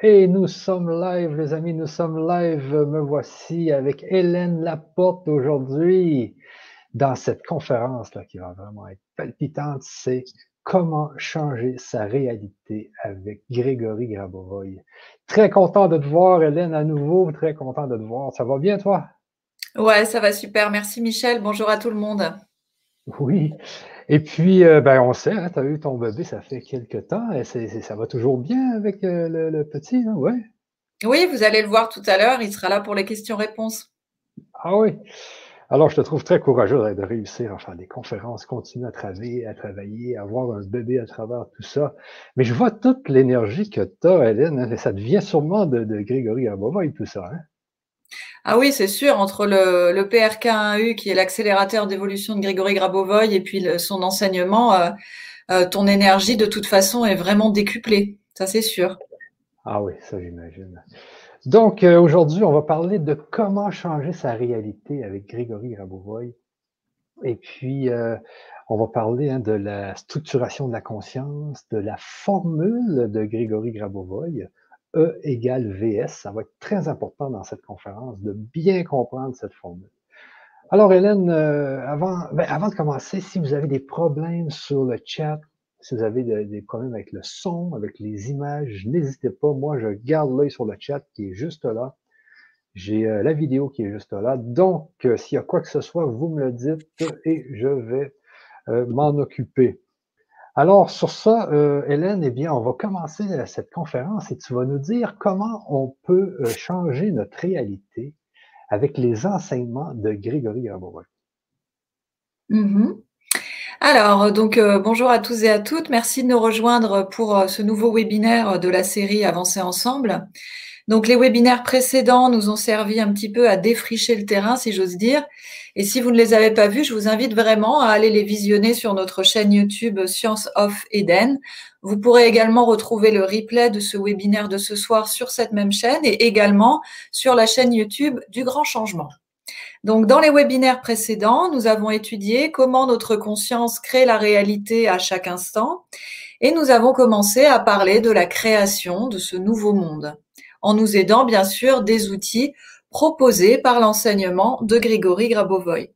Et nous sommes live, les amis, nous sommes live. Me voici avec Hélène Laporte aujourd'hui dans cette conférence là qui va vraiment être palpitante. C'est comment changer sa réalité avec Grégory Grabovoy. Très content de te voir, Hélène, à nouveau. Très content de te voir. Ça va bien, toi? Ouais, ça va super. Merci, Michel. Bonjour à tout le monde. Oui. Et puis, euh, ben, on sait, hein, tu as eu ton bébé, ça fait quelques temps. Et ça va toujours bien avec euh, le, petit, hein, ouais. Oui, vous allez le voir tout à l'heure. Il sera là pour les questions-réponses. Ah oui. Alors, je te trouve très courageux de réussir à faire des conférences, continuer à travailler, à travailler, à avoir un bébé à travers tout ça. Mais je vois toute l'énergie que tu as, Hélène. Hein, ça devient sûrement de, de Grégory Abova et tout ça. Hein? Ah oui, c'est sûr, entre le, le PRK1U, qui est l'accélérateur d'évolution de Grégory Grabovoy, et puis son enseignement, euh, euh, ton énergie, de toute façon, est vraiment décuplée. Ça, c'est sûr. Ah oui, ça, j'imagine. Donc, euh, aujourd'hui, on va parler de comment changer sa réalité avec Grégory Grabovoy. Et puis, on va parler hein, de la structuration de la conscience, de la formule de Grégory Grabovoy E égale VS. Ça va être très important dans cette conférence de bien comprendre cette formule. Alors, Hélène, euh, avant, ben, avant de commencer, si vous avez des problèmes sur le chat, si vous avez des problèmes avec le son, avec les images, n'hésitez pas. Moi, je garde l'œil sur le chat qui est juste là. J'ai euh, la vidéo qui est juste là. Donc, euh, s'il y a quoi que ce soit, vous me le dites et je vais m'en occuper. Alors, sur ça, euh, Hélène, eh bien, on va commencer cette conférence et tu vas nous dire comment on peut euh, changer notre réalité avec les enseignements de Grégory Grabovoy. Mm-hmm. Alors, donc, euh, bonjour à tous et à toutes. Merci de nous rejoindre pour ce nouveau webinaire de la série Avancer ensemble. Donc les webinaires précédents nous ont servi un petit peu à défricher le terrain, si j'ose dire. Et si vous ne les avez pas vus, je vous invite vraiment à aller les visionner sur notre chaîne YouTube Science of Eden. Vous pourrez également retrouver le replay de ce webinaire de ce soir sur cette même chaîne et également sur la chaîne YouTube du Grand Changement. Donc, dans les webinaires précédents, nous avons étudié comment notre conscience crée la réalité à chaque instant et nous avons commencé à parler de la création de ce nouveau monde en nous aidant bien sûr des outils proposés par l'enseignement de Grégory Grabovoy.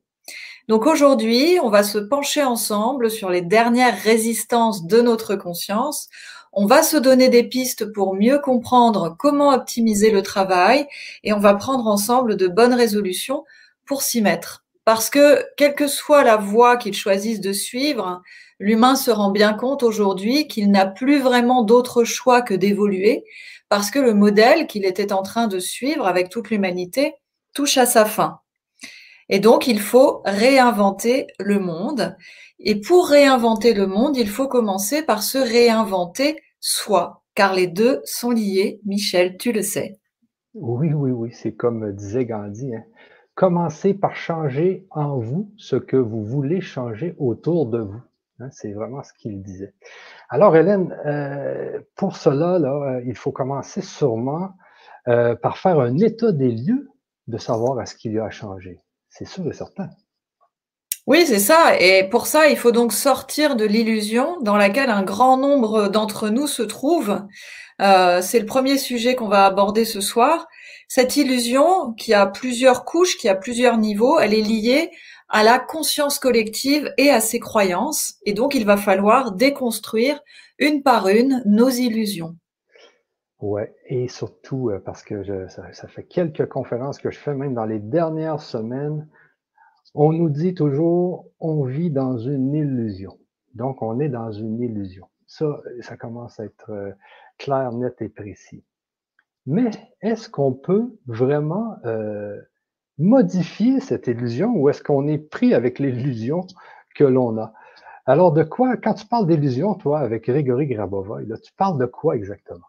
Donc aujourd'hui, on va se pencher ensemble sur les dernières résistances de notre conscience. On va se donner des pistes pour mieux comprendre comment optimiser le travail et on va prendre ensemble de bonnes résolutions pour s'y mettre. Parce que quelle que soit la voie qu'il choisisse de suivre, l'humain se rend bien compte aujourd'hui qu'il n'a plus vraiment d'autre choix que d'évoluer parce que le modèle qu'il était en train de suivre avec toute l'humanité touche à sa fin. Et donc, il faut réinventer le monde. Et pour réinventer le monde, il faut commencer par se réinventer soi, car les deux sont liés. Michel, tu le sais. Oui, oui, oui, c'est comme disait Gandhi. Hein. Commencez par changer en vous ce que vous voulez changer autour de vous. Hein. c'est vraiment ce qu'il disait. Alors, Hélène, euh, pour cela, là, euh, il faut commencer sûrement euh, par faire un état des lieux de savoir à ce qu'il y a à changer. C'est sûr et certain. Oui, c'est ça. Et pour ça, il faut donc sortir de l'illusion dans laquelle un grand nombre d'entre nous se trouvent. c'est le premier sujet qu'on va aborder ce soir. Cette illusion qui a plusieurs couches, qui a plusieurs niveaux, elle est liée à la conscience collective et à ses croyances. Et donc, il va falloir déconstruire une par une nos illusions. Ouais, et surtout euh, parce que ça, fait quelques conférences que je fais, même dans les dernières semaines, on nous dit toujours on vit dans une illusion. Donc, on est dans une illusion. Ça, ça commence à être euh, clair, net et précis. Mais est-ce qu'on peut vraiment euh, modifier cette illusion ou est-ce qu'on est pris avec l'illusion que l'on a? Alors, de quoi, quand tu parles d'illusion, toi, avec Grégory Grabovoy, là, tu parles de quoi exactement?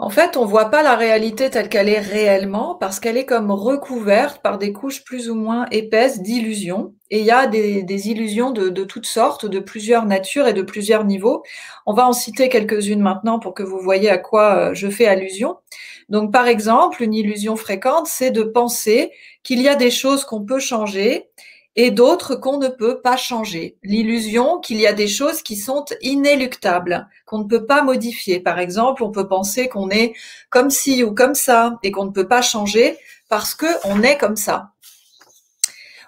En fait, on voit pas la réalité telle qu'elle est réellement parce qu'elle est comme recouverte par des couches plus ou moins épaisses d'illusions. Et il y a des, illusions de, de, toutes sortes, de plusieurs natures et de plusieurs niveaux. On va en citer quelques-unes maintenant pour que vous voyez à quoi euh, je fais allusion. Donc, par exemple, une illusion fréquente, c'est de penser qu'il y a des choses qu'on peut changer et d'autres qu'on ne peut pas changer. L'illusion qu'il y a des choses qui sont inéluctables, qu'on ne peut pas modifier. Par exemple, on peut penser qu'on est comme ci ou comme ça et qu'on ne peut pas changer parce qu'on est comme ça.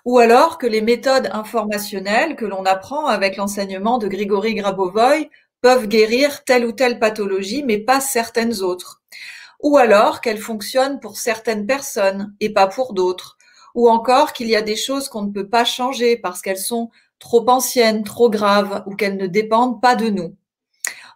Ou alors que les méthodes informationnelles que l'on apprend avec l'enseignement de Grigory Grabovoy peuvent guérir telle ou telle pathologie, mais pas certaines autres. Ou alors qu'elles fonctionnent pour certaines personnes et pas pour d'autres. Ou encore qu'il y a des choses qu'on ne peut pas changer parce qu'elles sont trop anciennes, trop graves ou qu'elles ne dépendent pas de nous.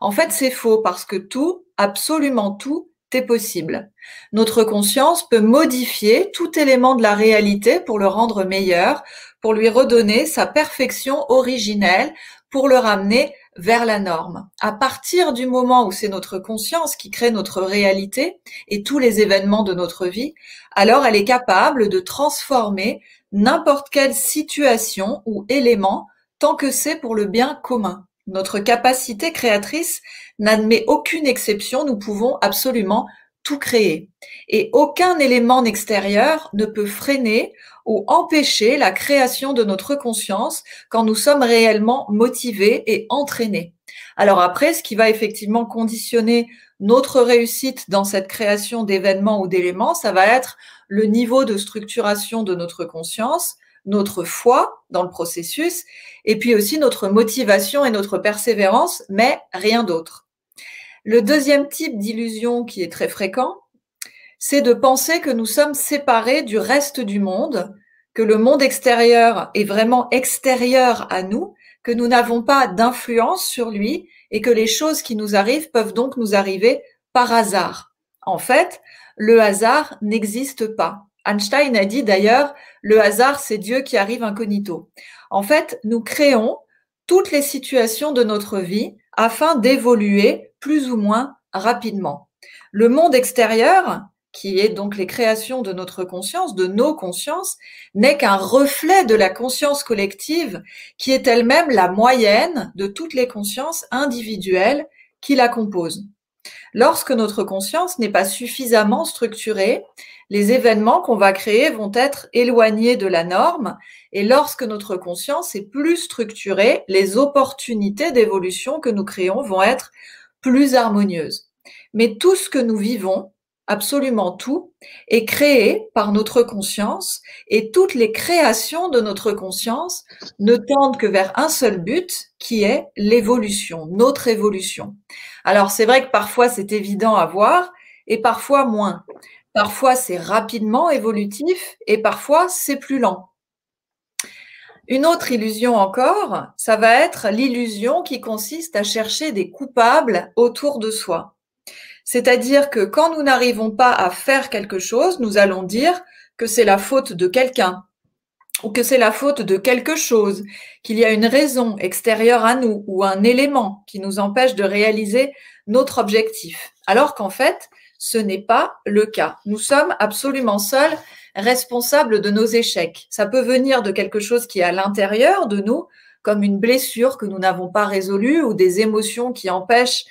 En fait, c'est faux parce que tout, absolument tout, est possible. Notre conscience peut modifier tout élément de la réalité pour le rendre meilleur, pour lui redonner sa perfection originelle, pour le ramener vers la norme. À partir du moment où c'est notre conscience qui crée notre réalité et tous les événements de notre vie, alors elle est capable de transformer n'importe quelle situation ou élément tant que c'est pour le bien commun. Notre capacité créatrice n'admet aucune exception, nous pouvons absolument tout créer. Et aucun élément extérieur ne peut freiner ou empêcher la création de notre conscience quand nous sommes réellement motivés et entraînés. Alors après, ce qui va effectivement conditionner notre réussite dans cette création d'événements ou d'éléments, ça va être le niveau de structuration de notre conscience, notre foi dans le processus, et puis aussi notre motivation et notre persévérance, mais rien d'autre. Le deuxième type d'illusion qui est très fréquent, c'est de penser que nous sommes séparés du reste du monde, que le monde extérieur est vraiment extérieur à nous, que nous n'avons pas d'influence sur lui et que les choses qui nous arrivent peuvent donc nous arriver par hasard. En fait, le hasard n'existe pas. Einstein a dit d'ailleurs, le hasard, c'est Dieu qui arrive incognito. En fait, nous créons toutes les situations de notre vie afin d'évoluer plus ou moins rapidement. Le monde extérieur, qui est donc les créations de notre conscience, de nos consciences, n'est qu'un reflet de la conscience collective qui est elle-même la moyenne de toutes les consciences individuelles qui la composent. Lorsque notre conscience n'est pas suffisamment structurée, les événements qu'on va créer vont être éloignés de la norme et lorsque notre conscience est plus structurée, les opportunités d'évolution que nous créons vont être plus harmonieuses. Mais tout ce que nous vivons, absolument tout, est créé par notre conscience et toutes les créations de notre conscience ne tendent que vers un seul but qui est l'évolution, notre évolution. Alors c'est vrai que parfois c'est évident à voir et parfois moins. Parfois c'est rapidement évolutif et parfois c'est plus lent. Une autre illusion encore, ça va être l'illusion qui consiste à chercher des coupables autour de soi. C'est-à-dire que quand nous n'arrivons pas à faire quelque chose, nous allons dire que c'est la faute de quelqu'un ou que c'est la faute de quelque chose, qu'il y a une raison extérieure à nous ou un élément qui nous empêche de réaliser notre objectif. Alors qu'en fait, ce n'est pas le cas. Nous sommes absolument seuls responsables de nos échecs. Ça peut venir de quelque chose qui est à l'intérieur de nous, comme une blessure que nous n'avons pas résolue ou des émotions qui empêchent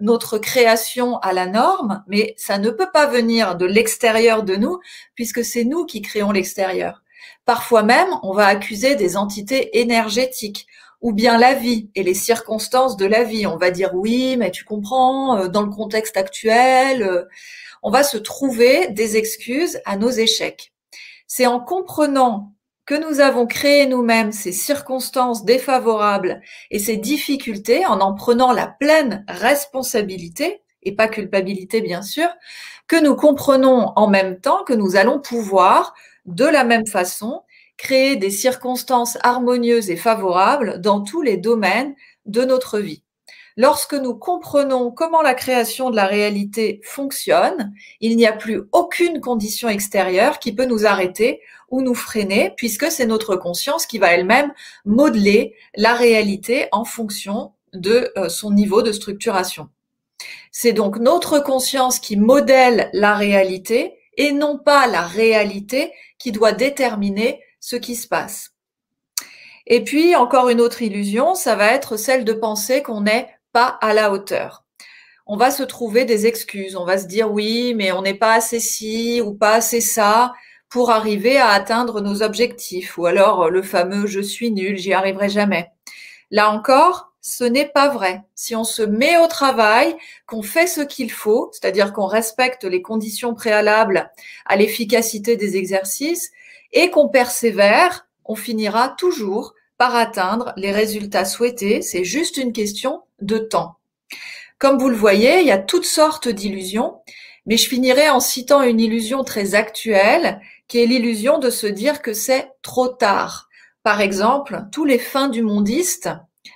notre création à la norme, mais ça ne peut pas venir de l'extérieur de nous, puisque c'est nous qui créons l'extérieur. Parfois même, on va accuser des entités énergétiques, ou bien la vie et les circonstances de la vie. On va dire oui, mais tu comprends, euh, dans le contexte actuel, euh, on va se trouver des excuses à nos échecs. C'est en comprenant que nous avons créé nous-mêmes ces circonstances défavorables et ces difficultés en en prenant la pleine responsabilité, et pas culpabilité bien sûr, que nous comprenons en même temps que nous allons pouvoir, de la même façon, créer des circonstances harmonieuses et favorables dans tous les domaines de notre vie. Lorsque nous comprenons comment la création de la réalité fonctionne, il n'y a plus aucune condition extérieure qui peut nous arrêter ou nous freiner, puisque c'est notre conscience qui va elle-même modeler la réalité en fonction de euh, son niveau de structuration. C'est donc notre conscience qui modèle la réalité et non pas la réalité qui doit déterminer ce qui se passe. Et puis, encore une autre illusion, ça va être celle de penser qu'on est pas à la hauteur. On va se trouver des excuses. On va se dire oui, mais on n'est pas assez ci ou pas assez ça pour arriver à atteindre nos objectifs, ou alors le fameux je suis nul, j'y arriverai jamais. Là encore, ce n'est pas vrai. Si on se met au travail, qu'on fait ce qu'il faut, c'est-à-dire qu'on respecte les conditions préalables à l'efficacité des exercices et qu'on persévère, on finira toujours par atteindre les résultats souhaités. C'est juste une question de temps. Comme vous le voyez, il y a toutes sortes d'illusions, mais je finirai en citant une illusion très actuelle, qui est l'illusion de se dire que c'est trop tard. Par exemple, tous les fins du mondiste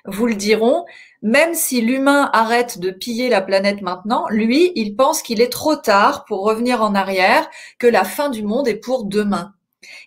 vous le diront, même si l'humain arrête de piller la planète maintenant, lui, il pense qu'il est trop tard pour revenir en arrière, que la fin du monde est pour demain.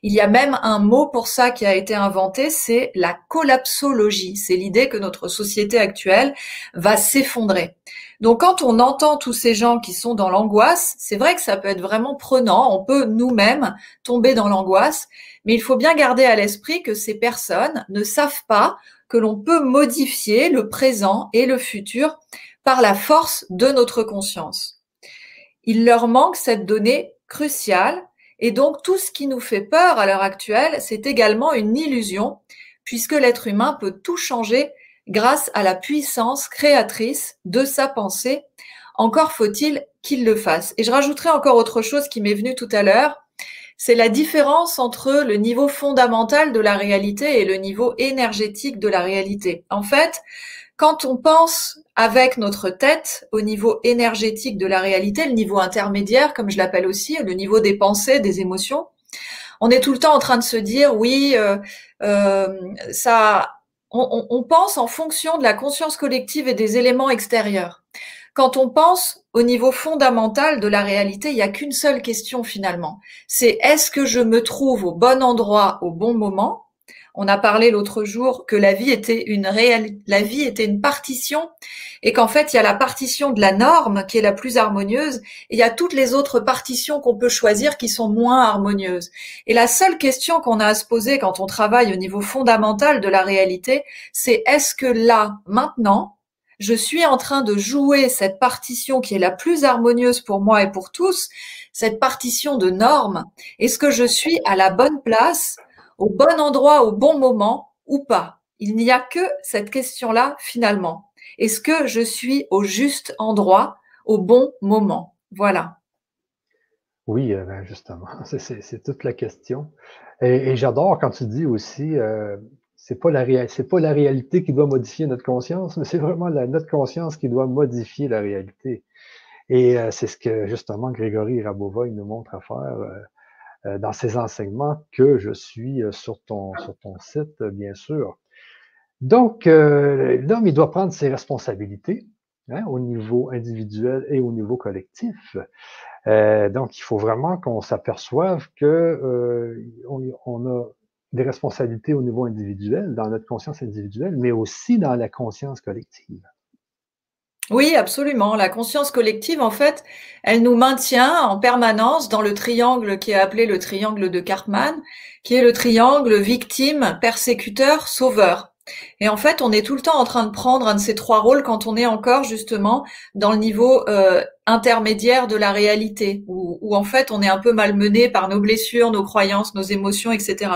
Il y a même un mot pour ça qui a été inventé, c'est la collapsologie. C'est l'idée que notre société actuelle va s'effondrer. Donc quand on entend tous ces gens qui sont dans l'angoisse, c'est vrai que ça peut être vraiment prenant, on peut nous-mêmes tomber dans l'angoisse, mais il faut bien garder à l'esprit que ces personnes ne savent pas que l'on peut modifier le présent et le futur par la force de notre conscience. Il leur manque cette donnée cruciale. Et donc tout ce qui nous fait peur à l'heure actuelle, c'est également une illusion puisque l'être humain peut tout changer grâce à la puissance créatrice de sa pensée. Encore faut-il qu'il le fasse. Et je rajouterai encore autre chose qui m'est venu tout à l'heure c'est la différence entre le niveau fondamental de la réalité et le niveau énergétique de la réalité. En fait, quand on pense avec notre tête au niveau énergétique de la réalité, le niveau intermédiaire, comme je l'appelle aussi, le niveau des pensées, des émotions, on est tout le temps en train de se dire oui, euh, euh, ça, on, pense en fonction de la conscience collective et des éléments extérieurs. Quand on pense au niveau fondamental de la réalité, il n'y a qu'une seule question finalement. C'est est-ce que je me trouve au bon endroit au bon moment? On a parlé l'autre jour que la vie était une la vie était une partition et qu'en fait il y a la partition de la norme qui est la plus harmonieuse et il y a toutes les autres partitions qu'on peut choisir qui sont moins harmonieuses. Et la seule question qu'on a à se poser quand on travaille au niveau fondamental de la réalité, c'est est-ce que là, maintenant, je suis en train de jouer cette partition qui est la plus harmonieuse pour moi et pour tous, cette partition de normes. Est-ce que je suis à la bonne place, au bon endroit, au bon moment ou pas Il n'y a que cette question-là finalement. Est-ce que je suis au juste endroit, au bon moment? Voilà. Oui, euh, ben, justement, c'est toute la question. Et, j'adore quand tu dis aussi, euh, c'est pas la réalité qui doit modifier notre conscience, mais c'est vraiment notre conscience qui doit modifier la réalité. Et euh, c'est ce que justement Grégory Rabovoy nous montre à faire euh, dans ses enseignements que je suis sur ton sur ton site, bien sûr. Donc, l'homme, il doit prendre ses responsabilités hein, au niveau individuel et au niveau collectif. donc, il faut vraiment qu'on s'aperçoive que on a des responsabilités au niveau individuel, dans notre conscience individuelle, mais aussi dans la conscience collective. Oui, absolument. La conscience collective, en fait, elle nous maintient en permanence dans le triangle qui est appelé le triangle de Cartman, qui est le triangle victime, persécuteur, sauveur. Et en fait, on est tout le temps en train de prendre un de ces trois rôles quand on est encore justement dans le niveau euh, intermédiaire de la réalité, où, où, en fait on est un peu malmené par nos blessures, nos croyances, nos émotions, etc.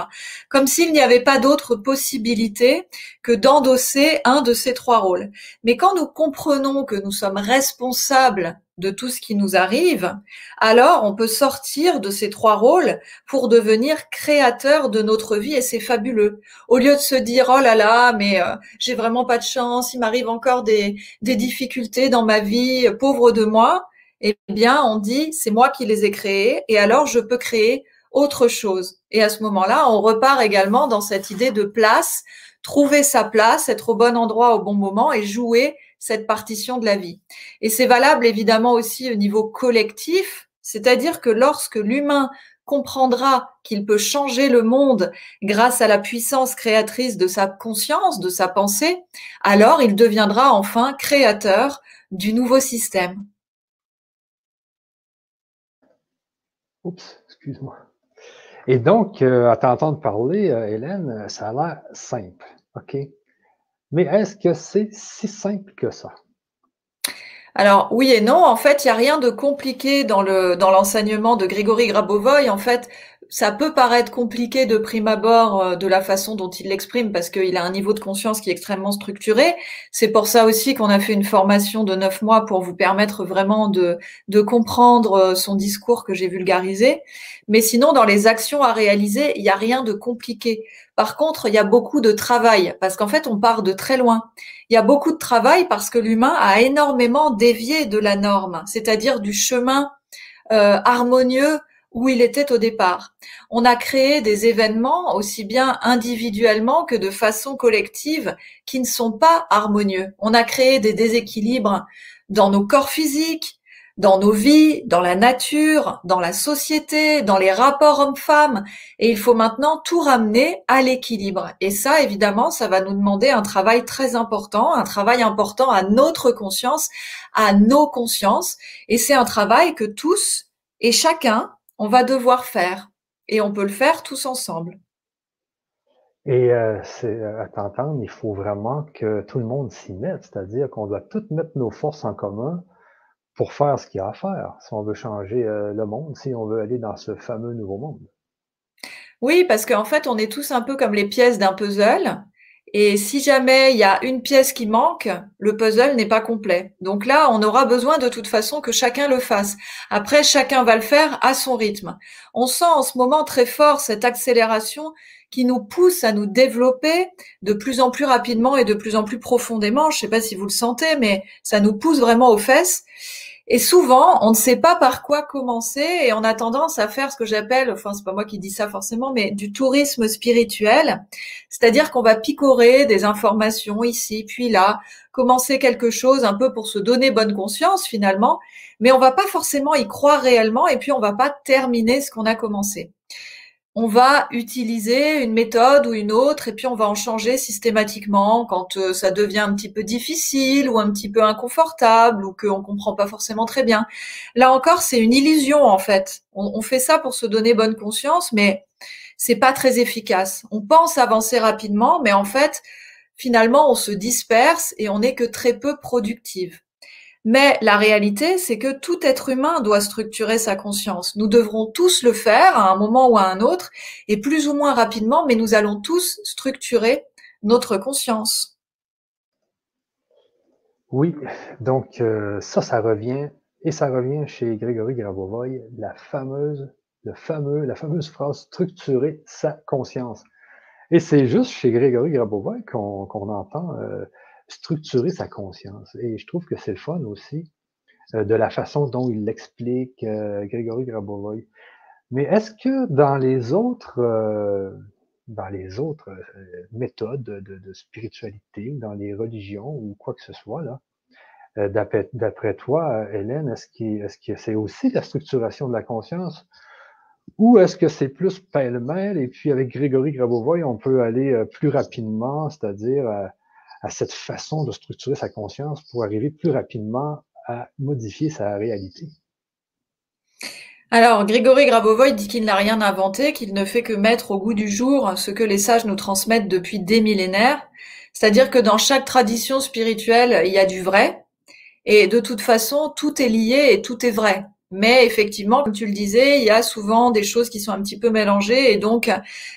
Comme s'il n'y avait pas d'autre possibilité que d'endosser un de ces trois rôles. Mais quand nous comprenons que nous sommes responsables de tout ce qui nous arrive, alors on peut sortir de ces trois rôles pour devenir créateur de notre vie et c'est fabuleux. Au lieu de se dire oh là là, mais euh, j'ai vraiment pas de chance, il m'arrive encore des, des difficultés dans ma vie, pauvre de moi, eh bien on dit c'est moi qui les ai créés et alors je peux créer autre chose. Et à ce moment-là, on repart également dans cette idée de place, trouver sa place, être au bon endroit au bon moment et jouer cette partition de la vie. Et c'est valable évidemment aussi au niveau collectif, c'est-à-dire que lorsque l'humain comprendra qu'il peut changer le monde grâce à la puissance créatrice de sa conscience, de sa pensée, alors il deviendra enfin créateur du nouveau système. Oups, excuse-moi. Et donc, euh, à t'entendre parler, euh, Hélène, ça a l'air simple. OK? Mais est-ce que c'est si simple que ça? Alors oui et non, en fait, il n'y a rien de compliqué dans dans l'enseignement de Grégory Grabovoy. En fait, ça peut paraître compliqué de prime abord euh, de la façon dont il l'exprime parce qu'il a un niveau de conscience qui est extrêmement structuré. C'est pour ça aussi qu'on a fait une formation de neuf mois pour vous permettre vraiment de, comprendre euh, son discours que j'ai vulgarisé. Mais sinon, dans les actions à réaliser, il n'y a rien de compliqué. Par contre, il y a beaucoup de travail parce qu'en fait, on part de très loin. Il y a beaucoup de travail parce que l'humain a énormément dévié de la norme, c'est-à-dire du chemin euh, harmonieux où il était au départ. On a créé des événements aussi bien individuellement que de façon collective qui ne sont pas harmonieux. On a créé des déséquilibres dans nos corps physiques, dans nos vies, dans la nature, dans la société, dans les rapports hommes-femmes. Et il faut maintenant tout ramener à l'équilibre. Et ça, évidemment, ça va nous demander un travail très important, un travail important à notre conscience, à nos consciences. Et c'est un travail que tous et chacun on va devoir faire. Et on peut le faire tous ensemble. Et euh, à t'entendre, il faut vraiment que tout le monde s'y mette, c'est-à-dire qu'on doit toutes mettre nos forces en commun pour faire ce qu'il y a à faire, si on veut changer euh, le monde, si on veut aller dans ce fameux nouveau monde. Oui, parce qu'en fait, on est tous un peu comme les pièces d'un puzzle. Et si jamais il y a une pièce qui manque, le puzzle n'est pas complet. Donc là, on aura besoin de toute façon que chacun le fasse. Après, chacun va le faire à son rythme. On sent en ce moment très fort cette accélération qui nous pousse à nous développer de plus en plus rapidement et de plus en plus profondément. Je ne sais pas si vous le sentez, mais ça nous pousse vraiment aux fesses. Et souvent, on ne sait pas par quoi commencer et on a tendance à faire ce que j'appelle, enfin c'est pas moi qui dis ça forcément, mais du tourisme spirituel, c'est-à-dire qu'on va picorer des informations ici puis là, commencer quelque chose un peu pour se donner bonne conscience finalement, mais on va pas forcément y croire réellement et puis on va pas terminer ce qu'on a commencé on va utiliser une méthode ou une autre et puis on va en changer systématiquement quand euh, ça devient un petit peu difficile ou un petit peu inconfortable ou qu'on comprend pas forcément très bien. Là encore, c'est une illusion en fait. On, on, fait ça pour se donner bonne conscience, mais c'est pas très efficace. On pense avancer rapidement, mais en fait, finalement, on se disperse et on n'est que très peu productive. Mais la réalité, c'est que tout être humain doit structurer sa conscience. Nous devrons tous le faire à un moment ou à un autre, et plus ou moins rapidement, mais nous allons tous structurer notre conscience. Oui, donc euh, ça, ça revient, et ça revient chez Grégory Gravovoy, la fameuse, le fameux, la fameuse phrase structurer sa conscience. Et c'est juste chez Grégory Gravovoy qu'on entend euh, structurer sa conscience. Et je trouve que c'est le fun aussi euh, de la façon dont il l'explique, euh, Grégory Grabovoy. Mais est-ce que dans les autres, euh, dans les autres méthodes de, spiritualité, dans les religions ou quoi que ce soit, là, d'après toi, Hélène, est-ce que c'est aussi la structuration de la conscience ou est-ce que c'est plus pêle-mêle? Et puis avec Grégory Grabovoy, on peut aller plus rapidement, c'est-à-dire à cette façon de structurer sa conscience pour arriver plus rapidement à modifier sa réalité. Alors, Grégory Grabovoy dit qu'il n'a rien inventé, qu'il ne fait que mettre au goût du jour ce que les sages nous transmettent depuis des millénaires. C'est-à-dire que dans chaque tradition spirituelle, il y a du vrai. Et de toute façon, tout est lié et tout est vrai. Mais effectivement, comme tu le disais, il y a souvent des choses qui sont un petit peu mélangées et donc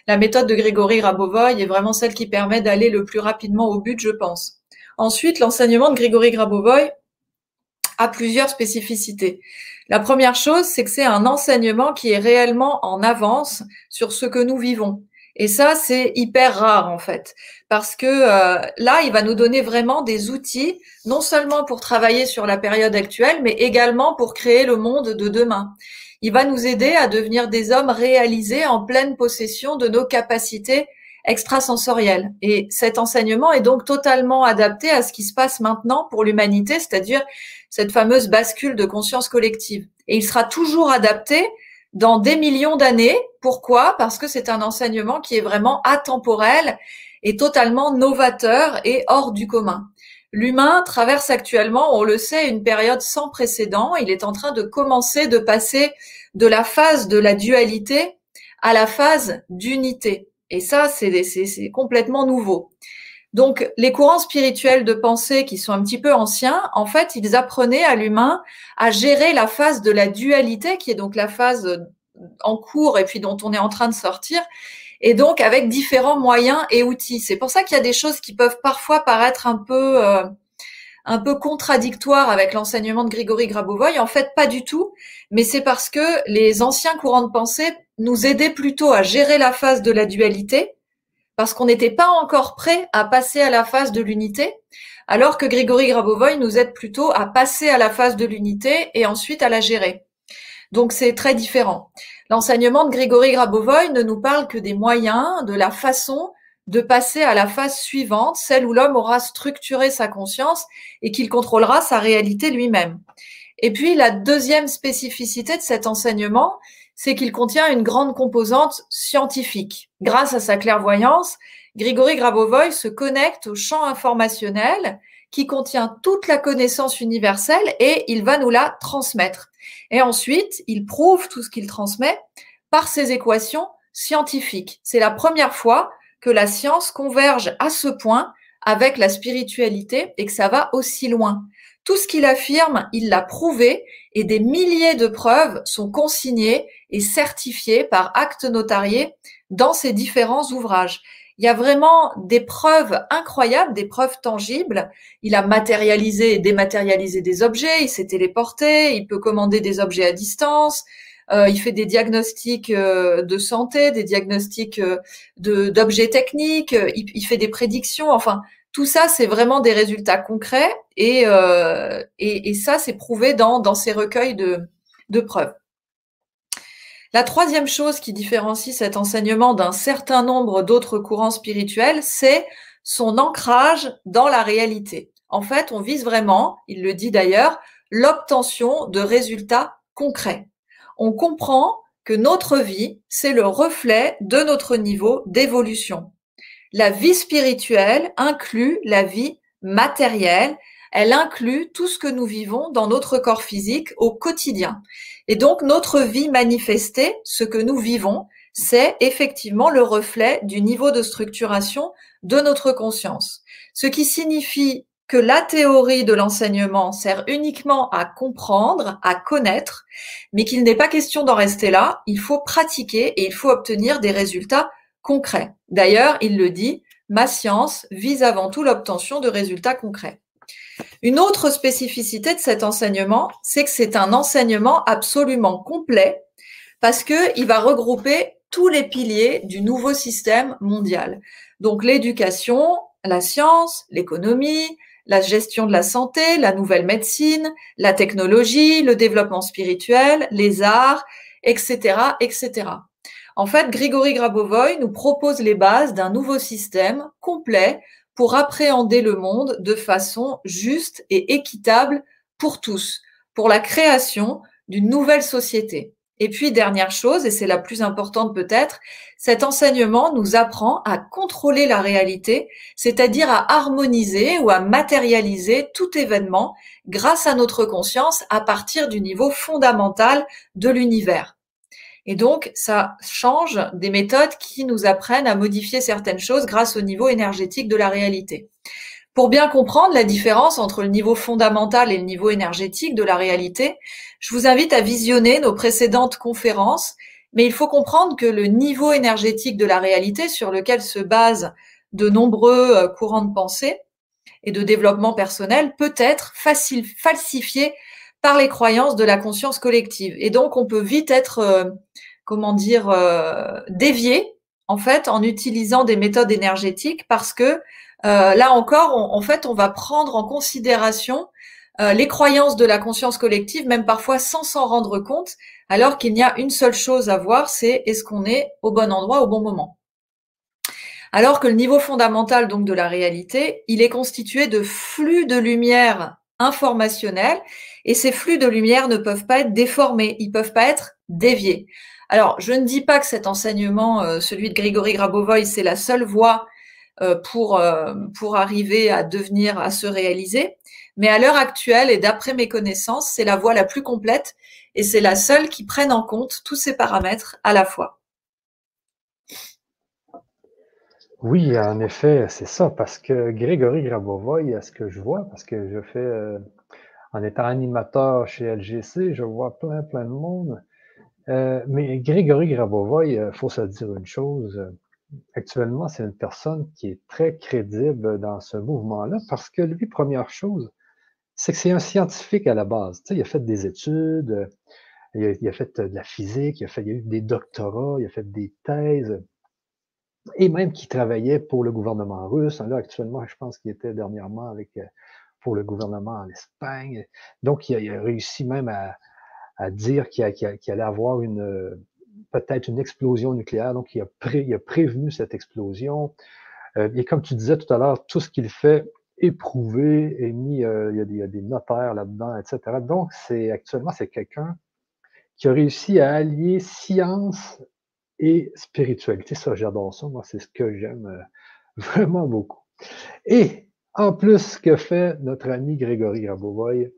la méthode de Grégory Rabovoy est vraiment celle qui permet d'aller le plus rapidement au but, je pense. Ensuite, l'enseignement de Grégory Grabovoy a plusieurs spécificités. La première chose, c'est que c'est un enseignement qui est réellement en avance sur ce que nous vivons. Et ça, c'est hyper rare en fait, parce que euh, là, il va nous donner vraiment des outils, non seulement pour travailler sur la période actuelle, mais également pour créer le monde de demain. Il va nous aider à devenir des hommes réalisés en pleine possession de nos capacités extrasensorielles. Et cet enseignement est donc totalement adapté à ce qui se passe maintenant pour l'humanité, c'est-à-dire cette fameuse bascule de conscience collective. Et il sera toujours adapté dans des millions d'années. Pourquoi? Parce que c'est un enseignement qui est vraiment atemporel et totalement novateur et hors du commun. L'humain traverse actuellement, on le sait, une période sans précédent. Il est en train de commencer de passer de la phase de la dualité à la phase d'unité. Et ça, c'est complètement nouveau. Donc, les courants spirituels de pensée qui sont un petit peu anciens, en fait, ils apprenaient à l'humain à gérer la phase de la dualité, qui est donc la phase en cours et puis dont on est en train de sortir, et donc avec différents moyens et outils. C'est pour ça qu'il y a des choses qui peuvent parfois paraître un peu euh, un peu contradictoires avec l'enseignement de Grigory Grabovoy. En fait, pas du tout, mais c'est parce que les anciens courants de pensée nous aidaient plutôt à gérer la phase de la dualité, parce qu'on n'était pas encore prêt à passer à la phase de l'unité, alors que Grigory Grabovoy nous aide plutôt à passer à la phase de l'unité et ensuite à la gérer. Donc c'est très différent. L'enseignement de Grigory Grabovoy ne nous parle que des moyens, de la façon de passer à la phase suivante, celle où l'homme aura structuré sa conscience et qu'il contrôlera sa réalité lui-même. Et puis la deuxième spécificité de cet enseignement, c'est qu'il contient une grande composante scientifique. Grâce à sa clairvoyance, Grigory Grabovoy se connecte au champ informationnel qui contient toute la connaissance universelle et il va nous la transmettre. Et ensuite, il prouve tout ce qu'il transmet par ses équations scientifiques. C'est la première fois que la science converge à ce point avec la spiritualité et que ça va aussi loin. Tout ce qu'il affirme, il l'a prouvé et des milliers de preuves sont consignées et certifiées par acte notarié dans ses différents ouvrages. Il y a vraiment des preuves incroyables, des preuves tangibles. Il a matérialisé et dématérialisé des objets, il s'est téléporté, il peut commander des objets à distance, euh, il fait des diagnostics euh, de santé, des diagnostics euh, d'objets techniques, il, il, fait des prédictions. Enfin, tout ça, c'est vraiment des résultats concrets et, et ça, c'est prouvé dans, dans ces recueils de preuves. La troisième chose qui différencie cet enseignement d'un certain nombre d'autres courants spirituels, c'est son ancrage dans la réalité. En fait, on vise vraiment, il le dit d'ailleurs, l'obtention de résultats concrets on comprend que notre vie, c'est le reflet de notre niveau d'évolution. La vie spirituelle inclut la vie matérielle, elle inclut tout ce que nous vivons dans notre corps physique au quotidien. Et donc notre vie manifestée, ce que nous vivons, c'est effectivement le reflet du niveau de structuration de notre conscience. Ce qui signifie que la théorie de l'enseignement sert uniquement à comprendre, à connaître, mais qu'il n'est pas question d'en rester là, il faut pratiquer et il faut obtenir des résultats concrets. D'ailleurs, il le dit, ma science vise avant tout l'obtention de résultats concrets. Une autre spécificité de cet enseignement, c'est que c'est un enseignement absolument complet parce qu'il va regrouper tous les piliers du nouveau système mondial. Donc l'éducation, la science, l'économie, la gestion de la santé, la nouvelle médecine, la technologie, le développement spirituel, les arts, etc., etc. En fait, Grigory Grabovoy nous propose les bases d'un nouveau système complet pour appréhender le monde de façon juste et équitable pour tous, pour la création d'une nouvelle société. Et puis, dernière chose, et c'est la plus importante peut-être, cet enseignement nous apprend à contrôler la réalité, c'est-à-dire à harmoniser ou à matérialiser tout événement grâce à notre conscience à partir du niveau fondamental de l'univers. Et donc, ça change des méthodes qui nous apprennent à modifier certaines choses grâce au niveau énergétique de la réalité. Pour bien comprendre la différence entre le niveau fondamental et le niveau énergétique de la réalité, je vous invite à visionner nos précédentes conférences, mais il faut comprendre que le niveau énergétique de la réalité sur lequel se basent de nombreux euh, courants de pensée et de développement personnel peut être facile, falsifié par les croyances de la conscience collective. Et donc, on peut vite être, euh, comment dire, euh, dévié, en fait, en utilisant des méthodes énergétiques parce que euh, là encore, en fait, on va prendre en considération euh, les croyances de la conscience collective, même parfois sans s'en rendre compte, alors qu'il n'y a une seule chose à voir, c'est est-ce qu'on est au bon endroit au bon moment. Alors que le niveau fondamental donc de la réalité, il est constitué de flux de lumière informationnels et ces flux de lumière ne peuvent pas être déformés, ils peuvent pas être déviés. Alors, je ne dis pas que cet enseignement, euh, celui de Grigory Grabovoy, c'est la seule voie euh, pour, euh, pour arriver à devenir, à se réaliser. Mais à l'heure actuelle, et d'après mes connaissances, c'est la voie la plus complète et c'est la seule qui prenne en compte tous ces paramètres à la fois. Oui, en effet, c'est ça, parce que Grégory Grabovoy, à ce que je vois, parce que je fais, en étant animateur chez LGC, je vois plein, plein de monde. Euh, mais Grégory Grabovoy, il faut se dire une chose. Actuellement, c'est une personne qui est très crédible dans ce mouvement-là parce que lui, première chose, c'est que c'est un scientifique à la base. Tu sais, il a fait des études, il a, fait de la physique, il a, fait, il a eu des doctorats, il a fait des thèses, et même qui travaillait pour le gouvernement russe. Là, actuellement, je pense qu'il était dernièrement avec pour le gouvernement en Espagne. Donc, il a, réussi même à, dire qu'il allait avoir une peut-être une explosion nucléaire. Donc, il a, il a prévenu cette explosion. Euh, et comme tu disais tout à l'heure, tout ce qu'il fait est prouvé, est mis, euh, il, y a des, il, y a des, notaires là-dedans, etc. Donc, c'est actuellement, c'est quelqu'un qui a réussi à allier science et spiritualité. Ça, j'adore ça. Moi, c'est ce que j'aime euh, vraiment beaucoup. Et en plus, ce que fait notre ami Grégory Rabovoy,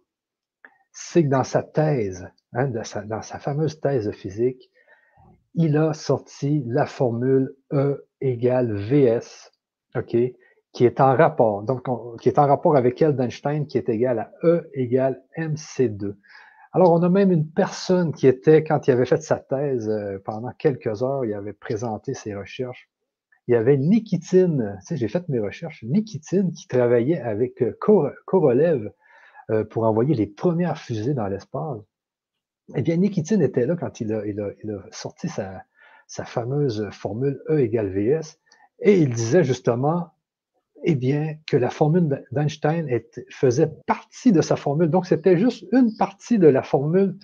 c'est que dans sa thèse, hein, dans, sa, fameuse thèse de physique, il a sorti la formule E égale VS, OK, qui est en rapport, donc qui est en rapport avec elle d'Einstein, qui est égal à E égale MC2. Alors, on a même une personne qui était, quand il avait fait sa thèse, euh, pendant quelques heures, il avait présenté ses recherches il y avait Nikitine, tu sais, j'ai fait mes recherches, Nikitine qui travaillait avec euh, Korolev euh, pour envoyer les premières fusées dans l'espace. Eh bien, Nikitine était là quand il a, sorti sa, fameuse formule E égale VS, et il disait justement, eh bien, que la formule d'Einstein faisait partie de sa formule. Donc, c'était juste une partie de la formule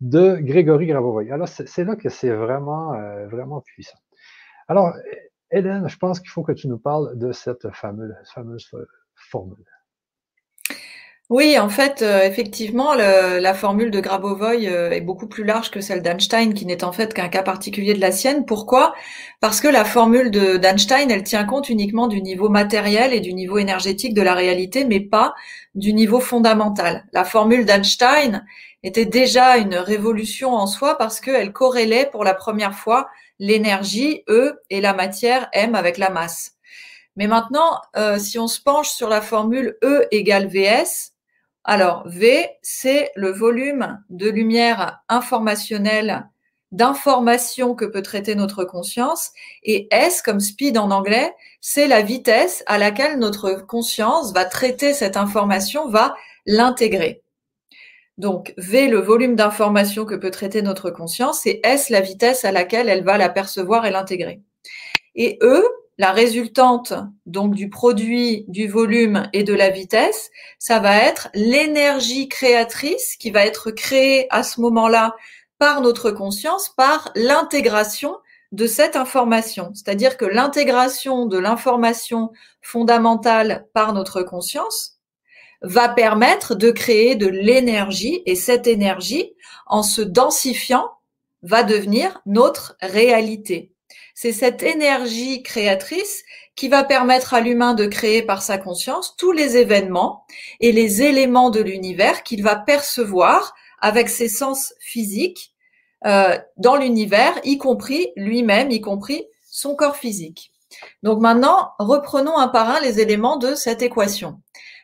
de Grégory Gravovoy. Alors, c'est là que c'est vraiment, euh, vraiment puissant. Alors, Hélène, je pense qu'il faut que tu nous parles de cette fameuse, fameuse formule. Oui, en fait, euh, effectivement, la formule de Grabovoi euh, est beaucoup plus large que celle d'Einstein, qui n'est en fait qu'un cas particulier de la sienne. Pourquoi? Parce que la formule d'Einstein, elle tient compte uniquement du niveau matériel et du niveau énergétique de la réalité, mais pas du niveau fondamental. La formule d'Einstein était déjà une révolution en soi parce qu'elle corrélait pour la première fois l'énergie, E, et la matière, M, avec la masse. Mais maintenant, euh, si on se penche sur la formule E égale VS, alors V, c'est le volume de lumière informationnelle d'information que peut traiter notre conscience, et S, comme speed en anglais, c'est la vitesse à laquelle notre conscience va traiter cette information, va l'intégrer. Donc V, le volume d'information que peut traiter notre conscience, et S, la vitesse à laquelle elle va la percevoir et l'intégrer. Et E, la résultante donc du produit, du volume et de la vitesse, ça va être l'énergie créatrice qui va être créée à ce moment-là par notre conscience, par l'intégration de cette information. C'est-à-dire que l'intégration de l'information fondamentale par notre conscience, va permettre de créer de l'énergie et cette énergie, en se densifiant, va devenir notre réalité. C'est cette énergie créatrice qui va permettre à l'humain de créer par sa conscience tous les événements et les éléments de l'univers qu'il va percevoir avec ses sens physiques euh, dans l'univers, y compris lui-même, y compris son corps physique. Donc maintenant, reprenons un par un les éléments de cette équation.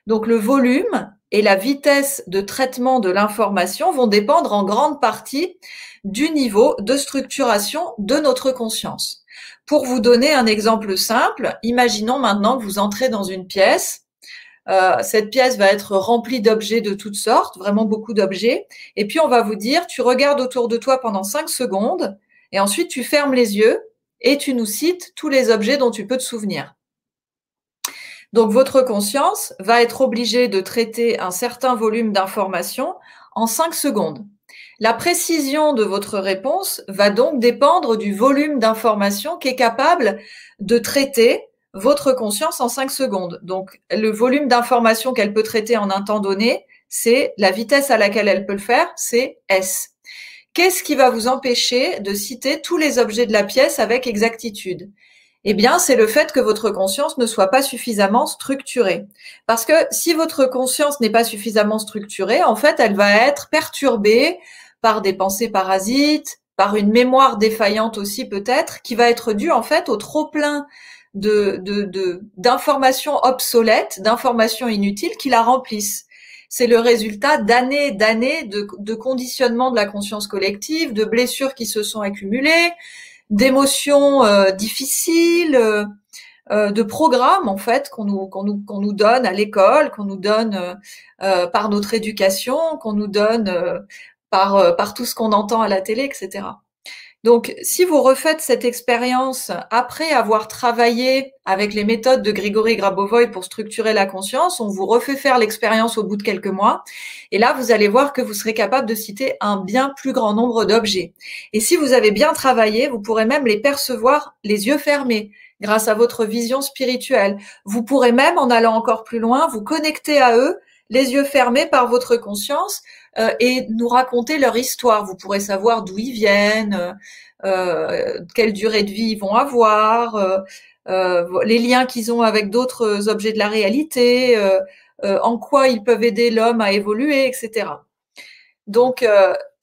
Donc le volume et la vitesse de traitement de l'information vont dépendre en grande partie du niveau de structuration de notre conscience. Pour vous donner un exemple simple, imaginons maintenant que vous entrez dans une pièce. Euh, cette pièce va être remplie d'objets de toutes sortes, vraiment beaucoup d'objets. Et puis on va vous dire, tu regardes autour de toi pendant cinq secondes, et ensuite tu fermes les yeux et tu nous cites tous les objets dont tu peux te souvenir. Donc votre conscience va être obligée de traiter un certain volume d'informations en 5 secondes. La précision de votre réponse va donc dépendre du volume d'informations qu'est capable de traiter votre conscience en 5 secondes. Donc le volume d'informations qu'elle peut traiter en un temps donné, c'est la vitesse à laquelle elle peut le faire, c'est S. Qu'est-ce qui va vous empêcher de citer tous les objets de la pièce avec exactitude? Eh bien, c'est le fait que votre conscience ne soit pas suffisamment structurée. Parce que si votre conscience n'est pas suffisamment structurée, en fait, elle va être perturbée par des pensées parasites, par une mémoire défaillante aussi peut-être, qui va être due en fait au trop plein de, d'informations obsolètes, d'informations inutiles qui la remplissent. c'est le résultat d'années, d'années de, de, conditionnement de la conscience collective, de blessures qui se sont accumulées, d'émotions euh, difficiles, euh, euh, de programmes en fait qu'on nous qu'on nous qu'on nous donne à l'école, qu'on nous donne par notre éducation, qu'on nous donne par par tout ce qu'on entend à la télé, etc. Donc, si vous refaites cette expérience après avoir travaillé avec les méthodes de Grigory Grabovoy pour structurer la conscience, on vous refait faire l'expérience au bout de quelques mois. Et là, vous allez voir que vous serez capable de citer un bien plus grand nombre d'objets. Et si vous avez bien travaillé, vous pourrez même les percevoir les yeux fermés grâce à votre vision spirituelle. Vous pourrez même, en allant encore plus loin, vous connecter à eux les yeux fermés par votre conscience euh, et nous raconter leur histoire. Vous pourrez savoir d'où ils viennent, euh, quelle durée de vie ils vont avoir, euh, les liens qu'ils ont avec d'autres objets de la réalité, en quoi ils peuvent aider l'homme à évoluer, etc. Donc,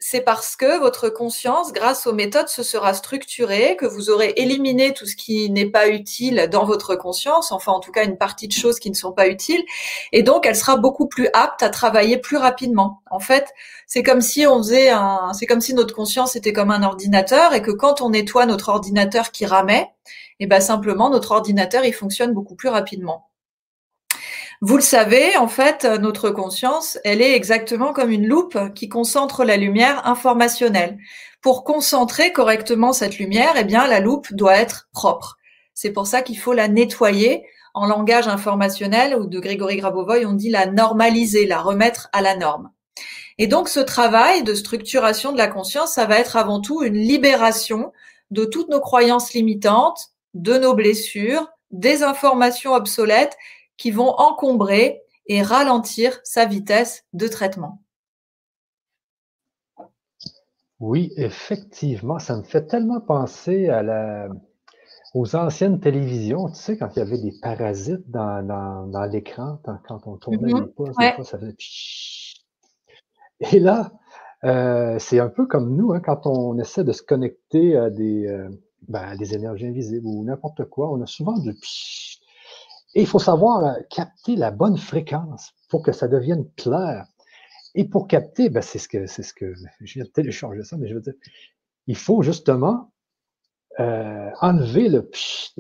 c'est parce que votre conscience, grâce aux méthodes, se sera structurée, que vous aurez éliminé tout ce qui n'est pas utile dans votre conscience, enfin en tout cas une partie de choses qui ne sont pas utiles, et donc elle sera beaucoup plus apte à travailler plus rapidement. En fait, c'est comme si on faisait un, c'est comme si notre conscience était comme un ordinateur et que quand on nettoie notre ordinateur qui ramait, et eh ben simplement notre ordinateur il fonctionne beaucoup plus rapidement. Vous le savez, en fait, notre conscience, elle est exactement comme une loupe qui concentre la lumière informationnelle. Pour concentrer correctement cette lumière, eh bien, la loupe doit être propre. C'est pour ça qu'il faut la nettoyer. En langage informationnel ou de Grégory Grabovoy, on dit la normaliser, la remettre à la norme. Et donc, ce travail de structuration de la conscience, ça va être avant tout une libération de toutes nos croyances limitantes, de nos blessures, des informations obsolètes qui vont encombrer et ralentir sa vitesse de traitement. Oui, effectivement, ça me fait tellement penser à la, aux anciennes télévisions, tu sais, quand il y avait des parasites dans, l'écran, quand on tournait mm-hmm. les pouces, ça faisait Et là, euh, c'est un peu comme nous, hein, quand on essaie de se connecter à des, euh, ben, des énergies invisibles ou n'importe quoi, on a souvent du et il faut savoir euh, capter la bonne fréquence pour que ça devienne clair. Et pour capter, ben c'est ce que c'est ce je viens de télécharger ça, mais je veux dire, il faut justement euh, enlever le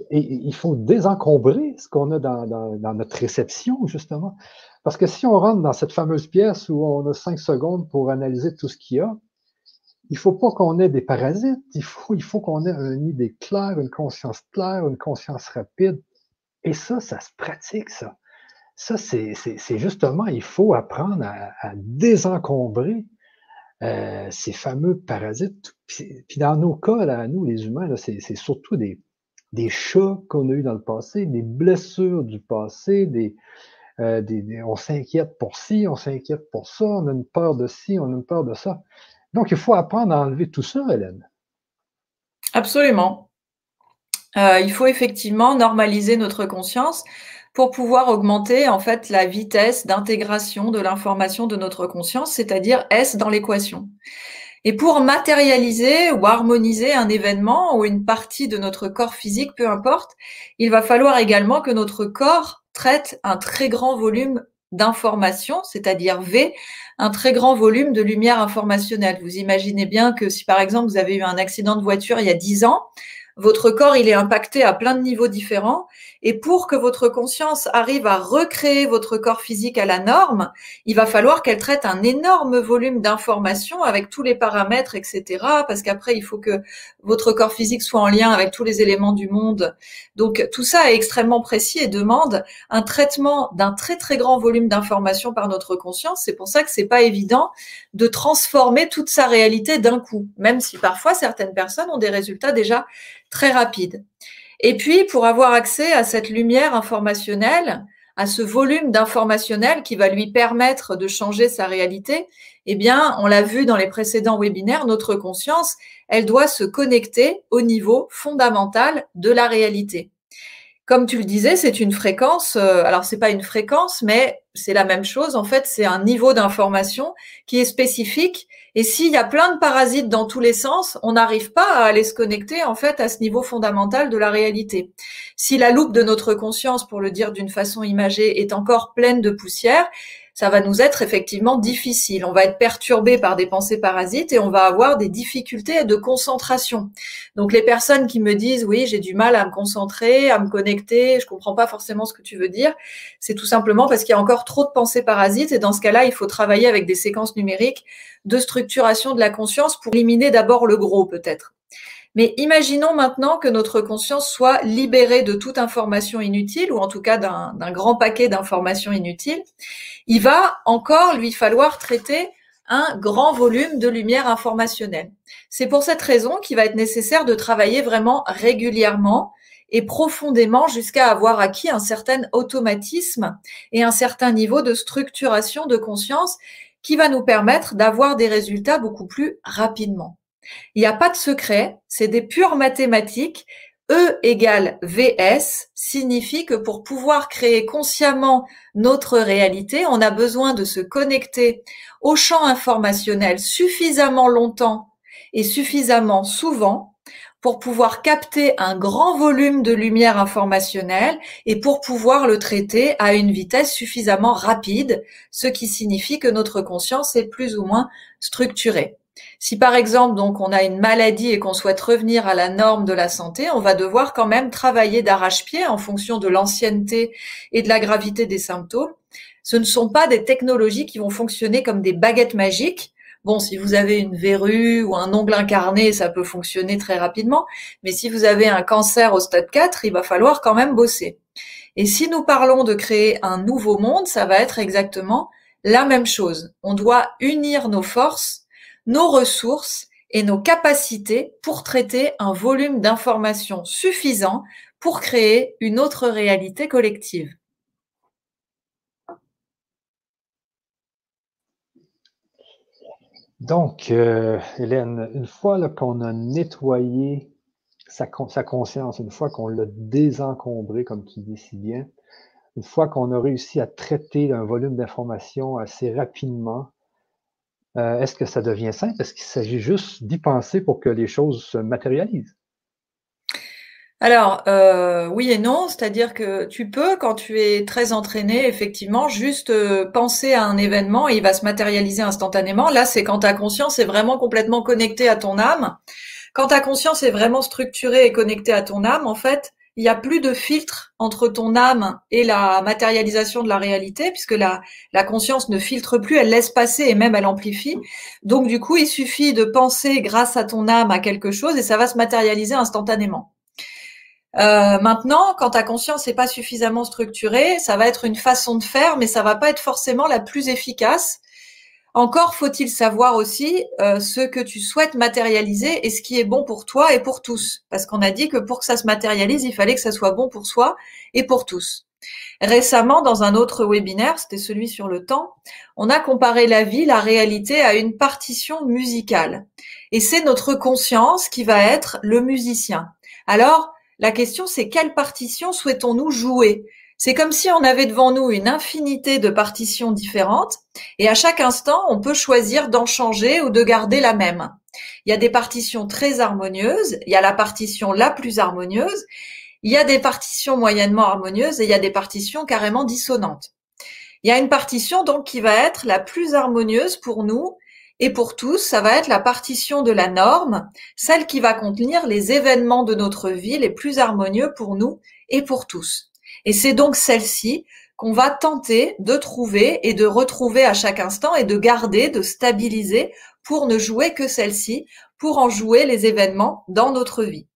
et il faut désencombrer ce qu'on a dans, notre réception, justement. Parce que si on rentre dans cette fameuse pièce où on a cinq secondes pour analyser tout ce qu'il y a, il faut pas qu'on ait des parasites, il faut qu'on ait une idée claire, une conscience claire, une conscience rapide et ça, ça se pratique, ça. Ça, c'est justement, il faut apprendre à, désencombrer euh, ces fameux parasites. Puis, dans nos cas, là, nous, les humains, c'est surtout des, des chats qu'on a eu dans le passé, des blessures du passé, des, euh, des, on s'inquiète pour ci, on s'inquiète pour ça, on a une peur de ci, on a une peur de ça. Donc, il faut apprendre à enlever tout ça, Hélène. Absolument. Euh, il faut effectivement normaliser notre conscience pour pouvoir augmenter en fait la vitesse d'intégration de l'information de notre conscience, c'est-à-dire S dans l'équation. Et pour matérialiser ou harmoniser un événement ou une partie de notre corps physique, peu importe, il va falloir également que notre corps traite un très grand volume d'informations, c'est-à-dire V, un très grand volume de lumière informationnelle. Vous imaginez bien que si par exemple vous avez eu un accident de voiture il y a 10 ans, votre corps, il est impacté à plein de niveaux différents. Et pour que votre conscience arrive à recréer votre corps physique à la norme, il va falloir qu'elle traite un énorme volume d'informations avec tous les paramètres, etc. Parce qu'après, il faut que votre corps physique soit en lien avec tous les éléments du monde. Donc, tout ça est extrêmement précis et demande un traitement d'un très, très grand volume d'informations par notre conscience. C'est pour ça que c'est pas évident de transformer toute sa réalité d'un coup, même si parfois certaines personnes ont des résultats déjà très rapides. Et puis, pour avoir accès à cette lumière informationnelle, à ce volume d'informationnel qui va lui permettre de changer sa réalité, eh bien, on l'a vu dans les précédents webinaires, notre conscience, elle doit se connecter au niveau fondamental de la réalité. Comme tu le disais, c'est une fréquence, euh, alors c'est pas une fréquence, mais c'est la même chose. En fait, c'est un niveau d'information qui est spécifique et s'il y a plein de parasites dans tous les sens, on n'arrive pas à aller se connecter en fait à ce niveau fondamental de la réalité. Si la loupe de notre conscience, pour le dire d'une façon imagée, est encore pleine de poussière, ça va nous être effectivement difficile. On va être perturbé par des pensées parasites et on va avoir des difficultés de concentration. Donc les personnes qui me disent oui, j'ai du mal à me concentrer, à me connecter, je comprends pas forcément ce que tu veux dire, c'est tout simplement parce qu'il y a encore trop de pensées parasites et dans ce cas-là, il faut travailler avec des séquences numériques de structuration de la conscience pour éliminer d'abord le gros peut-être. Mais imaginons maintenant que notre conscience soit libérée de toute information inutile, ou en tout cas d'un grand paquet d'informations inutiles. Il va encore lui falloir traiter un grand volume de lumière informationnelle. C'est pour cette raison qu'il va être nécessaire de travailler vraiment régulièrement et profondément jusqu'à avoir acquis un certain automatisme et un certain niveau de structuration de conscience qui va nous permettre d'avoir des résultats beaucoup plus rapidement. Il n'y a pas de secret, c'est des pures mathématiques. E égale VS signifie que pour pouvoir créer consciemment notre réalité, on a besoin de se connecter au champ informationnel suffisamment longtemps et suffisamment souvent pour pouvoir capter un grand volume de lumière informationnelle et pour pouvoir le traiter à une vitesse suffisamment rapide, ce qui signifie que notre conscience est plus ou moins structurée. Si par exemple donc on a une maladie et qu'on souhaite revenir à la norme de la santé, on va devoir quand même travailler d'arrache-pied en fonction de l'ancienneté et de la gravité des symptômes. Ce ne sont pas des technologies qui vont fonctionner comme des baguettes magiques. Bon, si vous avez une verrue ou un ongle incarné, ça peut fonctionner très rapidement. Mais si vous avez un cancer au stade 4, il va falloir quand même bosser. Et si nous parlons de créer un nouveau monde, ça va être exactement la même chose. On doit unir nos forces nos ressources et nos capacités pour traiter un volume d'informations suffisant pour créer une autre réalité collective. Donc, euh, Hélène, une fois qu'on a nettoyé sa, sa, conscience, une fois qu'on l'a désencombré, comme tu dis si bien, une fois qu'on a réussi à traiter un volume d'informations assez rapidement, euh, est-ce que ça devient simple? Est-ce qu'il s'agit juste d'y penser pour que les choses se matérialisent? Alors, euh, oui et non, c'est-à-dire que tu peux, quand tu es très entraîné, effectivement, juste euh, penser à un événement et il va se matérialiser instantanément. Là, c'est quand ta conscience est vraiment complètement connectée à ton âme. Quand ta conscience est vraiment structurée et connectée à ton âme, en fait, il n'y a plus de filtre entre ton âme et la matérialisation de la réalité, puisque la, la conscience ne filtre plus, elle laisse passer et même elle amplifie. Donc du coup, il suffit de penser grâce à ton âme à quelque chose et ça va se matérialiser instantanément. Euh, maintenant, quand ta conscience n'est pas suffisamment structurée, ça va être une façon de faire, mais ça va pas être forcément la plus efficace encore faut-il savoir aussi euh, ce que tu souhaites matérialiser et ce qui est bon pour toi et pour tous. Parce qu'on a dit que pour que ça se matérialise, il fallait que ça soit bon pour soi et pour tous. Récemment, dans un autre webinaire, c'était celui sur le temps, on a comparé la vie, la réalité à une partition musicale. Et c'est notre conscience qui va être le musicien. Alors, la question c'est quelle partition souhaitons-nous jouer? C'est comme si on avait devant nous une infinité de partitions différentes et à chaque instant, on peut choisir d'en changer ou de garder la même. Il y a des partitions très harmonieuses, il y a la partition la plus harmonieuse, il y a des partitions moyennement harmonieuses et il y a des partitions carrément dissonantes. Il y a une partition donc qui va être la plus harmonieuse pour nous et pour tous, ça va être la partition de la norme, celle qui va contenir les événements de notre vie les plus harmonieux pour nous et pour tous. Et c'est donc celle-ci qu'on va tenter de trouver et de retrouver à chaque instant et de garder, de stabiliser pour ne jouer que celle-ci, pour en jouer les événements dans notre vie.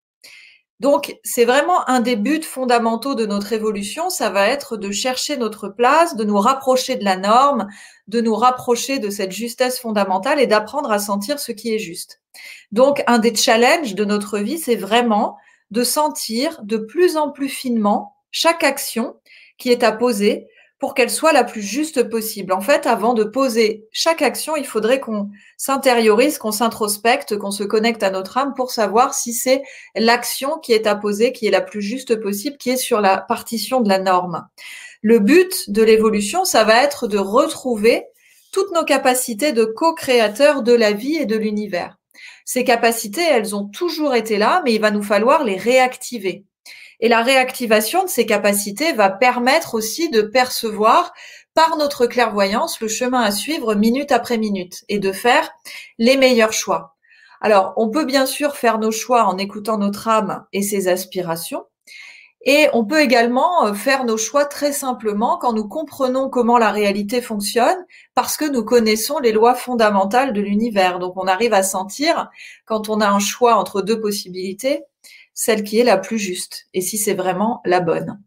Donc, c'est vraiment un des buts fondamentaux de notre évolution, ça va être de chercher notre place, de nous rapprocher de la norme, de nous rapprocher de cette justesse fondamentale et d'apprendre à sentir ce qui est juste. Donc, un des challenges de notre vie, c'est vraiment de sentir de plus en plus finement chaque action qui est à poser pour qu'elle soit la plus juste possible. En fait, avant de poser chaque action, il faudrait qu'on s'intériorise, qu'on s'introspecte, qu'on se connecte à notre âme pour savoir si c'est l'action qui est à poser, qui est la plus juste possible, qui est sur la partition de la norme. Le but de l'évolution, ça va être de retrouver toutes nos capacités de co-créateur de la vie et de l'univers. Ces capacités, elles ont toujours été là, mais il va nous falloir les réactiver. Et la réactivation de ces capacités va permettre aussi de percevoir par notre clairvoyance le chemin à suivre minute après minute et de faire les meilleurs choix. Alors, on peut bien sûr faire nos choix en écoutant notre âme et ses aspirations, et on peut également euh, faire nos choix très simplement quand nous comprenons comment la réalité fonctionne parce que nous connaissons les lois fondamentales de l'univers. Donc on arrive à sentir quand on a un choix entre deux possibilités, celle qui est la plus juste et si c'est vraiment la bonne.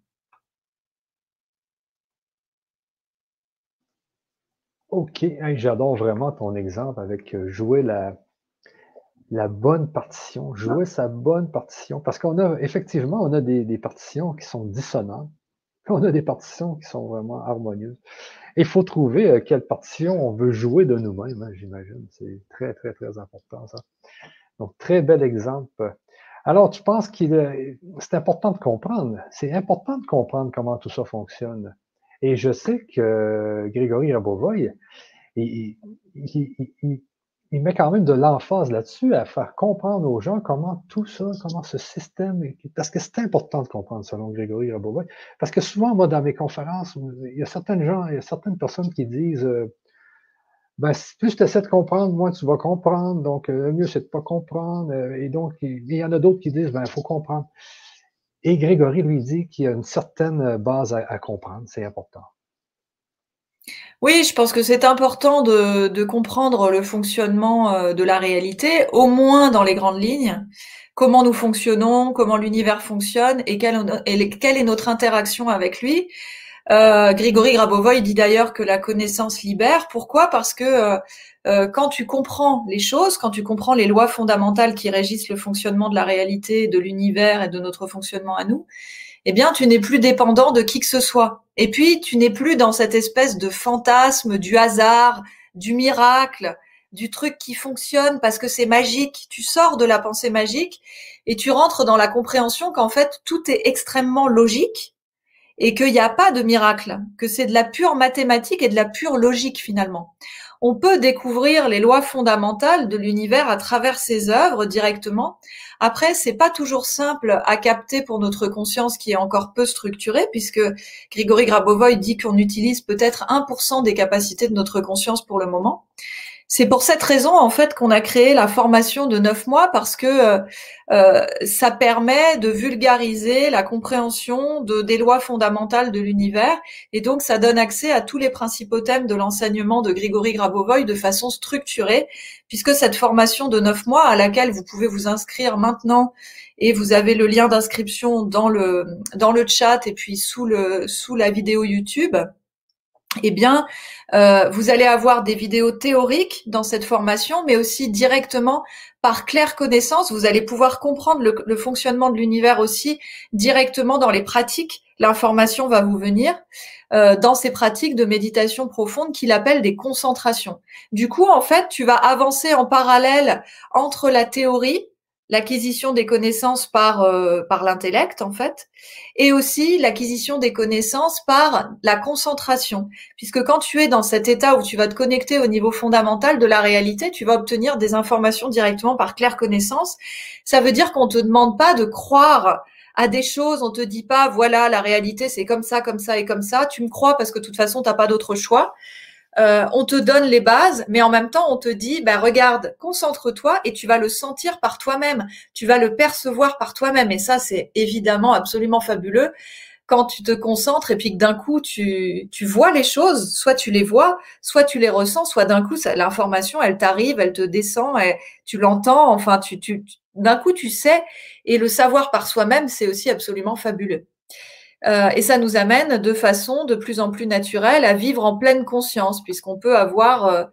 Ok, j'adore vraiment ton exemple avec euh, jouer la, la bonne partition, jouer sa bonne partition, parce qu'on a effectivement, on a des, partitions qui sont dissonantes, on a des partitions qui sont vraiment harmonieuses. Il faut trouver euh, quelle partition on veut jouer de nous-mêmes, hein, j'imagine. C'est très, très, très important, ça. Donc, très bel exemple. Alors, tu penses qu'il c'est important de comprendre, c'est important de comprendre comment tout ça fonctionne. Et je sais que Grégory Rabovoy, il met quand même de l'emphase là-dessus à faire comprendre aux gens comment tout ça, comment ce système, parce que c'est important de comprendre selon Grégory Rabovoy, parce que souvent, moi, dans mes conférences, il y a certaines gens, il y a certaines personnes qui disent, euh, ben, plus tu essaies de comprendre, moins tu vas comprendre, donc euh, le mieux c'est de pas comprendre, euh, et donc il, y en a d'autres qui disent, ben, il faut comprendre. Et Grégory lui dit qu'il y a une certaine base à comprendre, c'est important. Oui, je pense que c'est important de, comprendre le fonctionnement euh, de la réalité, au moins dans les grandes lignes, comment nous fonctionnons, comment l'univers fonctionne et quelle, est notre interaction avec lui. Euh, Grigory Grabovoy dit d'ailleurs que la connaissance libère. Pourquoi? Parce que euh, euh, quand tu comprends les choses, quand tu comprends les lois fondamentales qui régissent le fonctionnement de la réalité, de l'univers et de notre fonctionnement à nous, eh bien, tu n'es plus dépendant de qui que ce soit. Et puis, tu n'es plus dans cette espèce de fantasme du hasard, du miracle, du truc qui fonctionne parce que c'est magique. Tu sors de la pensée magique et tu rentres dans la compréhension qu'en fait, tout est extrêmement logique et qu'il n'y a pas de miracle, que c'est de la pure mathématique et de la pure logique finalement on peut découvrir les lois fondamentales de l'univers à travers ses œuvres directement. Après, c'est pas toujours simple à capter pour notre conscience qui est encore peu structurée, puisque Grigory Grabovoy dit qu'on utilise peut-être 1% des capacités de notre conscience pour le moment. C'est pour cette raison en fait qu'on a créé la formation de neuf mois parce que euh, euh, ça permet de vulgariser la compréhension de, des lois fondamentales de l'univers et donc ça donne accès à tous les principaux thèmes de l'enseignement de Grigory Grabovoy de façon structurée puisque cette formation de neuf mois à laquelle vous pouvez vous inscrire maintenant et vous avez le lien d'inscription dans le dans le chat et puis sous le sous la vidéo YouTube eh bien, euh, vous allez avoir des vidéos théoriques dans cette formation, mais aussi directement par claire connaissance, vous allez pouvoir comprendre le, fonctionnement de l'univers aussi directement dans les pratiques. L'information va vous venir euh, dans ces pratiques de méditation profonde qu'il appelle des concentrations. Du coup, en fait, tu vas avancer en parallèle entre la théorie l'acquisition des connaissances par euh, par l'intellect en fait et aussi l'acquisition des connaissances par la concentration puisque quand tu es dans cet état où tu vas te connecter au niveau fondamental de la réalité tu vas obtenir des informations directement par claire connaissance ça veut dire qu'on te demande pas de croire à des choses, on te dit pas voilà la réalité c'est comme ça, comme ça et comme ça. Tu me crois parce que de toute façon t'as pas d'autre choix. Euh, on te donne les bases, mais en même temps, on te dit, bah, regarde, concentre-toi et tu vas le sentir par toi-même, tu vas le percevoir par toi-même. Et ça, c'est évidemment absolument fabuleux quand tu te concentres et puis que d'un coup, tu, tu vois les choses, soit tu les vois, soit tu les ressens, soit d'un coup, l'information, elle t'arrive, elle te descend, tu l'entends, enfin, tu, tu, d'un coup, tu sais. Et le savoir par soi-même, c'est aussi absolument fabuleux. Euh, et ça nous amène de façon de plus en plus naturelle à vivre en pleine conscience, puisqu'on peut avoir, euh,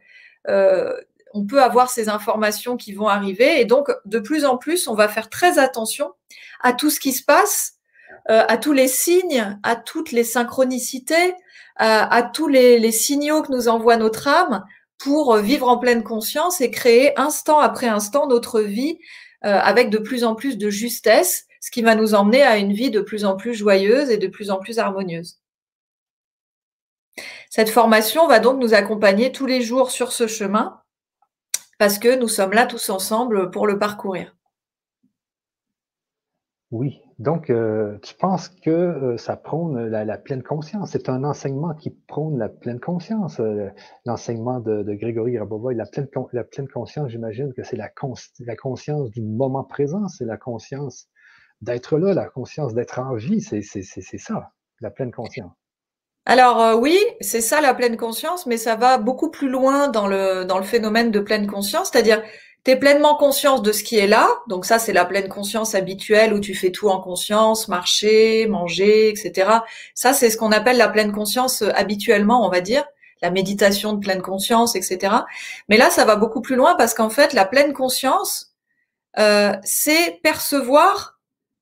euh, on peut avoir ces informations qui vont arriver. Et donc, de plus en plus, on va faire très attention à tout ce qui se passe, à tous les signes, à toutes les synchronicités, à, tous les, les, signaux que nous envoie notre âme pour vivre en pleine conscience et créer instant après instant notre vie avec de plus en plus de justesse ce qui va nous emmener à une vie de plus en plus joyeuse et de plus en plus harmonieuse. Cette formation va donc nous accompagner tous les jours sur ce chemin parce que nous sommes là tous ensemble pour le parcourir. Oui, Donc, euh, tu penses que euh, ça prône la, pleine conscience? C'est un enseignement qui prône la pleine conscience. Euh, l'enseignement de, Grégory Rabovoy, la pleine, conscience, j'imagine que c'est la conscience du moment présent, c'est la conscience d'être là, la conscience d'être en vie. C'est ça, la pleine conscience. Alors oui, c'est ça la pleine conscience, mais ça va beaucoup plus loin dans le, dans le phénomène de pleine conscience, c'est-à-dire tu es pleinement conscience de ce qui est là. Donc ça, c'est la pleine conscience habituelle où tu fais tout en conscience, marcher, manger, etc. Ça, c'est ce qu'on appelle la pleine conscience euh, habituellement, on va dire. La méditation de pleine conscience, etc. Mais là, ça va beaucoup plus loin parce qu'en fait, la pleine conscience, euh, c'est percevoir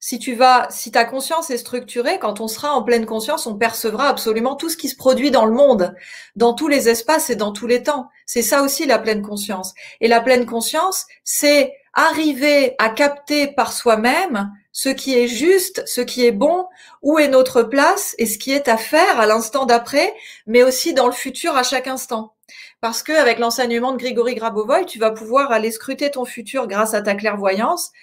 si tu vas, si ta conscience est structurée, quand on sera en pleine conscience, on percevra absolument tout ce qui se produit dans le monde, dans tous les espaces et dans tous les temps. C'est ça aussi la pleine conscience. Et la pleine conscience, c'est arriver à capter par soi-même ce qui est juste, ce qui est bon, où est notre place et ce qui est à faire à l'instant d'après, mais aussi dans le futur à chaque instant. Parce que avec l'enseignement de Grigory Grabovoy, tu vas pouvoir aller scruter ton futur grâce à ta clairvoyance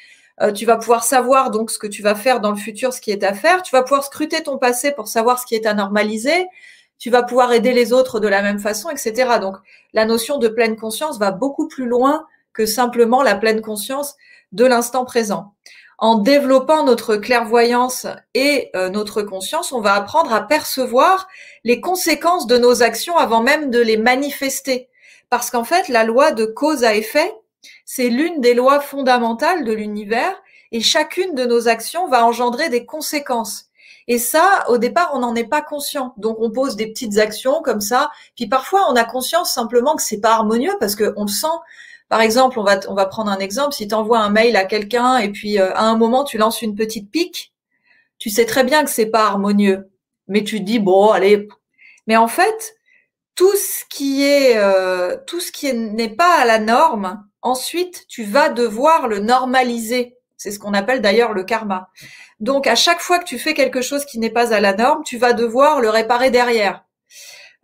euh, tu vas pouvoir savoir donc ce que tu vas faire dans le futur, ce qui est à faire. Tu vas pouvoir scruter ton passé pour savoir ce qui est à normaliser. Tu vas pouvoir aider les autres de la même façon, etc. Donc, la notion de pleine conscience va beaucoup plus loin que simplement la pleine conscience de l'instant présent. En développant notre clairvoyance et euh, notre conscience, on va apprendre à percevoir les conséquences de nos actions avant même de les manifester. Parce qu'en fait, la loi de cause à effet, c'est l'une des lois fondamentales de l'univers et chacune de nos actions va engendrer des conséquences. Et ça, au départ, on n'en est pas conscient. Donc, on pose des petites actions comme ça. Puis parfois, on a conscience simplement que c'est pas harmonieux parce qu'on le sent. Par exemple, on va, on va prendre un exemple. Si tu envoies un mail à quelqu'un et puis euh, à un moment, tu lances une petite pique, tu sais très bien que c'est pas harmonieux. Mais tu te dis, bon, allez. Mais en fait, tout ce qui est, euh, tout ce qui n'est pas à la norme, ensuite, tu vas devoir le normaliser. C'est ce qu'on appelle d'ailleurs le karma. Donc, à chaque fois que tu fais quelque chose qui n'est pas à la norme, tu vas devoir le réparer derrière.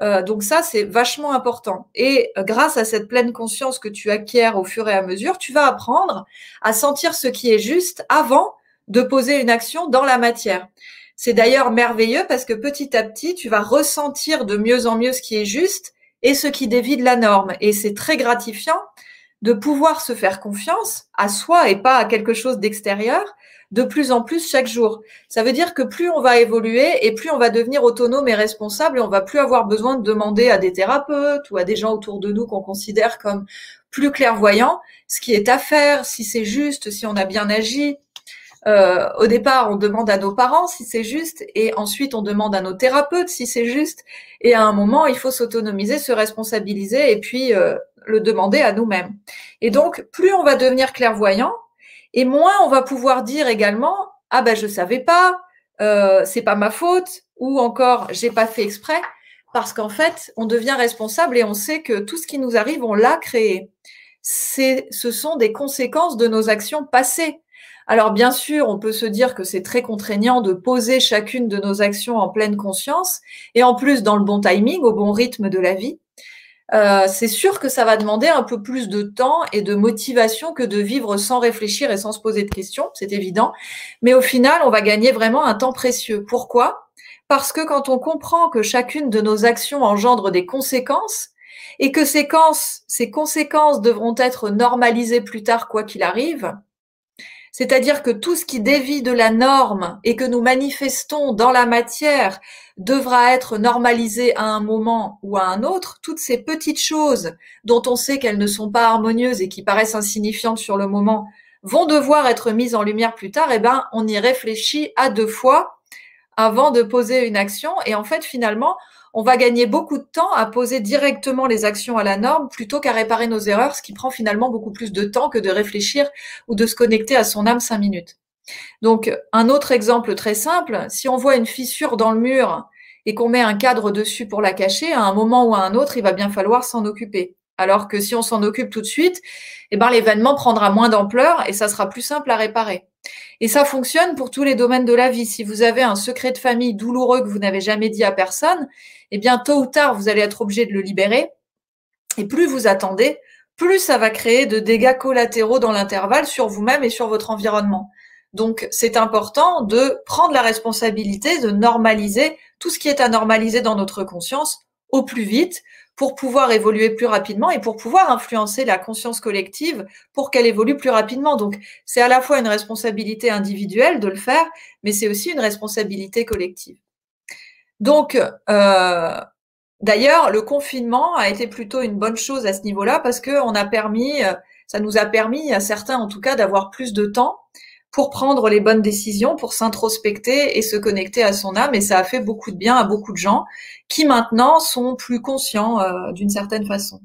Euh, donc ça, c'est vachement important. Et euh, grâce à cette pleine conscience que tu acquiers au fur et à mesure, tu vas apprendre à sentir ce qui est juste avant de poser une action dans la matière. C'est d'ailleurs merveilleux parce que petit à petit, tu vas ressentir de mieux en mieux ce qui est juste et ce qui dévie de la norme. Et c'est très gratifiant de pouvoir se faire confiance à soi et pas à quelque chose d'extérieur de plus en plus chaque jour. Ça veut dire que plus on va évoluer et plus on va devenir autonome et responsable et on va plus avoir besoin de demander à des thérapeutes ou à des gens autour de nous qu'on considère comme plus clairvoyants ce qui est à faire, si c'est juste, si on a bien agi. Euh, au départ, on demande à nos parents si c'est juste, et ensuite on demande à nos thérapeutes si c'est juste. Et à un moment, il faut s'autonomiser, se responsabiliser, et puis euh, le demander à nous-mêmes. Et donc, plus on va devenir clairvoyant, et moins on va pouvoir dire également ah ben je savais pas, euh, c'est pas ma faute, ou encore j'ai pas fait exprès, parce qu'en fait on devient responsable et on sait que tout ce qui nous arrive on l'a créé. C'est, ce sont des conséquences de nos actions passées. Alors bien sûr, on peut se dire que c'est très contraignant de poser chacune de nos actions en pleine conscience et en plus dans le bon timing, au bon rythme de la vie. Euh, c'est sûr que ça va demander un peu plus de temps et de motivation que de vivre sans réfléchir et sans se poser de questions, c'est évident. Mais au final, on va gagner vraiment un temps précieux. Pourquoi? Parce que quand on comprend que chacune de nos actions engendre des conséquences et que ces, ces conséquences devront être normalisées plus tard quoi qu'il arrive, c'est-à-dire que tout ce qui dévie de la norme et que nous manifestons dans la matière devra être normalisé à un moment ou à un autre. Toutes ces petites choses dont on sait qu'elles ne sont pas harmonieuses et qui paraissent insignifiantes sur le moment vont devoir être mises en lumière plus tard. Eh ben, on y réfléchit à deux fois avant de poser une action. Et en fait, finalement, on va gagner beaucoup de temps à poser directement les actions à la norme plutôt qu'à réparer nos erreurs, ce qui prend finalement beaucoup plus de temps que de réfléchir ou de se connecter à son âme cinq minutes. Donc, un autre exemple très simple, si on voit une fissure dans le mur et qu'on met un cadre dessus pour la cacher, à un moment ou à un autre, il va bien falloir s'en occuper. Alors que si on s'en occupe tout de suite, eh ben, l'événement prendra moins d'ampleur et ça sera plus simple à réparer. Et ça fonctionne pour tous les domaines de la vie. Si vous avez un secret de famille douloureux que vous n'avez jamais dit à personne, eh bien, tôt ou tard, vous allez être obligé de le libérer. Et plus vous attendez, plus ça va créer de dégâts collatéraux dans l'intervalle sur vous-même et sur votre environnement. Donc, c'est important de prendre la responsabilité de normaliser tout ce qui est à normaliser dans notre conscience au plus vite pour pouvoir évoluer plus rapidement et pour pouvoir influencer la conscience collective pour qu'elle évolue plus rapidement. Donc, c'est à la fois une responsabilité individuelle de le faire, mais c'est aussi une responsabilité collective. Donc, euh, d'ailleurs, le confinement a été plutôt une bonne chose à ce niveau-là parce que on a permis, euh, ça nous a permis à certains en tout cas d'avoir plus de temps pour prendre les bonnes décisions, pour s'introspecter et se connecter à son âme. Et ça a fait beaucoup de bien à beaucoup de gens qui maintenant sont plus conscients euh, d'une certaine façon.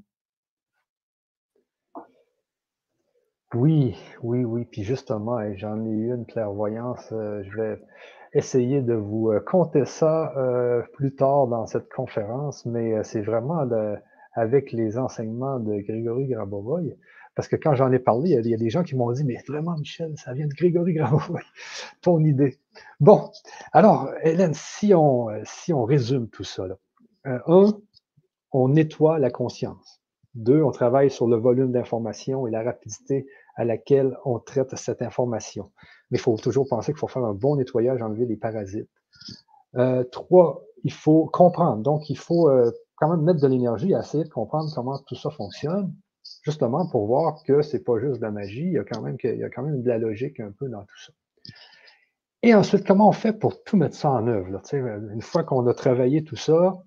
Oui, oui, oui. Puis justement, j'en ai eu une clairvoyance. Euh, je vais essayer de vous euh, compter ça plus tard dans cette conférence, mais c'est vraiment avec les enseignements de Grégory Grabovoy. Parce que quand j'en ai parlé, il y, a, des gens qui m'ont dit, mais vraiment, Michel, ça vient de Grégory Gravois, ton idée. Bon, alors, Hélène, si on, si on résume tout ça, là. Euh, un, on nettoie la conscience. Deux, on travaille sur le volume d'information et la rapidité à laquelle on traite cette information. Mais il faut toujours penser qu'il faut faire un bon nettoyage, enlever les parasites. Euh, trois, il faut comprendre. Donc, il faut euh, quand même mettre de l'énergie à essayer de comprendre comment tout ça fonctionne justement pour voir que c'est pas juste de la magie, il y a quand même, il y a quand même de la logique un peu dans tout ça. Et ensuite, comment on fait pour tout mettre ça en œuvre? Là, une fois qu'on a travaillé tout ça,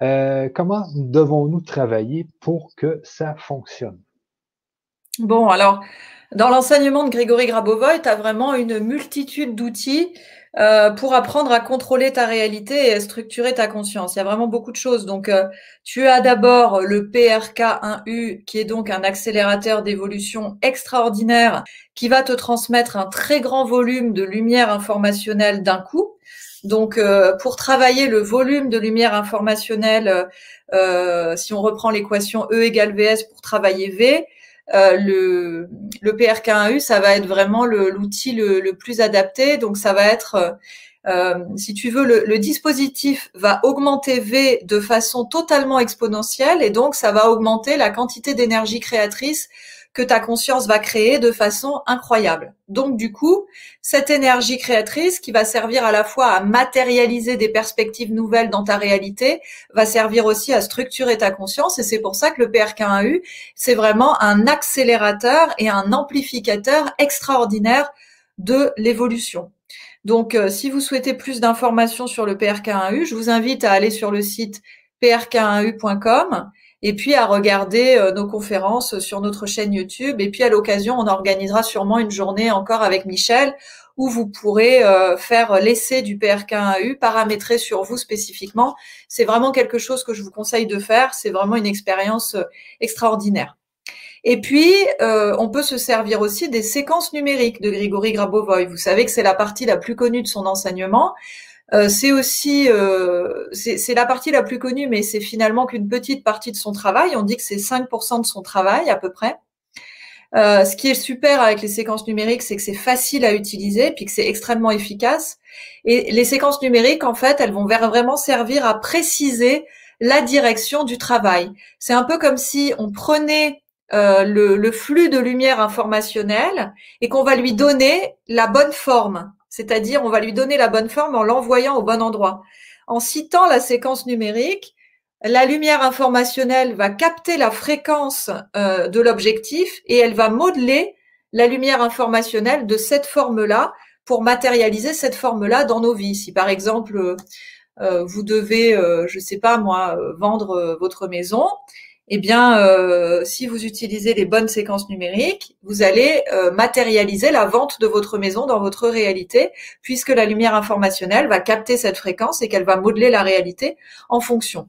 euh, comment devons-nous travailler pour que ça fonctionne? Bon, alors, dans l'enseignement de Grégory Grabovoy, tu as vraiment une multitude d'outils euh, pour apprendre à contrôler ta réalité et à structurer ta conscience. Il y a vraiment beaucoup de choses. Donc, euh, tu as d'abord le PRK1U, qui est donc un accélérateur d'évolution extraordinaire, qui va te transmettre un très grand volume de lumière informationnelle d'un coup. Donc, euh, pour travailler le volume de lumière informationnelle, si on reprend l'équation E égale VS pour travailler V, euh, le, le PRK1U, ça va être vraiment l'outil le, plus adapté. Donc, ça va être, euh, euh, si tu veux, le, le, dispositif va augmenter V de façon totalement exponentielle et donc ça va augmenter la quantité d'énergie créatrice que ta conscience va créer de façon incroyable. Donc du coup, cette énergie créatrice qui va servir à la fois à matérialiser des perspectives nouvelles dans ta réalité, va servir aussi à structurer ta conscience et c'est pour ça que le PRK1U, c'est vraiment un accélérateur et un amplificateur extraordinaire de l'évolution. Donc, euh, si vous souhaitez plus d'informations sur le PRK1U, je vous invite à aller sur le site prk1u.com et puis à regarder euh, nos conférences sur notre chaîne YouTube. Et puis à l'occasion, on organisera sûrement une journée encore avec Michel où vous pourrez euh, faire l'essai du PRK1AU paramétré sur vous spécifiquement. C'est vraiment quelque chose que je vous conseille de faire. C'est vraiment une expérience euh, extraordinaire. Et puis, on peut se servir aussi des séquences numériques de Grigory Grabovoy. Vous savez que c'est la partie la plus connue de son enseignement. Euh, c'est aussi, euh, c'est la partie la plus connue, mais c'est finalement qu'une petite partie de son travail. On dit que c'est 5% de son travail à peu près. Euh, ce qui est super avec les séquences numériques, c'est que c'est facile à utiliser, puis que c'est extrêmement efficace. Et les séquences numériques, en fait, elles vont vraiment servir à préciser la direction du travail. C'est un peu comme si on prenait le, le, flux de lumière informationnelle et qu'on va lui donner la bonne forme. C'est-à-dire, on va lui donner la bonne forme en l'envoyant au bon endroit. En citant la séquence numérique, la lumière informationnelle va capter la fréquence euh, de l'objectif et elle va modeler la lumière informationnelle de cette forme-là pour matérialiser cette forme-là dans nos vies. Si par exemple, euh, vous devez, euh, je sais pas moi, vendre votre maison, eh bien, euh, si vous utilisez les bonnes séquences numériques, vous allez euh, matérialiser la vente de votre maison dans votre réalité, puisque la lumière informationnelle va capter cette fréquence et qu'elle va modeler la réalité en fonction.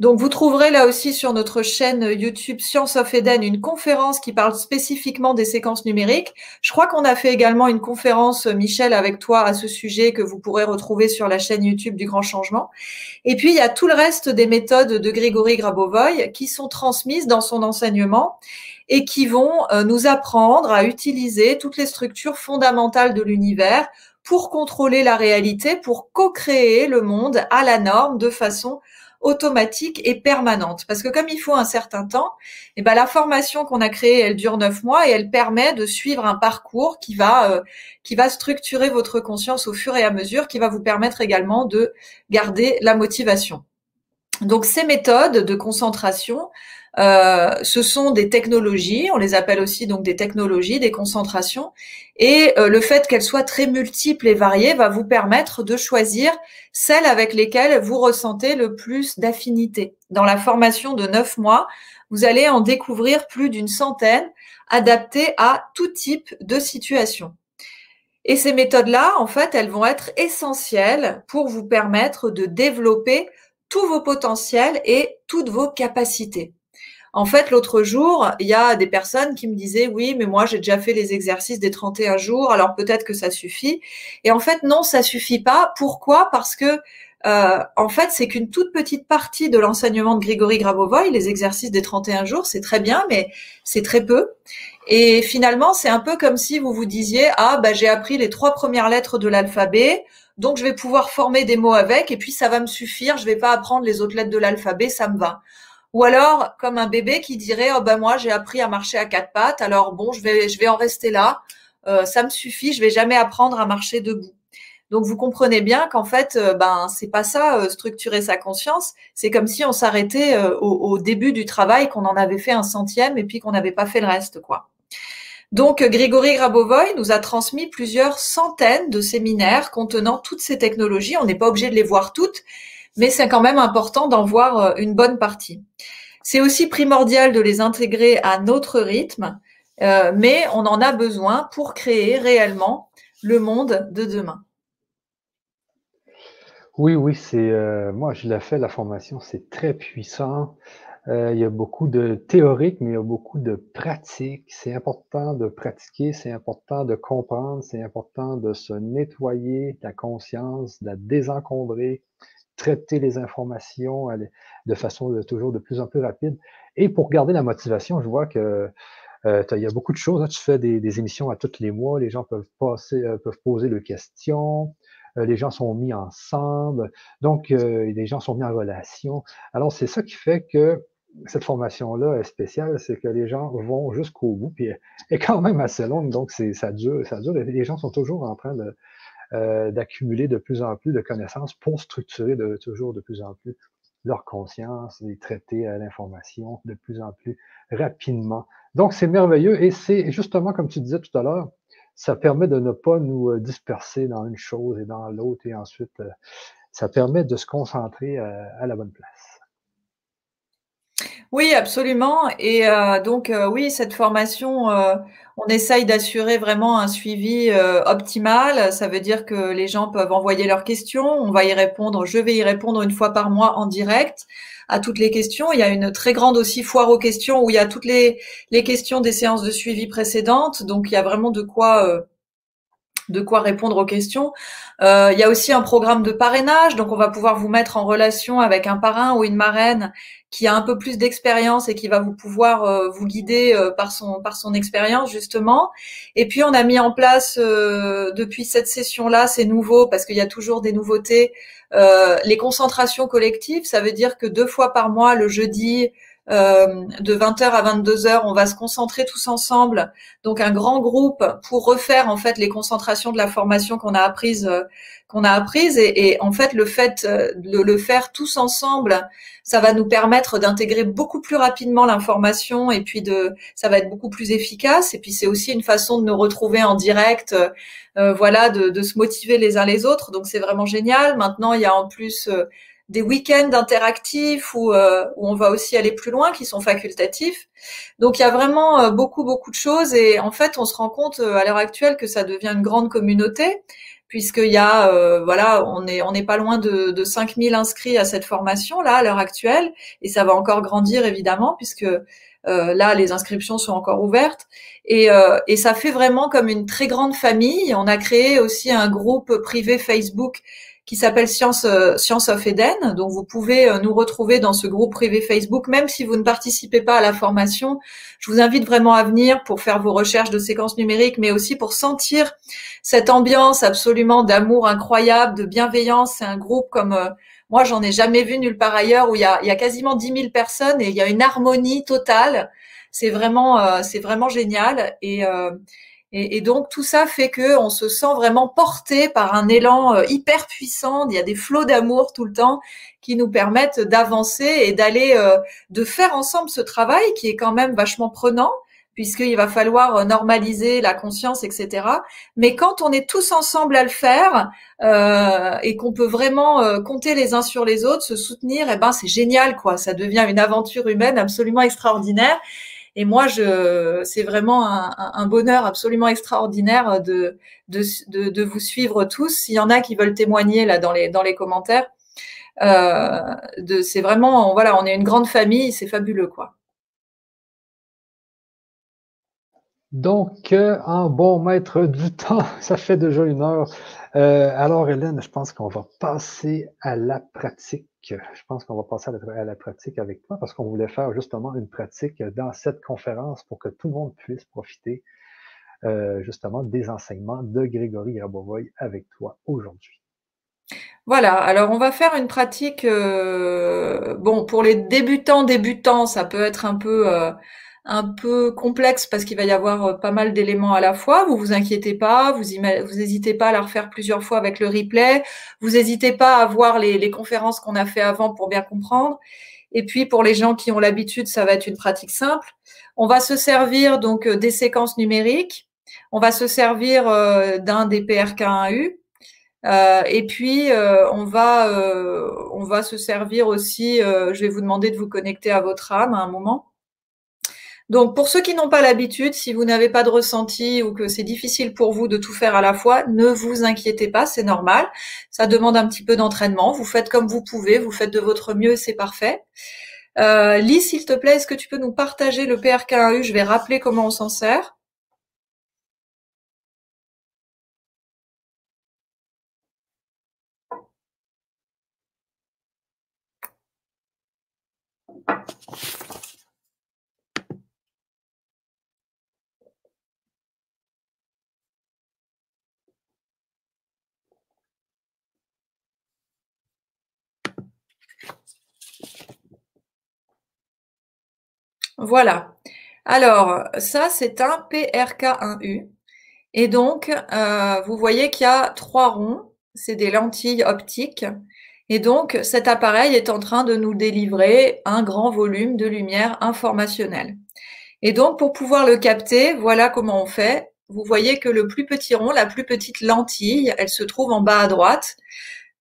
Donc, vous trouverez là aussi sur notre chaîne YouTube Science of Eden une conférence qui parle spécifiquement des séquences numériques. Je crois qu'on a fait également une conférence, Michel, avec toi à ce sujet que vous pourrez retrouver sur la chaîne YouTube du Grand Changement. Et puis, il y a tout le reste des méthodes de Grégory Grabovoy qui sont transmises dans son enseignement et qui vont euh, nous apprendre à utiliser toutes les structures fondamentales de l'univers pour contrôler la réalité, pour co-créer le monde à la norme de façon automatique et permanente. Parce que comme il faut un certain temps, eh ben, la formation qu'on a créée, elle dure neuf mois et elle permet de suivre un parcours qui va, euh, qui va structurer votre conscience au fur et à mesure, qui va vous permettre également de garder la motivation. Donc ces méthodes de concentration, euh, ce sont des technologies, on les appelle aussi donc des technologies, des concentrations, et euh, le fait qu'elles soient très multiples et variées va vous permettre de choisir celles avec lesquelles vous ressentez le plus d'affinité. Dans la formation de neuf mois, vous allez en découvrir plus d'une centaine adaptées à tout type de situation. Et ces méthodes-là, en fait, elles vont être essentielles pour vous permettre de développer tous vos potentiels et toutes vos capacités. En fait, l'autre jour, il y a des personnes qui me disaient oui, mais moi j'ai déjà fait les exercices des 31 jours, alors peut-être que ça suffit. Et en fait, non, ça suffit pas. Pourquoi? Parce que euh, en fait, c'est qu'une toute petite partie de l'enseignement de Grigory Grabovoy, les exercices des 31 jours, c'est très bien, mais c'est très peu. Et finalement, c'est un peu comme si vous vous disiez ah bah j'ai appris les trois premières lettres de l'alphabet, donc je vais pouvoir former des mots avec, et puis ça va me suffire. Je vais pas apprendre les autres lettres de l'alphabet, ça me va. Ou alors, comme un bébé qui dirait, oh ben moi j'ai appris à marcher à quatre pattes, alors bon, je vais, je vais en rester là, euh, ça me suffit, je vais jamais apprendre à marcher debout. Donc vous comprenez bien qu'en fait, euh, ben c'est pas ça euh, structurer sa conscience. C'est comme si on s'arrêtait au, au, début du travail, qu'on en avait fait un centième et puis qu'on n'avait pas fait le reste, quoi. Donc Grigory Grabovoy nous a transmis plusieurs centaines de séminaires contenant toutes ces technologies. On n'est pas obligé de les voir toutes, mais c'est quand même important d'en voir euh, une bonne partie. C'est aussi primordial de les intégrer à notre rythme, euh, mais on en a besoin pour créer réellement le monde de demain. Oui, oui, c'est euh, moi je l'ai fait la formation, c'est très puissant. il y a beaucoup de théorique, mais il y a beaucoup de pratique. C'est important de pratiquer, c'est important de comprendre, c'est important de se nettoyer la conscience, de la désencombrer, traiter les informations de façon toujours de plus en plus rapide. Et pour garder la motivation, je vois que euh, y a beaucoup de choses. Hein. Tu fais des, émissions à tous les mois, les gens peuvent passer, euh, peuvent poser leurs questions, euh, les gens sont mis ensemble, donc les gens sont mis en relation. Alors c'est ça qui fait que cette formation-là est spéciale, c'est que les gens vont jusqu'au bout, puis elle est quand même assez longue, donc ça dure, ça dure. Les gens sont toujours en train de, euh, d'accumuler de plus en plus de connaissances pour structurer de, toujours de plus en plus leur conscience et traiter l'information de plus en plus rapidement. Donc, c'est merveilleux et c'est justement, comme tu disais tout à l'heure, ça permet de ne pas nous euh, disperser dans une chose et dans l'autre et ensuite, euh, ça permet de se concentrer à la bonne place. Oui, absolument. Et euh, donc, euh, oui, cette formation, euh, on essaye d'assurer vraiment un suivi optimal. Ça veut dire que les gens peuvent envoyer leurs questions. On va y répondre. Je vais y répondre une fois par mois en direct à toutes les questions. Il y a une très grande aussi foire aux questions où il y a toutes les, les questions des séances de suivi précédentes. Donc, il y a vraiment de quoi de quoi répondre aux questions. Euh, il y a aussi un programme de parrainage, donc on va pouvoir vous mettre en relation avec un parrain ou une marraine qui a un peu plus d'expérience et qui va vous pouvoir euh, vous guider euh, par son par son expérience justement. Et puis on a mis en place depuis cette session là, c'est nouveau parce qu'il y a toujours des nouveautés, les concentrations collectives. Ça veut dire que deux fois par mois, le jeudi, euh, de 20h à 22h, on va se concentrer tous ensemble, donc un grand groupe pour refaire en fait les concentrations de la formation qu'on a apprise, euh, qu'on a apprise et, en fait le fait euh, de le faire tous ensemble, ça va nous permettre d'intégrer beaucoup plus rapidement l'information et puis de, ça va être beaucoup plus efficace. Et puis c'est aussi une façon de nous retrouver en direct, voilà, de, de, se motiver les uns les autres, donc c'est vraiment génial. Maintenant il y a en plus des week-ends interactifs où, euh, où, on va aussi aller plus loin, qui sont facultatifs. Donc il y a vraiment euh, beaucoup beaucoup de choses et en fait on se rend compte euh, à l'heure actuelle que ça devient une grande communauté puisqu'il y a voilà on est on n'est pas loin de, de 5000 inscrits à cette formation là à l'heure actuelle et ça va encore grandir évidemment puisque là les inscriptions sont encore ouvertes et, et ça fait vraiment comme une très grande famille. On a créé aussi un groupe privé Facebook qui s'appelle Science, euh, Science of Eden. Donc vous pouvez euh, nous retrouver dans ce groupe privé Facebook, même si vous ne participez pas à la formation. Je vous invite vraiment à venir pour faire vos recherches de séquences numériques, mais aussi pour sentir cette ambiance absolument d'amour incroyable, de bienveillance. C'est un groupe comme euh, Moi, j'en ai jamais vu nulle part ailleurs où il y a, y a quasiment 10 000 personnes et il y a une harmonie totale. C'est vraiment, euh, c'est vraiment génial. Et, euh, et, donc tout ça fait que on se sent vraiment porté par un élan euh, hyper puissant. Il y a des flots d'amour tout le temps qui nous permettent d'avancer et d'aller, de faire ensemble ce travail qui est quand même vachement prenant puisqu'il va falloir euh, normaliser la conscience, etc. Mais quand on est tous ensemble à le faire euh, et qu'on peut vraiment euh, compter les uns sur les autres, se soutenir, eh ben c'est génial, quoi. Ça devient une aventure humaine absolument extraordinaire. Et moi, c'est vraiment un, un, bonheur absolument extraordinaire de, vous suivre tous. S'il y en a qui veulent témoigner là dans les, commentaires, euh, c'est vraiment, voilà, on est une grande famille, c'est fabuleux, quoi. Donc, euh, en bon maître du temps, ça fait déjà une heure. Euh, alors, Hélène, je pense qu'on va passer à la pratique. Je pense qu'on va passer à la, pratique avec toi parce qu'on voulait faire justement une pratique dans cette conférence pour que tout le monde puisse profiter euh, justement des enseignements de Grégory Grabovoy avec toi aujourd'hui. Voilà, alors on va faire une pratique, bon, pour les débutants, débutants, ça peut être un peu un peu complexe parce qu'il va y avoir euh, pas mal d'éléments à la fois. Vous vous inquiétez pas, vous vous hésitez pas à la refaire plusieurs fois avec le replay. Vous n'hésitez pas à voir les, conférences qu'on a fait avant pour bien comprendre. Et puis pour les gens qui ont l'habitude, ça va être une pratique simple. On va se servir donc euh, des séquences numériques. On va se servir euh, d'un des PRK1U. Euh, et puis on va on va se servir aussi. je vais vous demander de vous connecter à votre âme à un moment. Donc, pour ceux qui n'ont pas l'habitude, si vous n'avez pas de ressenti ou que c'est difficile pour vous de tout faire à la fois, ne vous inquiétez pas, c'est normal. Ça demande un petit peu d'entraînement. Vous faites comme vous pouvez, vous faites de votre mieux, c'est parfait. Euh, Lise, s'il te plaît, est-ce que tu peux nous partager le PRK1U Je vais rappeler comment on s'en sert. Voilà. Alors, ça, c'est un PRK1U. Et donc, euh, vous voyez qu'il y a trois ronds. C'est des lentilles optiques. Et donc, cet appareil est en train de nous délivrer un grand volume de lumière informationnelle. Et donc, pour pouvoir le capter, voilà comment on fait. Vous voyez que le plus petit rond, la plus petite lentille, elle se trouve en bas à droite.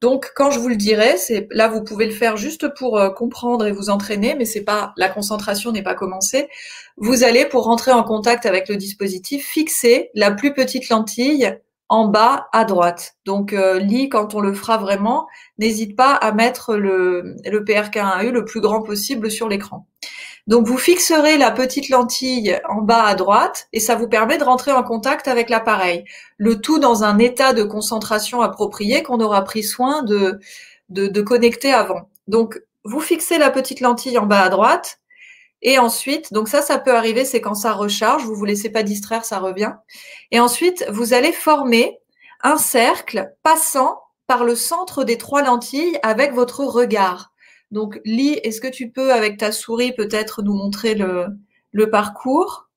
Donc, quand je vous le dirai, là vous pouvez le faire juste pour euh, comprendre et vous entraîner, mais c'est pas la concentration n'est pas commencée. Vous allez pour rentrer en contact avec le dispositif fixer la plus petite lentille en bas à droite. Donc, euh, lit quand on le fera vraiment, n'hésite pas à mettre le, le PRK1U le plus grand possible sur l'écran. Donc vous fixerez la petite lentille en bas à droite et ça vous permet de rentrer en contact avec l'appareil. Le tout dans un état de concentration approprié qu'on aura pris soin de, de, connecter avant. Donc vous fixez la petite lentille en bas à droite et ensuite, donc ça, ça peut arriver, c'est quand ça recharge, vous vous laissez pas distraire, ça revient. Et ensuite, vous allez former un cercle passant par le centre des trois lentilles avec votre regard. Donc, Lee, est-ce que tu peux, avec ta souris, peut-être nous montrer le, parcours?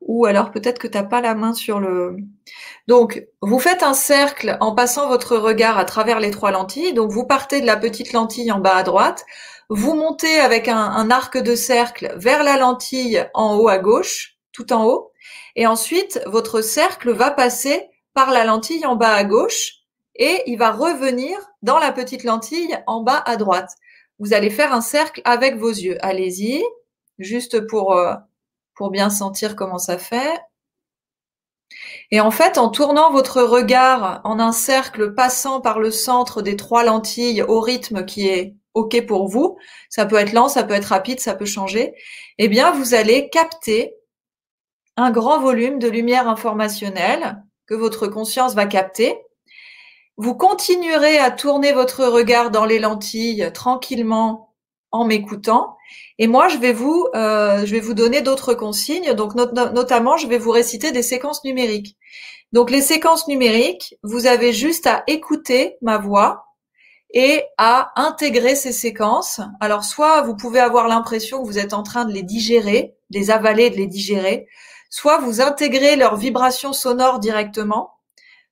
Ou alors peut-être que tu n'as pas la main sur le... Donc, vous faites un cercle en passant votre regard à travers les trois lentilles. Donc, vous partez de la petite lentille en bas à droite. Vous montez avec un arc de cercle vers la lentille en haut à gauche, tout en haut. Et ensuite, votre cercle va passer par la lentille en bas à gauche et il va revenir dans la petite lentille en bas à droite. Vous allez faire un cercle avec vos yeux. Allez-y, juste pour, euh, pour bien sentir comment ça fait. Et en fait, en tournant votre regard en un cercle passant par le centre des trois lentilles au rythme qui est OK pour vous, ça peut être lent, ça peut être rapide, ça peut changer, eh bien, vous allez capter un grand volume de lumière informationnelle que votre conscience va capter vous continuerez à tourner votre regard dans les lentilles tranquillement en m'écoutant. Et moi, je vais vous, euh, je vais vous donner d'autres consignes. Donc, notamment, je vais vous réciter des séquences numériques. Donc, les séquences numériques, vous avez juste à écouter ma voix et à intégrer ces séquences. Alors soit vous pouvez avoir l'impression que vous êtes en train de les digérer, les avaler, de les digérer, soit vous intégrez leurs vibrations sonores directement,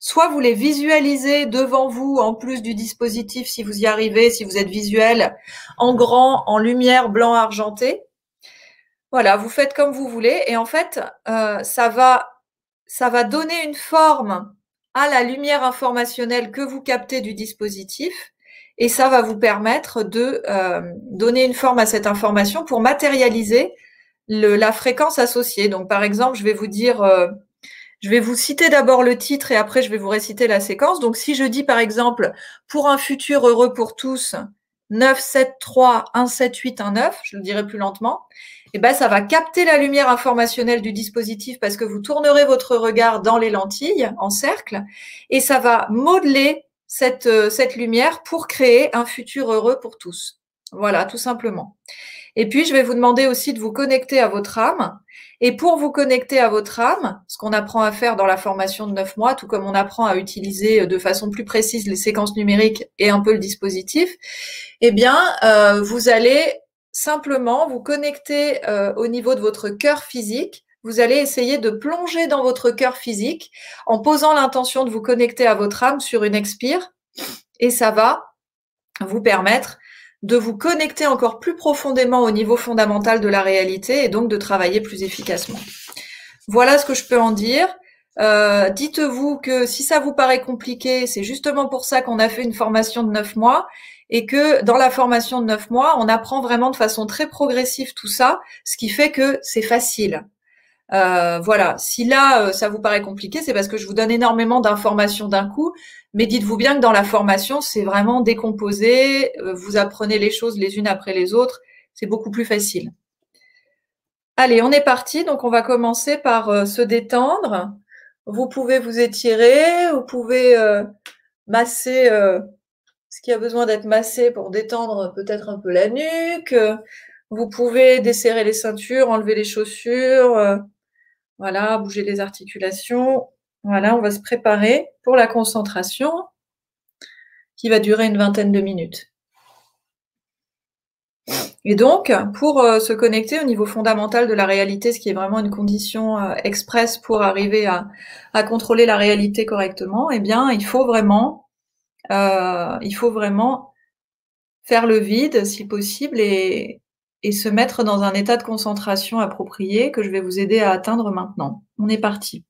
soit vous les visualisez devant vous en plus du dispositif si vous y arrivez, si vous êtes visuel, en grand, en lumière blanc argenté. Voilà, vous faites comme vous voulez et en fait, euh, ça va ça va donner une forme à la lumière informationnelle que vous captez du dispositif et ça va vous permettre de euh, donner une forme à cette information pour matérialiser le, la fréquence associée. Donc, par exemple, je vais vous dire, euh, je vais vous citer d'abord le titre et après je vais vous réciter la séquence. Donc, si je dis par exemple, pour un futur heureux pour tous, 9, 7, 3, 1, 7, 8, 1, 9, je le dirai plus lentement, et eh ben, ça va capter la lumière informationnelle du dispositif parce que vous tournerez votre regard dans les lentilles en cercle et ça va modeler cette, euh, cette lumière pour créer un futur heureux pour tous. Voilà, tout simplement. Et puis, je vais vous demander aussi de vous connecter à votre âme. Et pour vous connecter à votre âme, ce qu'on apprend à faire dans la formation de 9 mois, tout comme on apprend à utiliser euh, de façon plus précise les séquences numériques et un peu le dispositif, eh bien, euh, vous allez simplement vous connecter au niveau de votre cœur physique. Vous allez essayer de plonger dans votre cœur physique en posant l'intention de vous connecter à votre âme sur une expire. Et ça va vous permettre de vous connecter encore plus profondément au niveau fondamental de la réalité et donc de travailler plus efficacement. Voilà ce que je peux en dire. Euh, dites-vous que si ça vous paraît compliqué, c'est justement pour ça qu'on a fait une formation de neuf mois et que dans la formation de neuf mois, on apprend vraiment de façon très progressive tout ça, ce qui fait que c'est facile. Euh, voilà, si là euh, ça vous paraît compliqué, c'est parce que je vous donne énormément d'informations d'un coup, mais dites-vous bien que dans la formation, c'est vraiment décomposé, euh, vous apprenez les choses les unes après les autres, c'est beaucoup plus facile. Allez, on est parti, donc on va commencer par se détendre. Vous pouvez vous étirer, vous pouvez masser ce qui a besoin d'être massé pour détendre peut-être un peu la nuque. Vous pouvez desserrer les ceintures, enlever les chaussures, voilà, bouger les articulations. Voilà, on va se préparer pour la concentration qui va durer une vingtaine de minutes. Et donc, pour euh, se connecter au niveau fondamental de la réalité, ce qui est vraiment une condition euh, express pour arriver à, contrôler la réalité correctement, eh bien, il faut vraiment, euh, il faut vraiment faire le vide, si possible, et, et se mettre dans un état de concentration approprié que je vais vous aider à atteindre maintenant. On est parti.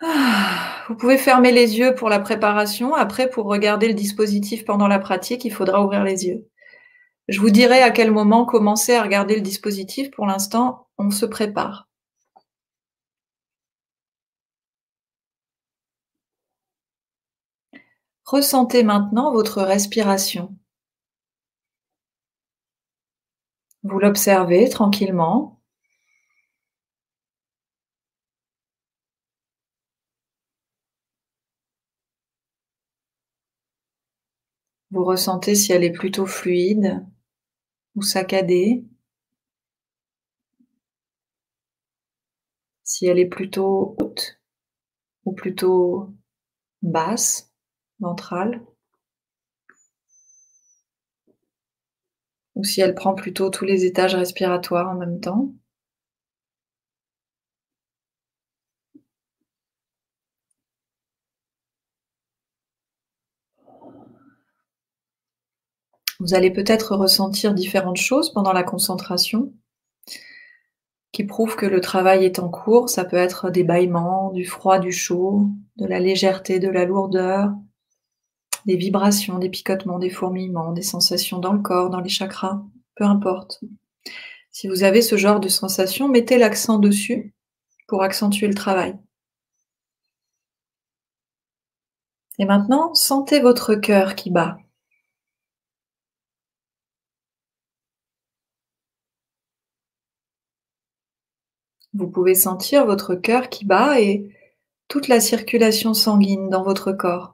Ah, vous pouvez fermer les yeux pour la préparation. Après, pour regarder le dispositif pendant la pratique, il faudra ouvrir les yeux. Je vous dirai à quel moment commencer à regarder le dispositif. Pour l'instant, on se prépare. Ressentez maintenant votre respiration. Vous l'observez tranquillement. Vous ressentez si elle est plutôt fluide ou saccadée, si elle est plutôt haute ou plutôt basse, ventrale. Ou si elle prend plutôt tous les étages respiratoires en même temps. Vous allez peut-être ressentir différentes choses pendant la concentration qui prouvent que le travail est en cours. Ça peut être des bâillements, du froid, du chaud, de la légèreté, de la lourdeur, des vibrations, des picotements, des fourmillements, des sensations dans le corps, dans les chakras, peu importe. Si vous avez ce genre de sensations, mettez l'accent dessus pour accentuer le travail. Et maintenant, sentez votre cœur qui bat. Vous pouvez sentir votre cœur qui bat et toute la circulation sanguine dans votre corps.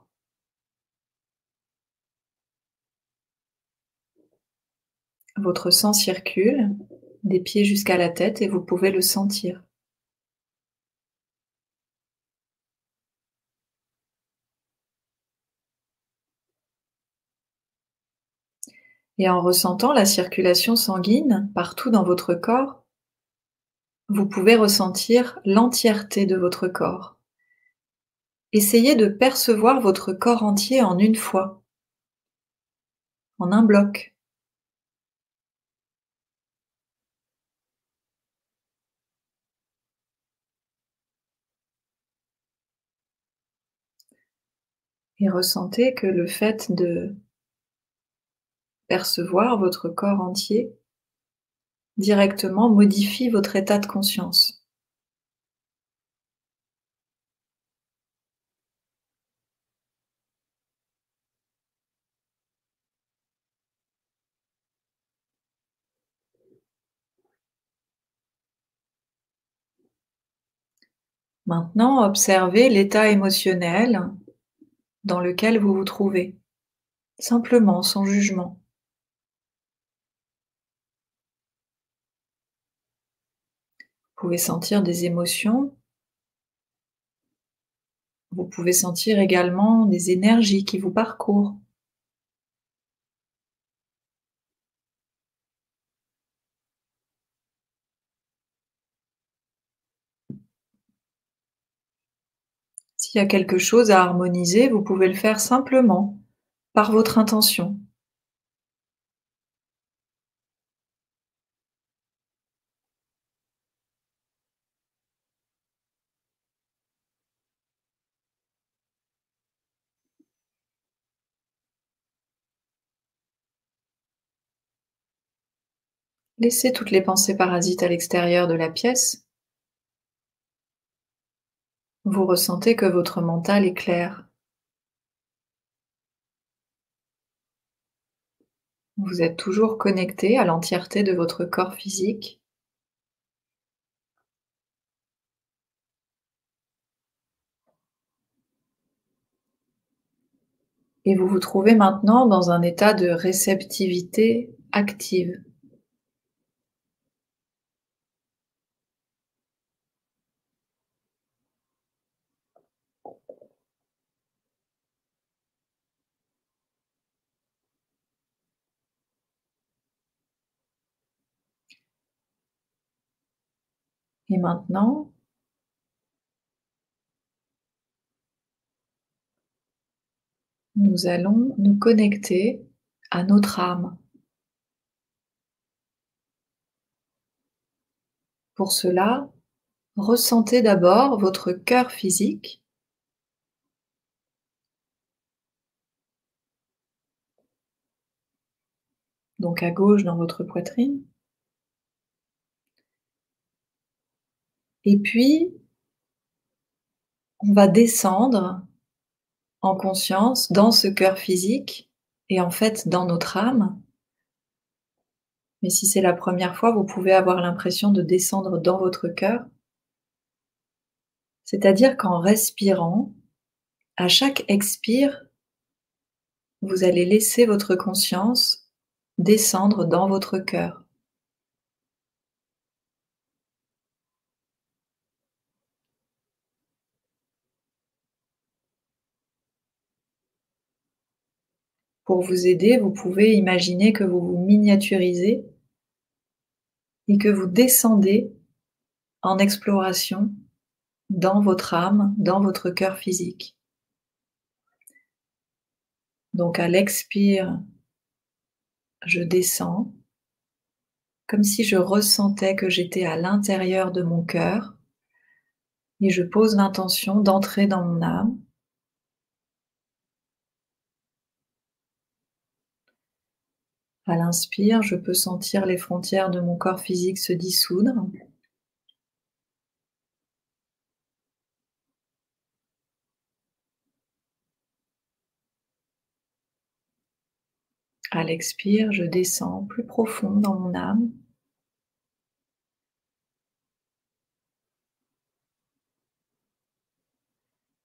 Votre sang circule des pieds jusqu'à la tête et vous pouvez le sentir. Et en ressentant la circulation sanguine partout dans votre corps, vous pouvez ressentir l'entièreté de votre corps. Essayez de percevoir votre corps entier en une fois, en un bloc. Et ressentez que le fait de percevoir votre corps entier directement modifie votre état de conscience. Maintenant, observez l'état émotionnel dans lequel vous vous trouvez, simplement, sans jugement. Vous pouvez sentir des émotions. Vous pouvez sentir également des énergies qui vous parcourent. Y a quelque chose à harmoniser, vous pouvez le faire simplement par votre intention. Laissez toutes les pensées parasites à l'extérieur de la pièce. Vous ressentez que votre mental est clair. Vous êtes toujours connecté à l'entièreté de votre corps physique. Et vous vous trouvez maintenant dans un état de réceptivité active. Et maintenant, nous allons nous connecter à notre âme. Pour cela, ressentez d'abord votre cœur physique. Donc à gauche dans votre poitrine. Et puis, on va descendre en conscience dans ce cœur physique et en fait dans notre âme. Mais si c'est la première fois, vous pouvez avoir l'impression de descendre dans votre cœur. C'est-à-dire qu'en respirant, à chaque expire, vous allez laisser votre conscience descendre dans votre cœur. Pour vous aider, vous pouvez imaginer que vous vous miniaturisez et que vous descendez en exploration dans votre âme, dans votre cœur physique. Donc à l'expire, je descends comme si je ressentais que j'étais à l'intérieur de mon cœur et je pose l'intention d'entrer dans mon âme À l'inspire, je peux sentir les frontières de mon corps physique se dissoudre. À l'expire, je descends plus profond dans mon âme.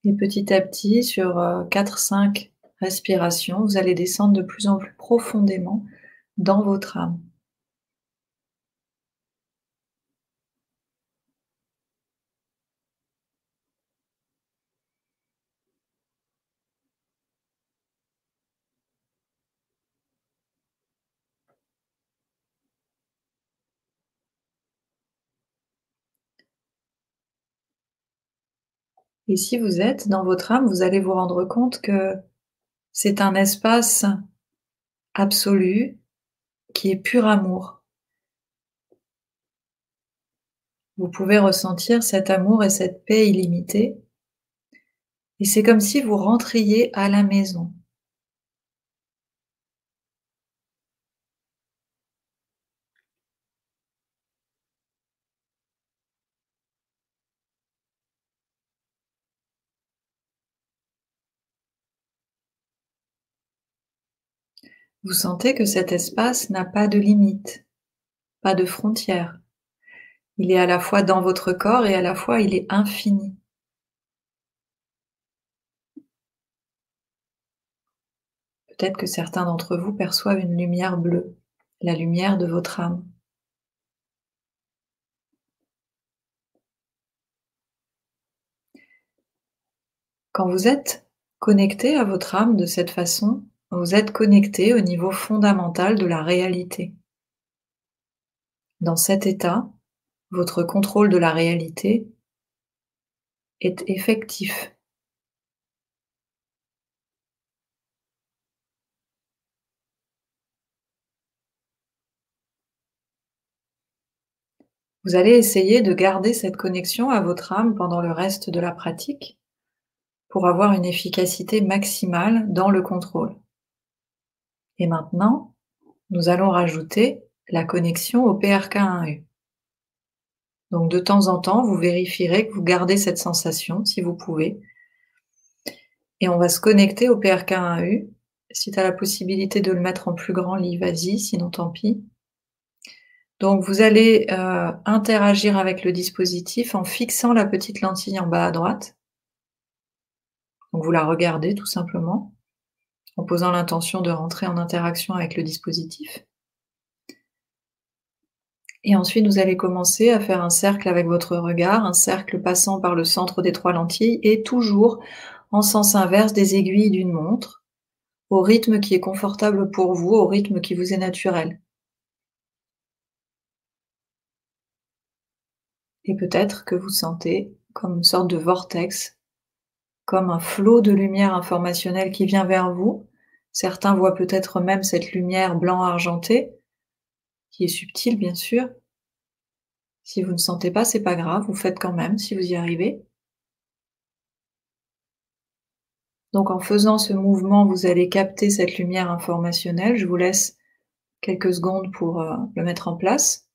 Et petit à petit, sur 4-5 euh, respirations, vous allez descendre de plus en plus profondément dans votre âme. Et si vous êtes dans votre âme, vous allez vous rendre compte que c'est un espace absolu, qui est pur amour. Vous pouvez ressentir cet amour et cette paix illimitée. Et c'est comme si vous rentriez à la maison. Vous sentez que cet espace n'a pas de limite, pas de frontières. Il est à la fois dans votre corps et à la fois il est infini. Peut-être que certains d'entre vous perçoivent une lumière bleue, la lumière de votre âme. Quand vous êtes connecté à votre âme de cette façon, vous êtes connecté au niveau fondamental de la réalité. Dans cet état, votre contrôle de la réalité est effectif. Vous allez essayer de garder cette connexion à votre âme pendant le reste de la pratique pour avoir une efficacité maximale dans le contrôle. Et maintenant, nous allons rajouter la connexion au PRK1U. Donc de temps en temps, vous vérifierez que vous gardez cette sensation si vous pouvez. Et on va se connecter au PRK1U. Si tu as la possibilité de le mettre en plus grand lit, vas-y, sinon tant pis. Donc vous allez euh, interagir avec le dispositif en fixant la petite lentille en bas à droite. Donc vous la regardez tout simplement en posant l'intention de rentrer en interaction avec le dispositif. Et ensuite, vous allez commencer à faire un cercle avec votre regard, un cercle passant par le centre des trois lentilles et toujours en sens inverse des aiguilles d'une montre, au rythme qui est confortable pour vous, au rythme qui vous est naturel. Et peut-être que vous sentez comme une sorte de vortex comme un flot de lumière informationnelle qui vient vers vous. Certains voient peut-être même cette lumière blanc-argentée, qui est subtile bien sûr. Si vous ne sentez pas, c'est pas grave, vous faites quand même si vous y arrivez. Donc en faisant ce mouvement, vous allez capter cette lumière informationnelle. Je vous laisse quelques secondes pour euh, le mettre en place.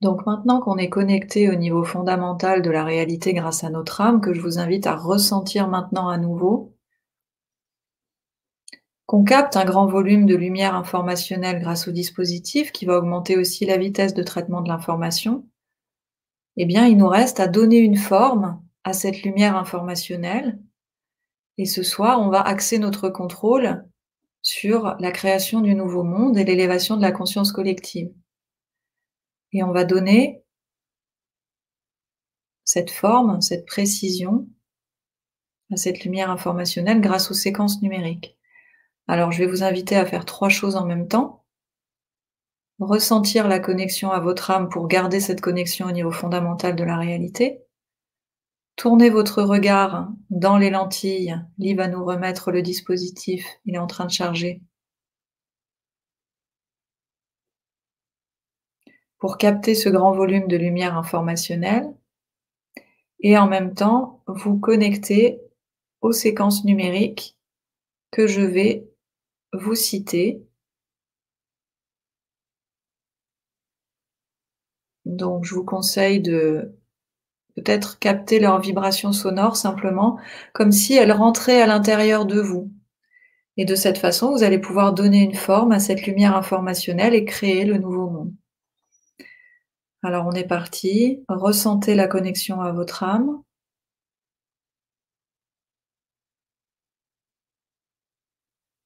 Donc maintenant qu'on est connecté au niveau fondamental de la réalité grâce à notre âme, que je vous invite à ressentir maintenant à nouveau, qu'on capte un grand volume de lumière informationnelle grâce au dispositif qui va augmenter aussi la vitesse de traitement de l'information, eh bien il nous reste à donner une forme à cette lumière informationnelle. Et ce soir, on va axer notre contrôle sur la création du nouveau monde et l'élévation de la conscience collective. Et on va donner cette forme, cette précision à cette lumière informationnelle grâce aux séquences numériques. Alors je vais vous inviter à faire trois choses en même temps. Ressentir la connexion à votre âme pour garder cette connexion au niveau fondamental de la réalité. Tournez votre regard dans les lentilles. Lee va nous remettre le dispositif. Il est en train de charger. Pour capter ce grand volume de lumière informationnelle et en même temps vous connecter aux séquences numériques que je vais vous citer. Donc je vous conseille de peut-être capter leur vibration sonore simplement comme si elles rentraient à l'intérieur de vous. Et de cette façon, vous allez pouvoir donner une forme à cette lumière informationnelle et créer le nouveau monde. Alors on est parti. Ressentez la connexion à votre âme.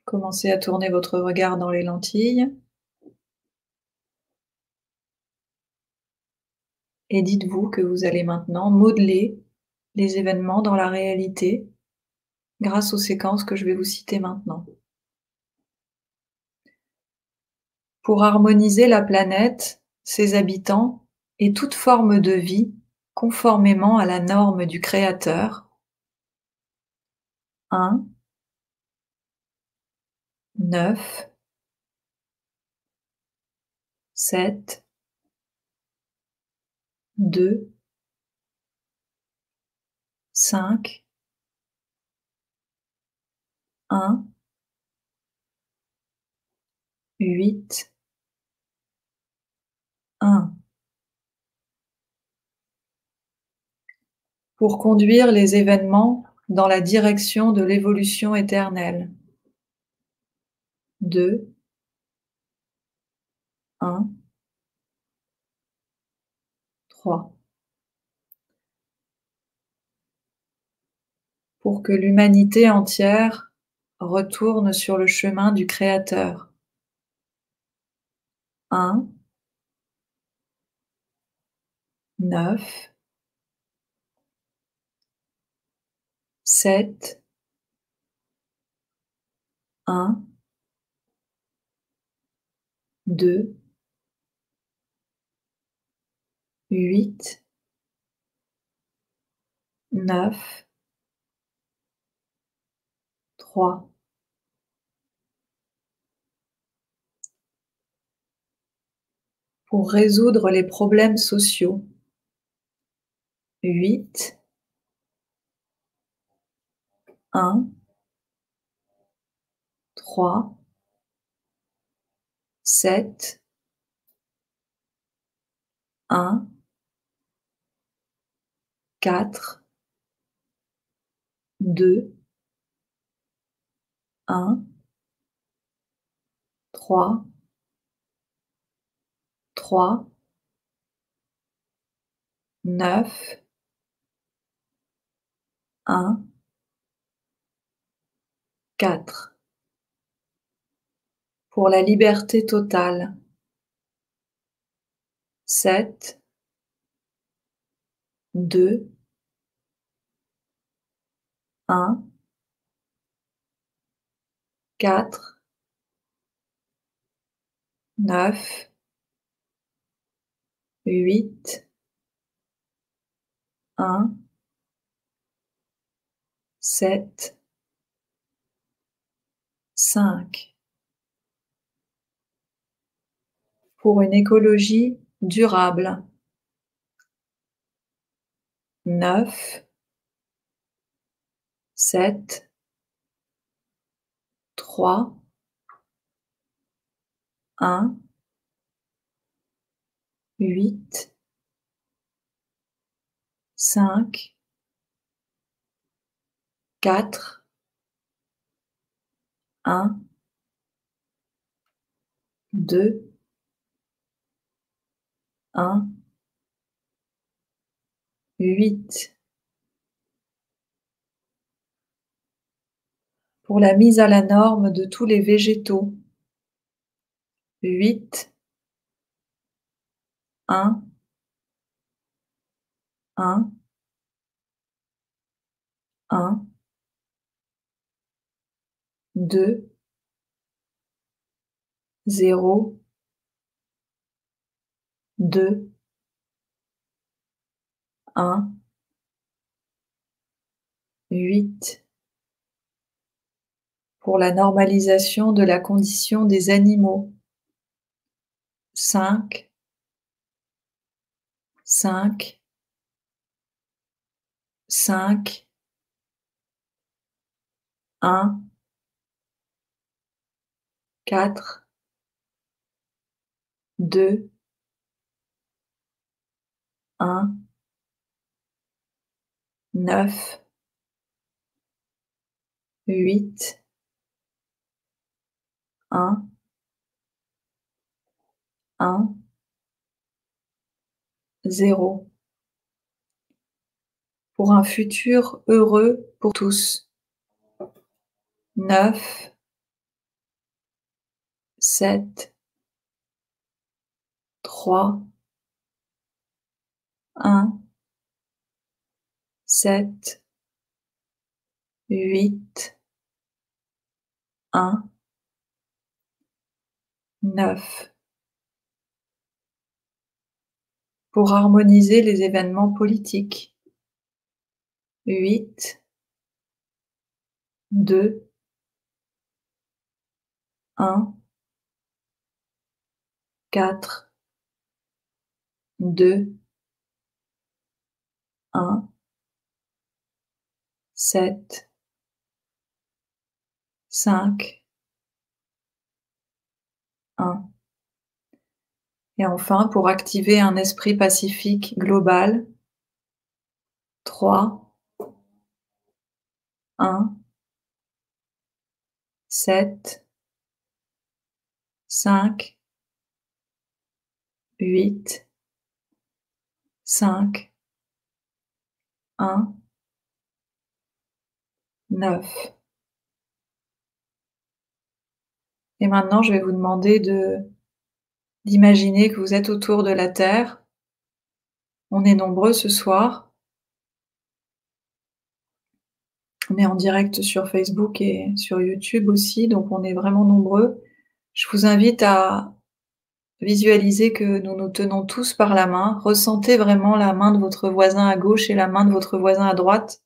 Commencez à tourner votre regard dans les lentilles. Et dites-vous que vous allez maintenant modeler les événements dans la réalité grâce aux séquences que je vais vous citer maintenant. Pour harmoniser la planète, ses habitants et toute forme de vie conformément à la norme du Créateur. 1, 9, 7, 2, 5, 1, 8, 1. Pour conduire les événements dans la direction de l'évolution éternelle. 2, 1, 3. Pour que l'humanité entière retourne sur le chemin du Créateur. 1, 9, 7, 1, 2, 8, 9, 3. Pour résoudre les problèmes sociaux. 8, 1, 3, 7, 1, 4, 2, 1, 3, 3, 9, 1, 4. Pour la liberté totale. 7, 2, 1, 4, 9, 8, 1, 7, 5. Pour une écologie durable. 9, 7, 3, 1, 8, 5, 4, 1, 2, 1, 8. Pour la mise à la norme de tous les végétaux. 8, 1, 1, 1, 2, 0, 2, 1, 8. Pour la normalisation de la condition des animaux. 5, 5, 5, 1, 4, 2, 1, 9, 8, 1, 1, 0. Pour un futur heureux pour tous. 9, sept, trois, un, sept, huit, un, neuf. Pour harmoniser les événements politiques. Huit, deux, un, quatre, deux, un, sept, cinq, un. Et enfin, pour activer un esprit pacifique global, trois, un, sept, cinq, huit, cinq, un, neuf. Et maintenant, je vais vous demander de d'imaginer que vous êtes autour de la Terre. On est nombreux ce soir. On est en direct sur Facebook et sur YouTube aussi, donc on est vraiment nombreux. Je vous invite à Visualisez que nous nous tenons tous par la main. Ressentez vraiment la main de votre voisin à gauche et la main de votre voisin à droite.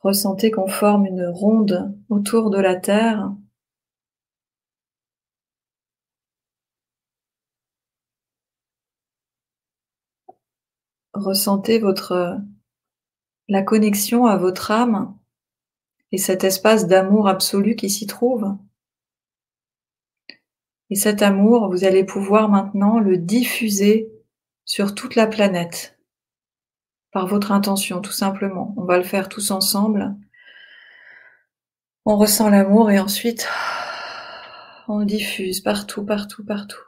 Ressentez qu'on forme une ronde autour de la Terre. Ressentez votre la connexion à votre âme et cet espace d'amour absolu qui s'y trouve. Et cet amour, vous allez pouvoir maintenant le diffuser sur toute la planète par votre intention, tout simplement. On va le faire tous ensemble. On ressent l'amour et ensuite on diffuse partout, partout, partout.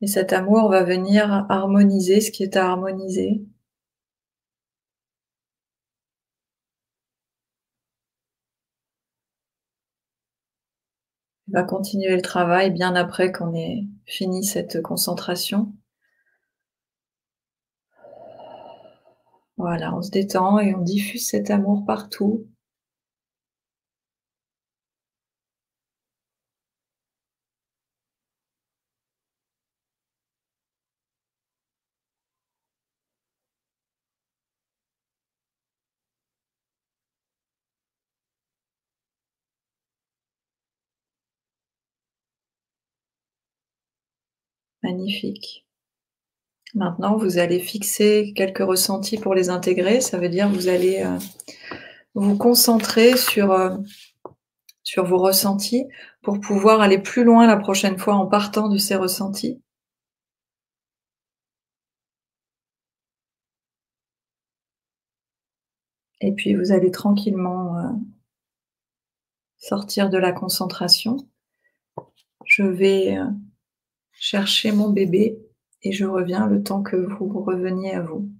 Et cet amour va venir harmoniser ce qui est à harmoniser. Va continuer le travail bien après qu'on ait fini cette concentration. Voilà, on se détend et on diffuse cet amour partout. Magnifique. Maintenant, vous allez fixer quelques ressentis pour les intégrer. Ça veut dire que vous allez euh, vous concentrer sur, euh, sur vos ressentis pour pouvoir aller plus loin la prochaine fois en partant de ces ressentis. Et puis vous allez tranquillement euh, sortir de la concentration. Je vais chercher mon bébé et je reviens le temps que vous reveniez à vous.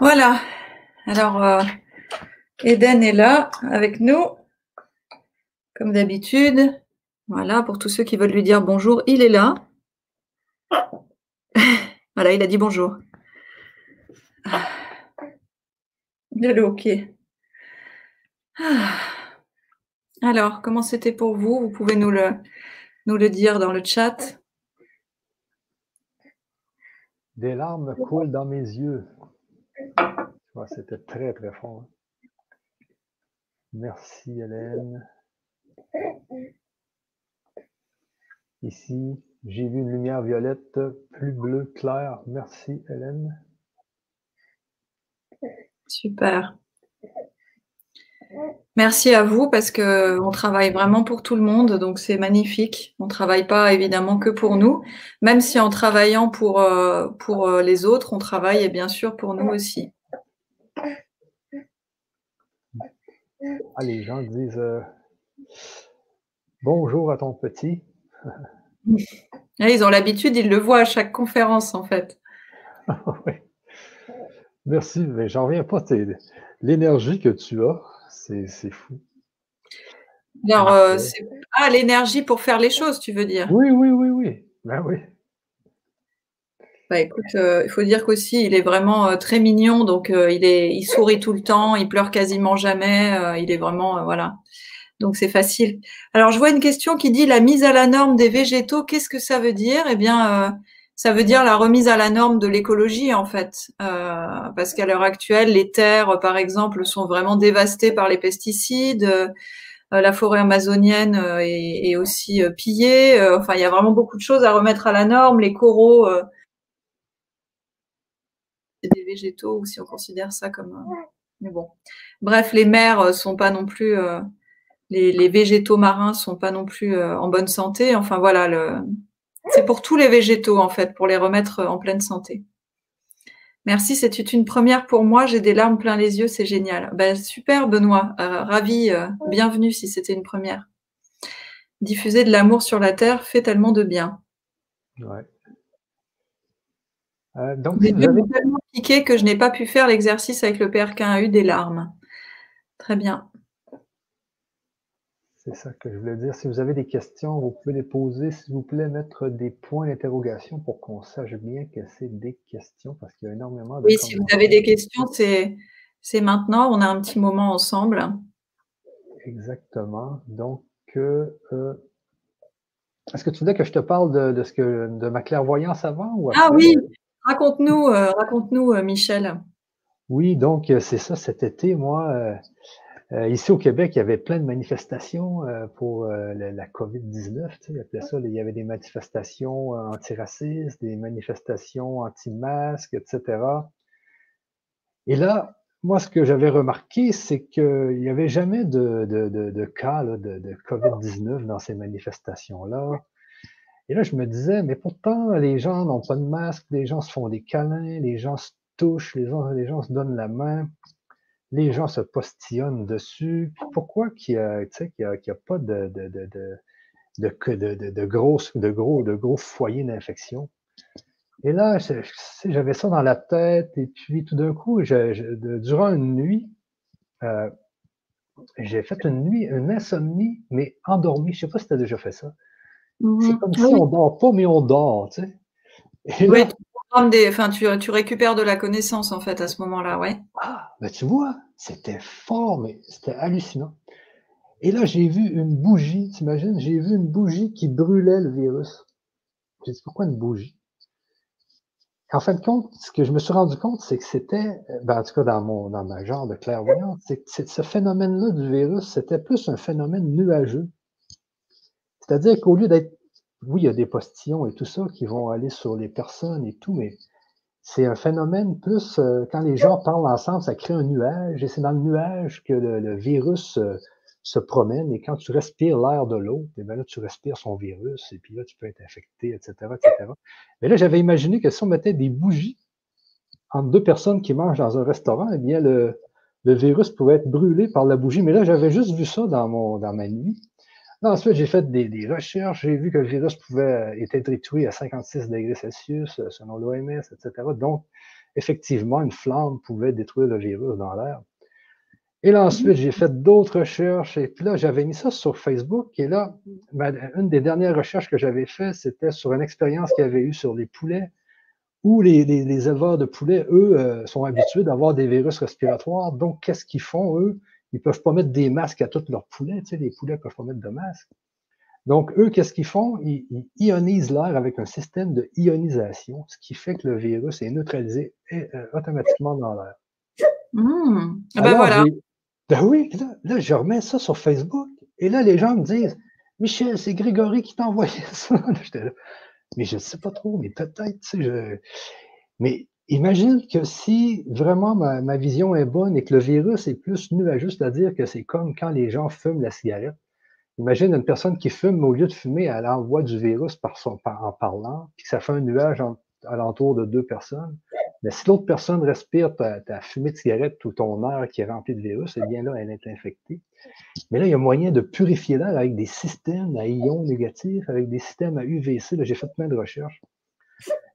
Voilà. Alors, euh, Eden est là avec nous, comme d'habitude. Voilà, pour tous ceux qui veulent lui dire bonjour, il est là. voilà, il a dit bonjour. Il est OK. Alors, comment c'était pour vous? Vous pouvez nous le, nous le dire dans le chat. Des larmes coulent dans mes yeux. C'était très, très fort. Merci, Hélène. Ici, j'ai vu une lumière violette plus bleue claire. Merci, Hélène. Super. Merci à vous parce que on travaille vraiment pour tout le monde, donc c'est magnifique. On ne travaille pas évidemment que pour nous, même si en travaillant pour, euh, pour euh, les autres, on travaille bien sûr pour nous aussi. Ah, les gens disent euh, bonjour à ton petit. Ils ont l'habitude, ils le voient à chaque conférence en fait. Merci, mais j'en reviens pas. L'énergie que tu as, c'est fou. Alors, euh, ah, l'énergie pour faire les choses, tu veux dire Oui, oui, oui, oui. Ben oui. Bah, écoute, euh, il faut dire qu'aussi, il est vraiment euh, très mignon, donc il, est, il sourit tout le temps, il pleure quasiment jamais, il est vraiment, voilà. Donc c'est facile. Alors je vois une question qui dit la mise à la norme des végétaux, qu'est-ce que ça veut dire? Eh bien, ça veut dire la remise à la norme de l'écologie en fait, euh, parce qu'à l'heure actuelle, les terres, par exemple, sont vraiment dévastées par les pesticides. Euh, la forêt amazonienne euh, est, aussi pillée. enfin, il y a vraiment beaucoup de choses à remettre à la norme. Les coraux, des végétaux, ou si on considère ça comme. mais bon, bref, les mers sont pas non plus. Les, les, végétaux marins sont pas non plus en bonne santé. Enfin voilà, le, c'est pour tous les végétaux, en fait, pour les remettre en pleine santé. Merci, c'est une première pour moi. J'ai des larmes plein les yeux, c'est génial. Ben, super, Benoît. Euh, ravi, euh, bienvenue si c'était une première. Diffuser de l'amour sur la terre fait tellement de bien. Ouais. Euh, donc, J'ai tellement piqué que je n'ai pas pu faire l'exercice avec le PRK1U des larmes. Très bien. C'est ça que je voulais dire. Si vous avez des questions, vous pouvez les poser. S'il vous plaît, mettre des points d'interrogation pour qu'on sache bien que c'est des questions parce qu'il y a énormément de. Oui, si vous avez des questions, c'est, c'est maintenant. On a un petit moment ensemble. Exactement. Donc, euh, euh, est-ce que tu voulais que je te parle de, ce que de ma clairvoyance avant ou Ah oui, raconte-nous, euh, raconte-nous, Michel. Oui, donc c'est ça. Cet été, moi euh, ici au Québec, il y avait plein de manifestations euh, pour euh, la, COVID-19. Tu sais, ça, il y avait des manifestations antiracistes, des manifestations anti-masques, etc. Et là, moi, ce que j'avais remarqué, c'est qu'il n'y avait jamais de, cas de, de COVID-19 dans ces manifestations-là. Et là, je me disais, mais pourtant, les gens n'ont pas de masque, les gens se font des câlins, les gens se touchent, les gens se donnent la main les gens se postillonnent dessus. Pourquoi qu'il n'y a, a, pas de, de, de, de, de, gros, de, gros, de gros foyers d'infection? Et là, j'avais ça dans la tête, et puis tout d'un coup, durant une nuit, euh, j'ai fait une nuit, une insomnie, mais endormie. Je ne sais pas si tu as déjà fait ça. C'est mm-hmm. comme si on ne dort pas, mais on dort, tu sais. oui, enfin, tu, récupères de la connaissance en fait à ce moment-là, ouais. Ah, ben tu vois, c'était fort, mais c'était hallucinant. Et là, j'ai vu une bougie, t'imagines, j'ai vu une bougie qui brûlait le virus. J'ai dit, pourquoi une bougie? En fin de compte, ce que je me suis rendu compte, c'est que c'était, ben, en tout cas dans mon dans ma genre de clairvoyance, c'est que ce phénomène-là du virus, c'était plus un phénomène nuageux. C'est-à-dire qu'au lieu d'être oui, il y a des postillons et tout ça qui vont aller sur les personnes et tout, mais c'est un phénomène plus euh, quand les gens parlent ensemble, ça crée un nuage et c'est dans le nuage que le, virus euh, se promène et quand tu respires l'air de l'autre, eh là, tu respires son virus et puis là, tu peux être infecté, etc., etc. Mais là, j'avais imaginé que si on mettait des bougies entre deux personnes qui mangent dans un restaurant, eh bien, le, virus pouvait être brûlé par la bougie. Mais là, j'avais juste vu ça dans ma nuit. Ensuite, j'ai fait des, recherches. J'ai vu que le virus pouvait être détruit à 56 degrés Celsius, selon l'OMS, etc. Donc, effectivement, une flamme pouvait détruire le virus dans l'air. Et là, ensuite, j'ai fait d'autres recherches. Et puis là, j'avais mis ça sur Facebook. Et là, une des dernières recherches que j'avais faites, c'était sur une expérience qu'il y avait eu sur les poulets, où les, éleveurs de poulets, eux, euh, sont habitués d'avoir des virus respiratoires. Donc, qu'est-ce qu'ils font, eux? Ils ne peuvent pas mettre des masques à tous leurs poulets. Tu sais, les poulets ne peuvent pas mettre de masques. Donc, eux, qu'est-ce qu'ils font? Ils, ionisent l'air avec un système de ionisation, ce qui fait que le virus est neutralisé euh, automatiquement dans l'air. Mmh. Ben voilà. Ben oui, là, je remets ça sur Facebook. Et là, les gens me disent Michel, c'est Grégory qui t'a envoyé ça. Mais je ne sais pas trop, mais peut-être, tu sais, Mais imagine que si vraiment ma, vision est bonne et que le virus est plus nuageux, c'est-à-dire que c'est comme quand les gens fument la cigarette. Imagine une personne qui fume, au lieu de fumer, elle envoie du virus en parlant, puis que ça fait un nuage en, alentour de deux personnes. Mais si l'autre personne respire ta, fumée de cigarette ou ton air qui est rempli de virus, eh bien là, elle est infectée. Mais là, il y a moyen de purifier l'air avec des systèmes à ions négatifs, avec des systèmes à UVC. J'ai fait plein de recherches.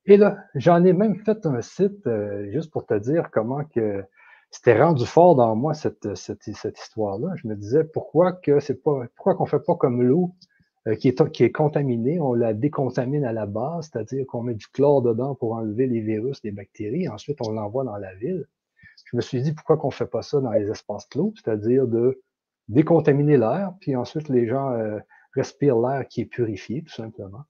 Et là, j'en ai même fait un site euh, juste pour te dire comment que c'était rendu fort dans moi cette, cette, cette histoire-là. Je me disais pourquoi que c'est pas pourquoi qu'on fait pas comme l'eau euh, qui, est, qui est contaminée, on la décontamine à la base, c'est-à-dire qu'on met du chlore dedans pour enlever les virus, les bactéries, ensuite on l'envoie dans la ville. Je me suis dit pourquoi qu'on fait pas ça dans les espaces clos, c'est-à-dire de décontaminer l'air, puis ensuite les gens euh, respirent l'air qui est purifié, tout simplement.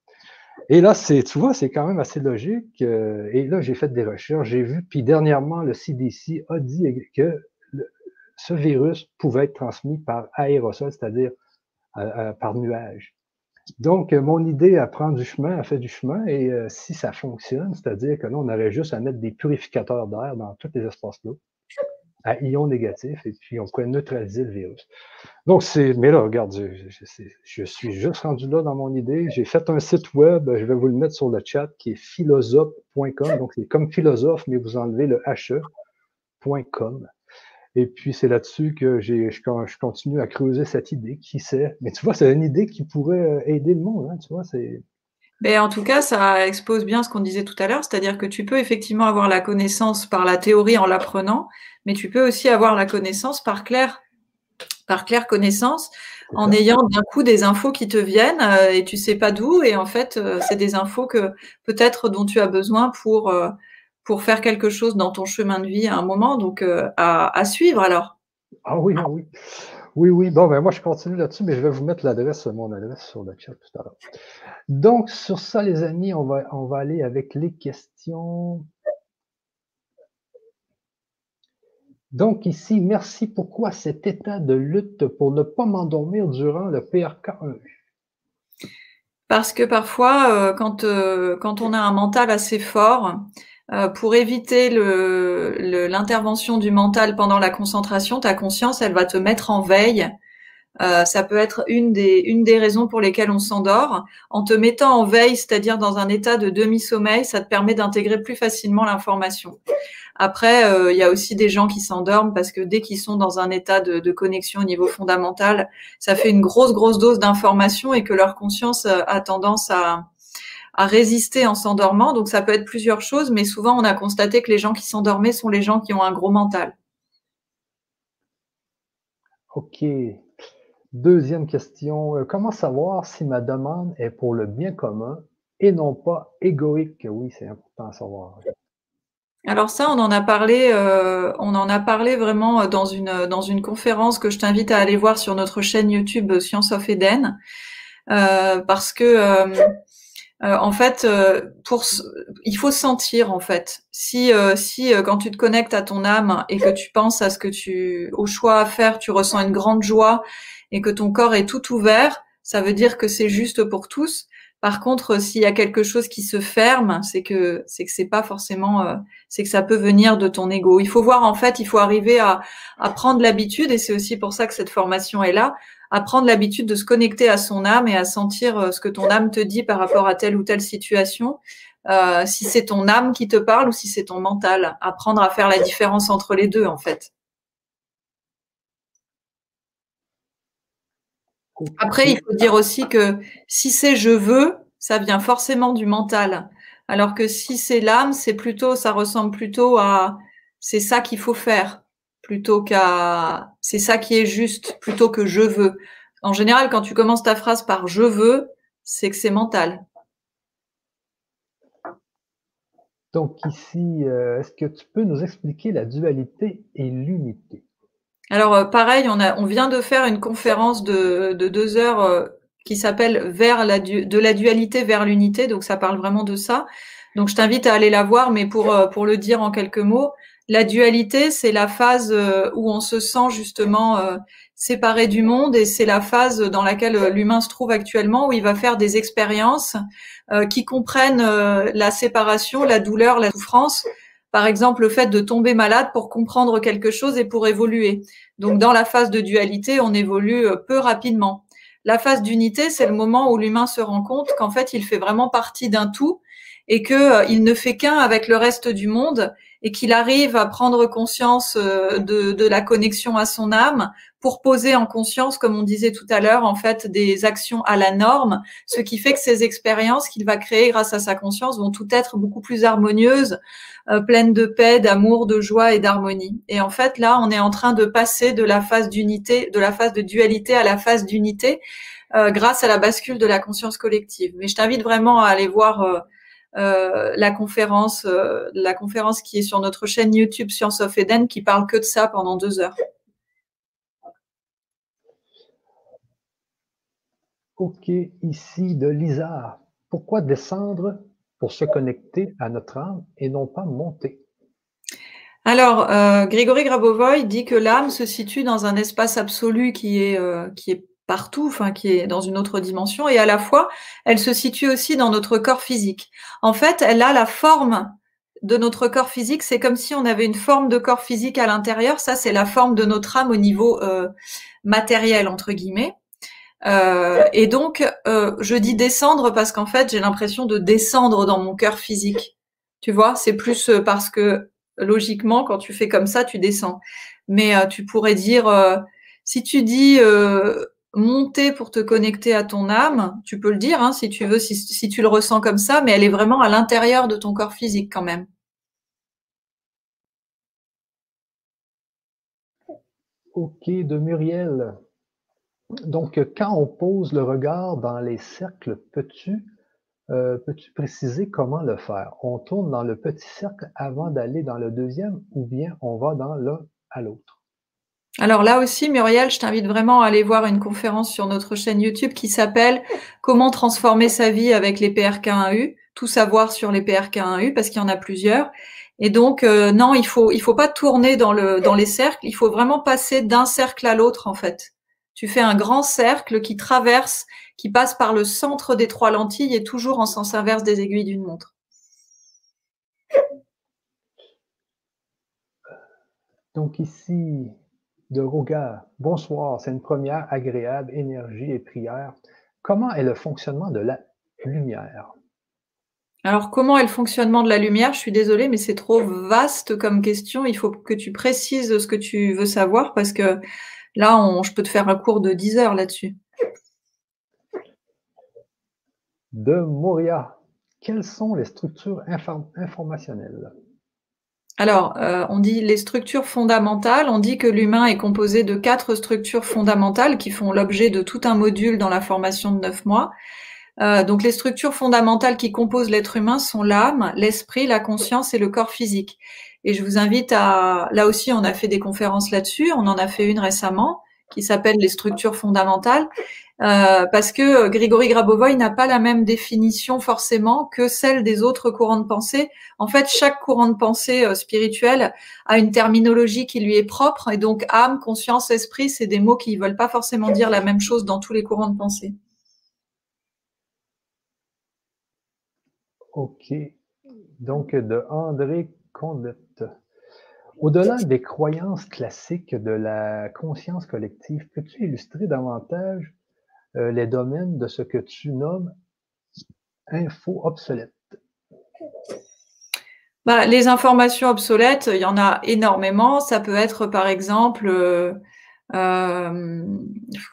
Et là, c'est, tu vois, c'est quand même assez logique. Euh, et là, j'ai fait des recherches, j'ai vu, puis dernièrement, le CDC a dit que ce virus pouvait être transmis par aérosol, c'est-à-dire par nuage. Donc, euh, mon idée à prendre du chemin a fait du chemin et euh, si ça fonctionne, c'est-à-dire que là, on aurait juste à mettre des purificateurs d'air dans tous les espaces là à ions négatifs et puis on pourrait neutraliser le virus. Donc, c'est, mais là, regarde, je, suis juste rendu là dans mon idée. J'ai fait un site web, je vais vous le mettre sur le chat, qui est philosophe.com. Donc, c'est comme philosophe, mais vous enlevez le he.com. Et puis, c'est là-dessus que j'ai, je, je, continue à creuser cette idée. Qui sait? Mais tu vois, c'est une idée qui pourrait euh, aider le monde. Hein, tu vois, c'est. Mais en tout cas, ça expose bien ce qu'on disait tout à l'heure, c'est-à-dire que tu peux effectivement avoir la connaissance par la théorie en l'apprenant, mais tu peux aussi avoir la connaissance par claire, par claire connaissance, en ayant d'un coup des infos qui te viennent euh, et tu sais pas d'où, et en fait, euh, c'est des infos que peut-être dont tu as besoin pour pour faire quelque chose dans ton chemin de vie à un moment, donc euh, à, suivre alors. Ah oui, ah oui. Oui, oui. Bon, ben moi, je continue là-dessus, mais je vais vous mettre l'adresse, mon adresse sur le chat tout à l'heure. Donc, sur ça, les amis, on va, on va aller avec les questions. Donc, ici, merci. Pourquoi cet état de lutte pour ne pas m'endormir durant le PRK1? Parce que parfois, euh, quand, euh, quand on a un mental assez fort, euh, pour éviter l'intervention du mental pendant la concentration, ta conscience, elle va te mettre en veille. Euh, ça peut être une des, raisons pour lesquelles on s'endort. En te mettant en veille, c'est-à-dire dans un état de demi-sommeil, ça te permet d'intégrer plus facilement l'information. Après, euh, il y a aussi des gens qui s'endorment parce que dès qu'ils sont dans un état de, de, connexion au niveau fondamental, ça fait une grosse, grosse dose d'information et que leur conscience a tendance à, à résister en s'endormant. Donc ça peut être plusieurs choses, mais souvent on a constaté que les gens qui s'endormaient sont les gens qui ont un gros mental. Ok. Deuxième question. Euh, comment savoir si ma demande est pour le bien commun et non pas égoïque? Oui, c'est important à savoir. Alors ça, on en a parlé, euh, on en a parlé vraiment dans une dans une conférence que je t'invite à aller voir sur notre chaîne YouTube Science of Eden, euh, parce que euh, en fait, euh, pour, il faut sentir en fait. Si, euh, si quand tu te connectes à ton âme et que tu penses à ce que tu, au choix à faire, tu ressens une grande joie et que ton corps est tout ouvert, ça veut dire que c'est juste pour tous. Par contre, s'il y a quelque chose qui se ferme, c'est que c'est que c'est pas forcément, c'est que ça peut venir de ton ego. Il faut voir en fait, il faut arriver à, à prendre l'habitude et c'est aussi pour ça que cette formation est là, à prendre l'habitude de se connecter à son âme et à sentir euh, ce que ton âme te dit par rapport à telle ou telle situation. Euh, si c'est ton âme qui te parle ou si c'est ton mental. Apprendre à faire la différence entre les deux, en fait. Après, il faut dire aussi que si c'est je veux, ça vient forcément du mental. Alors que si c'est l'âme, c'est plutôt, ça ressemble plutôt à c'est ça qu'il faut faire plutôt qu'à c'est ça qui est juste plutôt que je veux. En général, quand tu commences ta phrase par je veux, c'est que c'est mental. Donc ici, euh, est-ce que tu peux nous expliquer la dualité et l'unité? Alors euh, pareil, on, a, on vient de faire une conférence de, deux heures euh, qui s'appelle vers la de la dualité vers l'unité, donc ça parle vraiment de ça. Donc je t'invite à aller la voir, mais pour, pour le dire en quelques mots, la dualité, c'est la phase où on se sent justement séparé du monde et c'est la phase dans laquelle l'humain se trouve actuellement où il va faire des expériences euh, qui comprennent euh, la séparation, la douleur, la souffrance. Par exemple, le fait de tomber malade pour comprendre quelque chose et pour évoluer. Donc, dans la phase de dualité, on évolue euh, peu rapidement. La phase d'unité, c'est le moment où l'humain se rend compte qu'en fait, il fait vraiment partie d'un tout et que il ne fait qu'un avec le reste du monde et qu'il arrive à prendre conscience de, de, la connexion à son âme pour poser en conscience, comme on disait tout à l'heure, en fait, des actions à la norme, ce qui fait que ces expériences qu'il va créer grâce à sa conscience vont tout être beaucoup plus harmonieuses, euh, pleines de paix, d'amour, de joie et d'harmonie. Et en fait, là, on est en train de passer de la phase d'unité, de la phase de dualité à la phase d'unité, euh, grâce à la bascule de la conscience collective. Mais je t'invite vraiment à aller voir euh, euh la conférence, euh, la conférence qui est sur notre chaîne YouTube Science of Eden, qui parle que de ça pendant deux heures. OK, ici de Lisa. Pourquoi descendre pour se connecter à notre âme et non pas monter? Alors, euh, Grégory Grabovoy dit que l'âme se situe dans un espace absolu qui est, euh, qui est partout, enfin qui est dans une autre dimension, et à la fois, elle se situe aussi dans notre corps physique. En fait, elle a la forme de notre corps physique. C'est comme si on avait une forme de corps physique à l'intérieur. Ça, c'est la forme de notre âme au niveau euh, matériel entre guillemets. Euh, et donc, euh, je dis descendre parce qu'en fait, j'ai l'impression de descendre dans mon cœur physique. Tu vois, c'est plus parce que logiquement, quand tu fais comme ça, tu descends. Mais tu pourrais dire, si tu dis monter pour te connecter à ton âme, tu peux le dire hein, si tu veux, si, tu le ressens comme ça, mais elle est vraiment à l'intérieur de ton corps physique quand même. Ok, de Muriel. Donc, quand on pose le regard dans les cercles, peux-tu euh, peux-tu préciser comment le faire? On tourne dans le petit cercle avant d'aller dans le deuxième ou bien on va dans l'un à l'autre? Alors là aussi, Muriel, je t'invite vraiment à aller voir une conférence sur notre chaîne YouTube qui s'appelle Comment transformer sa vie avec les PRK1U, tout savoir sur les PRK1U parce qu'il y en a plusieurs. Et donc euh, non, il faut il faut pas tourner dans dans les cercles, il faut vraiment passer d'un cercle à l'autre en fait. Tu fais un grand cercle qui traverse, qui passe par le centre des trois lentilles et toujours en sens inverse des aiguilles d'une montre. Donc ici, de Roga, bonsoir, c'est une première agréable énergie et prière. Comment est le fonctionnement de la lumière? Alors, comment est le fonctionnement de la lumière? Je suis désolée, mais c'est trop vaste comme question. Il faut que tu précises ce que tu veux savoir parce que Là, je peux te faire un cours de 10 heures là-dessus. De Moria, quelles sont les structures informationnelles? Alors, euh, on dit les structures fondamentales. On dit que l'humain est composé de quatre structures fondamentales qui font l'objet de tout un module dans la formation de neuf mois. Euh, donc, les structures fondamentales qui composent l'être humain sont l'âme, l'esprit, la conscience et le corps physique. Et je vous invite à, là aussi, on a fait des conférences là-dessus. On en a fait une récemment qui s'appelle les structures fondamentales, euh, parce que Grigory Grabovoy n'a pas la même définition forcément que celle des autres courants de pensée. En fait, chaque courant de pensée euh, spirituel a une terminologie qui lui est propre, et donc âme, conscience, esprit, c'est des mots qui ne veulent pas forcément dire la même chose dans tous les courants de pensée. Ok. Donc, de André au-delà des croyances classiques de la conscience collective, peux-tu illustrer davantage euh, les domaines de ce que tu nommes info obsolète? Bah, les informations obsolètes, il y en a énormément. Ça peut être par exemple euh,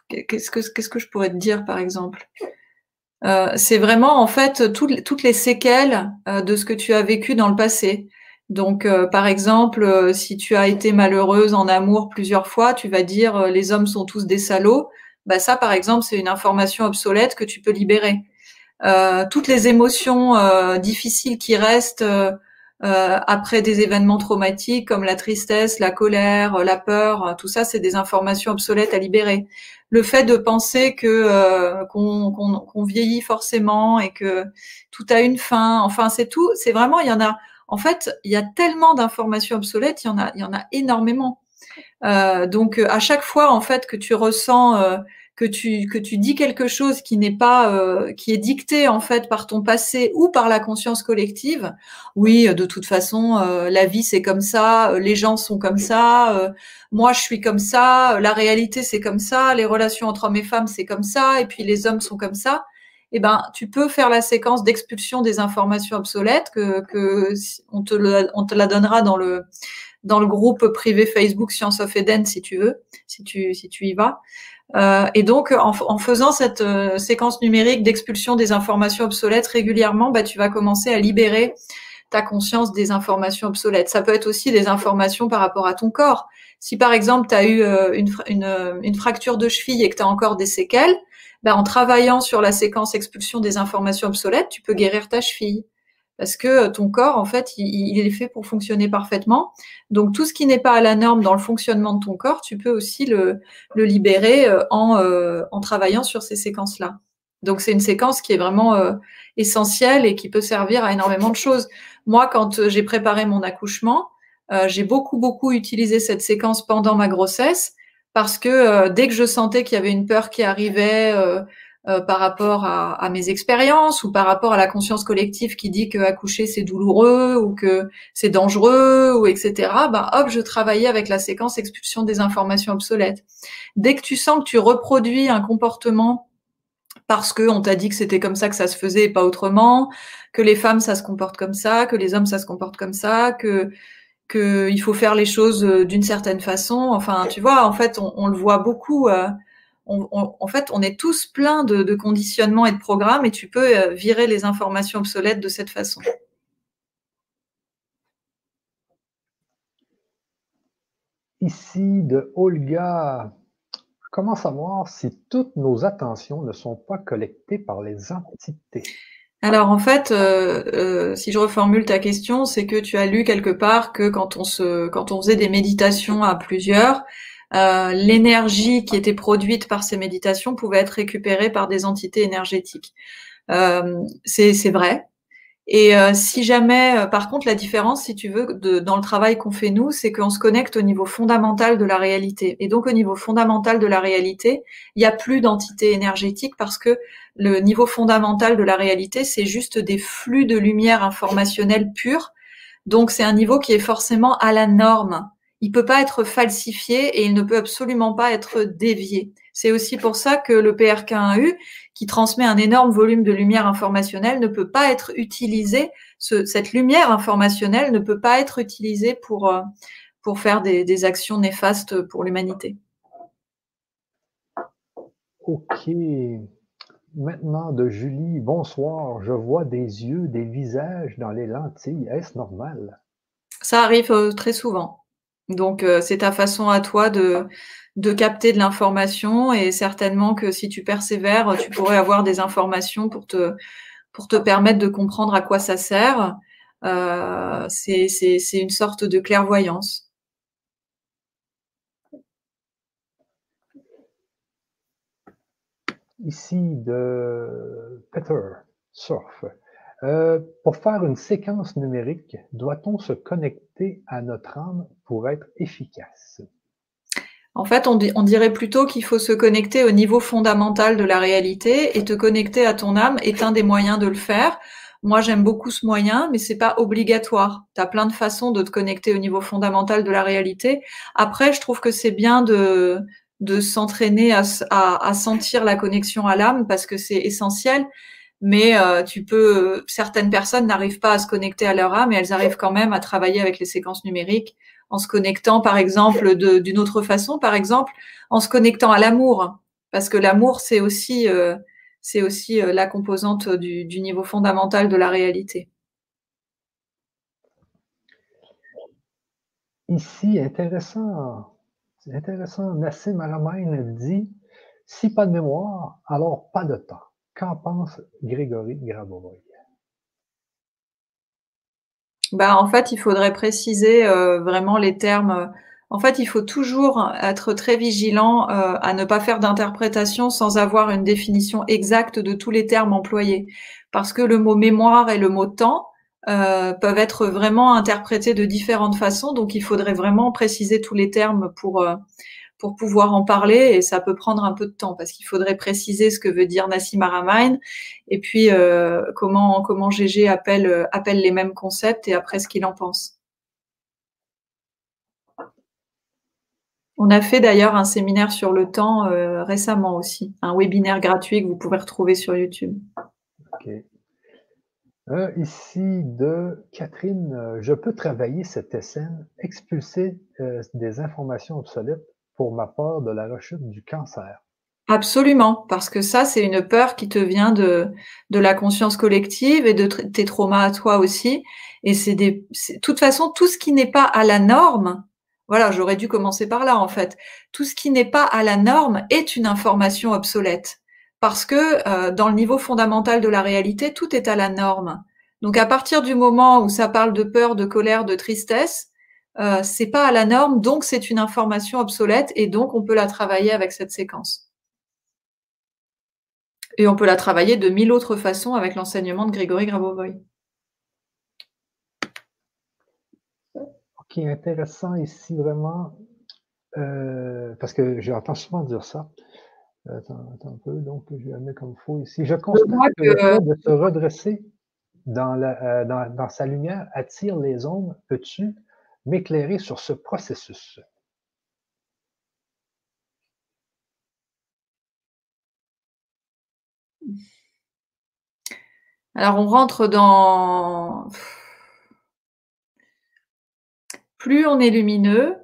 qu'est-ce que qu'est-ce que je pourrais te dire par exemple? C'est vraiment en fait toutes les séquelles de ce que tu as vécu dans le passé. Donc, par exemple, si tu as été malheureuse en amour plusieurs fois, tu vas dire les hommes sont tous des salauds. Bah ça, par exemple, c'est une information obsolète que tu peux libérer. Euh, toutes les émotions euh, difficiles qui restent euh, après des événements traumatiques comme la tristesse, la colère, la peur, tout ça, c'est des informations obsolètes à libérer. Le fait de penser que qu'on vieillit forcément et que tout a une fin, enfin c'est tout, c'est vraiment il y en a. En fait, il y a tellement d'informations obsolètes, il y en a, il y en a énormément. Donc à chaque fois en fait que tu ressens que tu que tu dis quelque chose qui n'est pas euh, qui est dicté en fait par ton passé ou par la conscience collective oui de toute façon euh, la vie c'est comme ça euh, les gens sont comme ça moi je suis comme ça la réalité c'est comme ça les relations entre hommes et femmes c'est comme ça et puis les hommes sont comme ça. Eh ben tu peux faire la séquence d'expulsion des informations obsolètes que que on te on te la donnera dans le dans le groupe privé Facebook Science of Eden si tu veux si tu si tu y vas euh, et donc, en, faisant cette euh, séquence numérique d'expulsion des informations obsolètes régulièrement, bah, tu vas commencer à libérer ta conscience des informations obsolètes. Ça peut être aussi des informations par rapport à ton corps. Si par exemple, tu as eu euh, une, une, une, fracture de cheville et que tu as encore des séquelles, bah, en travaillant sur la séquence expulsion des informations obsolètes, tu peux guérir ta cheville parce que euh, ton corps, en fait, il, est fait pour fonctionner parfaitement. Donc, tout ce qui n'est pas à la norme dans le fonctionnement de ton corps, tu peux aussi le, libérer euh, euh, en, travaillant sur ces séquences-là. Donc, c'est une séquence qui est vraiment essentielle et qui peut servir à énormément de choses. Moi, quand j'ai préparé mon accouchement, j'ai beaucoup, beaucoup utilisé cette séquence pendant ma grossesse parce que dès que je sentais qu'il y avait une peur qui arrivait, euh, par rapport à, à mes expériences ou par rapport à la conscience collective qui dit que accoucher c'est douloureux ou que c'est dangereux ou etc. Ben hop, je travaillais avec la séquence expulsion des informations obsolètes. Dès que tu sens que tu reproduis un comportement parce que on t'a dit que c'était comme ça que ça se faisait et pas autrement, que les femmes ça se comporte comme ça, que les hommes ça se comporte comme ça, que que il faut faire les choses euh, d'une certaine façon. Enfin, tu vois, en fait, on, on le voit beaucoup. Euh, en fait, on est tous pleins de, de conditionnements et de programmes et tu peux euh, virer les informations obsolètes de cette façon. Ici de Olga, comment savoir si toutes nos attentions ne sont pas collectées par les entités? Alors en fait, euh, euh, si je reformule ta question, c'est que tu as lu quelque part que quand on se, quand on faisait des méditations à plusieurs, euh, l'énergie qui était produite par ces méditations pouvait être récupérée par des entités énergétiques. Euh, c'est vrai. Et euh, si jamais, par contre, la différence, si tu veux, dans le travail qu'on fait nous, c'est qu'on se connecte au niveau fondamental de la réalité. Et donc, au niveau fondamental de la réalité, il n'y a plus d'entité énergétique parce que le niveau fondamental de la réalité, c'est juste des flux de lumière informationnelle pure. Donc, c'est un niveau qui est forcément à la norme il peut pas être falsifié et il ne peut absolument pas être dévié. C'est aussi pour ça que le PRK1U, qui transmet un énorme volume de lumière informationnelle, ne peut pas être utilisé. cette lumière informationnelle ne peut pas être utilisée pour, euh, pour faire des, des actions néfastes pour l'humanité. Ok. Maintenant de Julie, bonsoir. Je vois des yeux, des visages dans les lentilles. Est-ce normal? Ça arrive euh, très souvent. Donc, euh, c'est ta façon à toi de, capter de l'information et certainement que si tu persévères, tu pourrais avoir des informations pour te, pour te permettre de comprendre à quoi ça sert. Euh, c'est une sorte de clairvoyance. Ici de Peter Surf. Euh, pour faire une séquence numérique, doit-on se connecter à notre âme être efficace? En fait, on, dirait plutôt qu'il faut se connecter au niveau fondamental de la réalité et te connecter à ton âme est un des moyens de le faire. Moi, j'aime beaucoup ce moyen, mais c'est pas obligatoire. Tu as plein de façons de te connecter au niveau fondamental de la réalité. Après, je trouve que c'est bien de, s'entraîner à, sentir la connexion à l'âme parce que c'est essentiel. mais euh, tu peux certaines personnes n'arrivent pas à se connecter à leur âme mais elles arrivent quand même à travailler avec les séquences numériques en se connectant par exemple d'une autre façon par exemple en se connectant à l'amour parce que l'amour c'est aussi euh, c'est aussi euh, la composante du, niveau fondamental de la réalité. Ici, intéressant, c'est intéressant, Nassim Aramain dit si pas de mémoire, alors pas de temps. Qu'en pense Grégory Grabovoy? Bah, en fait, il faudrait préciser euh, vraiment les termes. En fait, il faut toujours être très vigilant euh, à ne pas faire d'interprétation sans avoir une définition exacte de tous les termes employés. Parce que le mot mémoire et le mot temps euh, peuvent être vraiment interprétés de différentes façons. Donc, il faudrait vraiment préciser tous les termes pour, pour pouvoir en parler et ça peut prendre un peu de temps parce qu'il faudrait préciser ce que veut dire Nassim Aramain et puis euh, comment comment GG appelle euh, appelle les mêmes concepts et après ce qu'il en pense. On a fait d'ailleurs un séminaire sur le temps euh, récemment aussi, un webinaire gratuit que vous pouvez retrouver sur YouTube. ici de Catherine, je peux travailler cette SN, expulser des informations obsolètes ma peur de la rechute du cancer. Absolument, parce que ça, c'est une peur qui te vient de, de la conscience collective et de tes traumas à toi aussi. Et c'est des, de toute façon, tout ce qui n'est pas à la norme, voilà, j'aurais dû commencer par là, en fait. Tout ce qui n'est pas à la norme est une information obsolète. Parce que euh, dans le niveau fondamental de la réalité, tout est à la norme. Donc à partir du moment où ça parle de peur, de colère, de tristesse, euh, c'est pas à la norme, donc c'est une information obsolète et donc on peut la travailler avec cette séquence. Et on peut la travailler de mille autres façons avec l'enseignement de Grégory Grabovoy. Ok, intéressant ici vraiment, euh, parce que j'entends souvent dire ça. Attends, un peu, donc je vais la mettre comme faux ici. Je constate que, le fait de se redresser dans, la, euh, dans, dans sa lumière attire les ombres. Peux-tu m'éclairer sur ce processus? Alors on rentre dans... Plus on est lumineux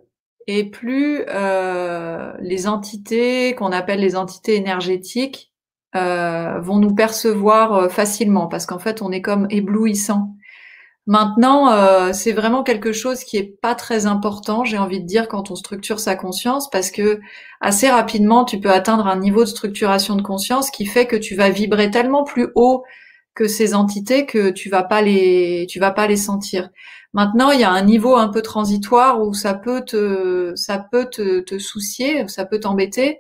et plus euh, les entités qu'on appelle les entités énergétiques euh, vont nous percevoir euh, facilement parce qu'en fait on est comme éblouissant. Maintenant, euh, c'est vraiment quelque chose qui est pas très important, j'ai envie de dire, quand on structure sa conscience, parce que assez rapidement, tu peux atteindre un niveau de structuration de conscience qui fait que tu vas vibrer tellement plus haut que ces entités que tu vas pas les, tu vas pas les sentir. Maintenant, il y a un niveau un peu transitoire où ça peut te, ça peut te, te soucier, ça peut t'embêter.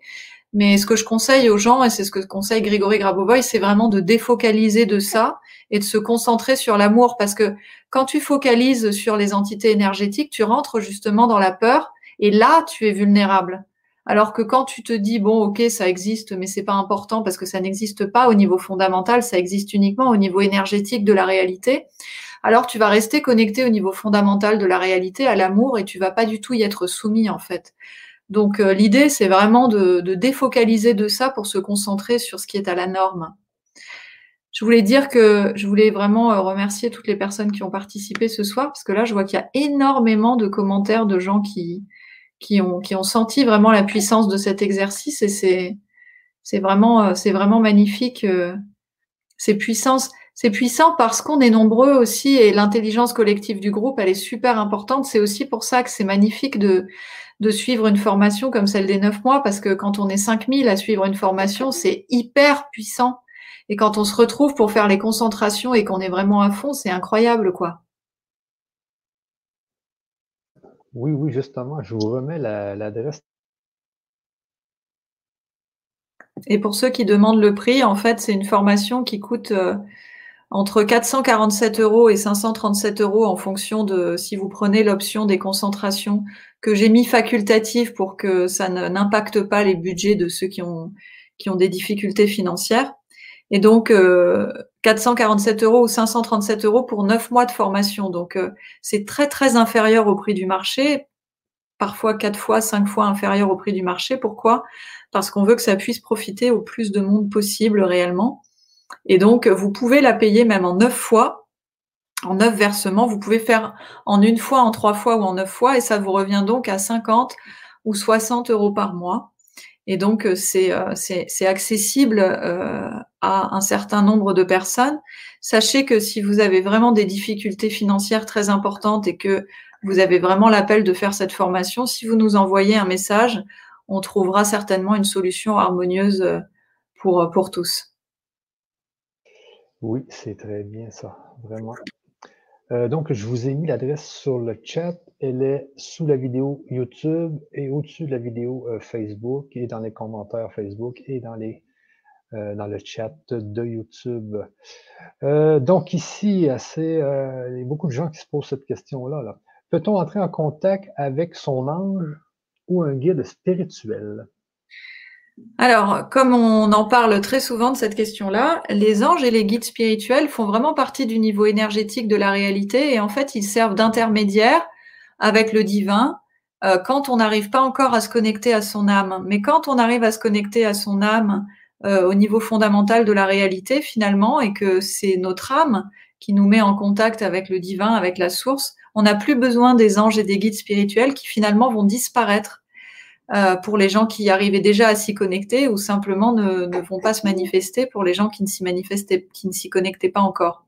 Mais ce que je conseille aux gens, et c'est ce que conseille Grégory Grabovoy, c'est vraiment de défocaliser de ça et de se concentrer sur l'amour parce que quand tu focalises sur les entités énergétiques, tu rentres justement dans la peur et là, tu es vulnérable. Alors que quand tu te dis bon, ok, ça existe, mais c'est pas important parce que ça n'existe pas au niveau fondamental, ça existe uniquement au niveau énergétique de la réalité. Alors tu vas rester connecté au niveau fondamental de la réalité, à l'amour, et tu vas pas du tout y être soumis en fait. Donc euh, l'idée, c'est vraiment de, défocaliser de ça pour se concentrer sur ce qui est à la norme. Je voulais dire que je voulais vraiment euh, remercier toutes les personnes qui ont participé ce soir, parce que là, je vois qu'il y a énormément de commentaires de gens qui, qui, ont, qui ont senti vraiment la puissance de cet exercice et c'est, vraiment, euh, vraiment magnifique. Euh, c'est puissance, c'est puissant parce qu'on est nombreux aussi et l'intelligence collective du groupe, elle est super importante. C'est aussi pour ça que c'est magnifique de, de suivre une formation comme celle des neuf mois parce que quand on est 5000 à suivre une formation, c'est hyper puissant. Et quand on se retrouve pour faire les concentrations et qu'on est vraiment à fond, c'est incroyable, quoi. Oui, oui, justement, je vous remets l'adresse. et pour ceux qui demandent le prix, en fait, c'est une formation qui coûte euh, entre 447 euros et 537 euros en fonction de si vous prenez l'option des concentrations que j'ai mis facultative pour que ça n'impacte pas les budgets de ceux qui ont, qui ont des difficultés financières. Et donc, 447 euh, euros ou 537 euros pour 9 mois de formation. Donc, euh, c'est très, très inférieur au prix du marché, parfois 4 fois, 5 fois inférieur au prix du marché. Pourquoi? Parce qu'on veut que ça puisse profiter au plus de monde possible réellement. Et donc, vous pouvez la payer même en neuf fois, en neuf versements. Vous pouvez faire en une fois, en trois fois ou en neuf fois, et ça vous revient donc à 50 ou 60 euros par mois. Et donc, euh, euh, c'est accessible euh, à un certain nombre de personnes. Sachez que si vous avez vraiment des difficultés financières très importantes et que vous avez vraiment l'appel de faire cette formation, si vous nous envoyez un message, on trouvera certainement une solution harmonieuse pour, pour tous. Oui, c'est très bien ça, vraiment. Euh, donc, je vous ai mis l'adresse sur le chat. Elle est sous la vidéo YouTube et au-dessus de la vidéo euh, Facebook et dans les commentaires Facebook et dans les euh, dans le chat de YouTube. donc ici, il y a beaucoup de gens qui se posent cette question-là. Là. peut on entrer en contact avec son ange ou un guide spirituel? Alors, comme on en parle très souvent de cette question-là, les anges et les guides spirituels font vraiment partie du niveau énergétique de la réalité et en fait, ils servent d'intermédiaire avec le divin euh, quand on n'arrive pas encore à se connecter à son âme. Mais quand on arrive à se connecter à son âme euh, au niveau fondamental de la réalité finalement et que c'est notre âme qui nous met en contact avec le divin, avec la source, on n'a plus besoin des anges et des guides spirituels qui finalement vont disparaître euh, pour les gens qui arrivaient déjà à s'y connecter ou simplement ne, ne, vont pas se manifester pour les gens qui ne s'y manifestaient, qui ne s'y connectaient pas encore.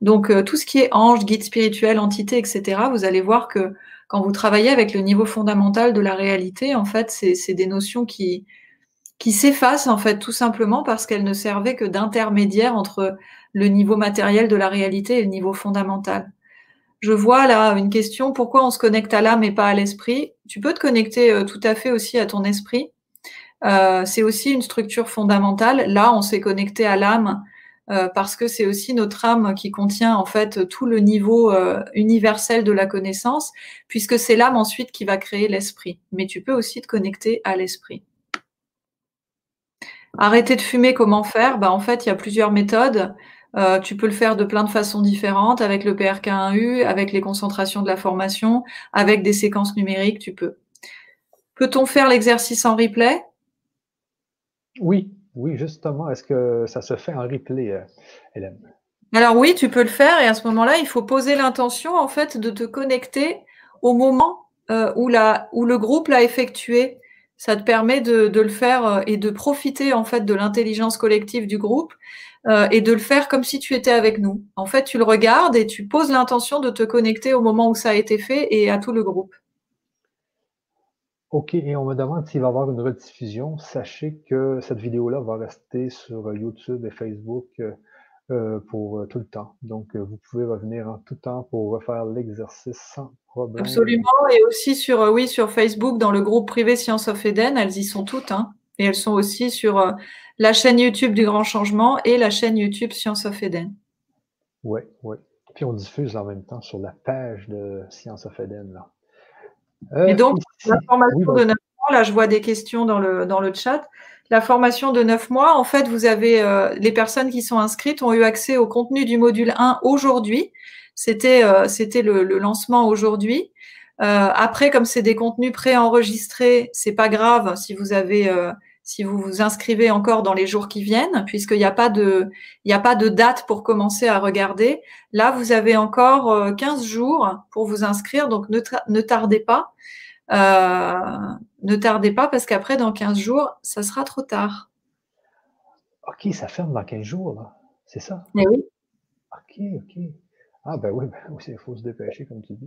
Donc euh, tout ce qui est ange, guide spirituel, entité, etc., vous allez voir que quand vous travaillez avec le niveau fondamental de la réalité, en fait, c'est des notions qui, qui s'effacent en fait tout simplement parce qu'elles ne servaient que d'intermédiaire entre le niveau matériel de la réalité et le niveau fondamental. Je vois là une question, pourquoi on se connecte à l'âme et pas à l'esprit? Tu peux te connecter euh, tout à fait aussi à ton esprit. Euh, c'est aussi une structure fondamentale. Là, on s'est connecté à l'âme euh, parce que c'est aussi notre âme qui contient en fait tout le niveau universel de la connaissance, puisque c'est l'âme ensuite qui va créer l'esprit. Mais tu peux aussi te connecter à l'esprit. Arrêter de fumer, comment faire? Bah, En fait, il y a plusieurs méthodes. Euh, tu peux le faire de plein de façons différentes, avec le PRK1U, avec les concentrations de la formation, avec des séquences numériques, tu peux. Peut-on faire l'exercice en replay? Oui, oui, justement. Est-ce que ça se fait en replay, euh, Hélène? Alors oui, tu peux le faire et à ce moment-là, il faut poser l'intention en fait de te connecter au moment euh, où, la, où le groupe l'a effectué ça te permet de, de, le faire et de profiter en fait de l'intelligence collective du groupe euh, et de le faire comme si tu étais avec nous. En fait, tu le regardes et tu poses l'intention de te connecter au moment où ça a été fait et à tout le groupe. OK, et on me demande s'il va y avoir une rediffusion. Sachez que cette vidéo-là va rester sur YouTube et Facebook euh, euh, pour tout le temps. Donc, vous pouvez revenir en tout temps pour refaire l'exercice sans problème. Absolument, et aussi sur, oui, sur Facebook, dans le groupe privé Science of Eden, elles y sont toutes. Hein. Et elles sont aussi sur la chaîne YouTube du Grand Changement et la chaîne YouTube Science of Eden. Oui, oui. Puis on diffuse en même temps sur la page de Science of Eden. Là. Euh, et donc, la formation de 9 mois, là je vois des questions dans le, dans le chat. La formation de 9 mois, en fait, vous avez euh, les personnes qui sont inscrites ont eu accès au contenu du module 1 aujourd'hui. C'était euh, c'était le, le, lancement aujourd'hui. après, comme c'est des contenus préenregistrés, c'est pas grave si vous avez si vous vous inscrivez encore dans les jours qui viennent, puisqu'il n'y a pas de, il n'y a pas de date pour commencer à regarder. Là, vous avez encore 15 euh, jours pour vous inscrire, donc ne, ne tardez pas. Euh, ne tardez pas parce qu'après, dans 15 jours, ça sera trop tard. OK, ça ferme dans 15 jours, là. C'est ça? Mais oui. OK, OK. Ah ben oui, ben, il faut se dépêcher, comme tu dis.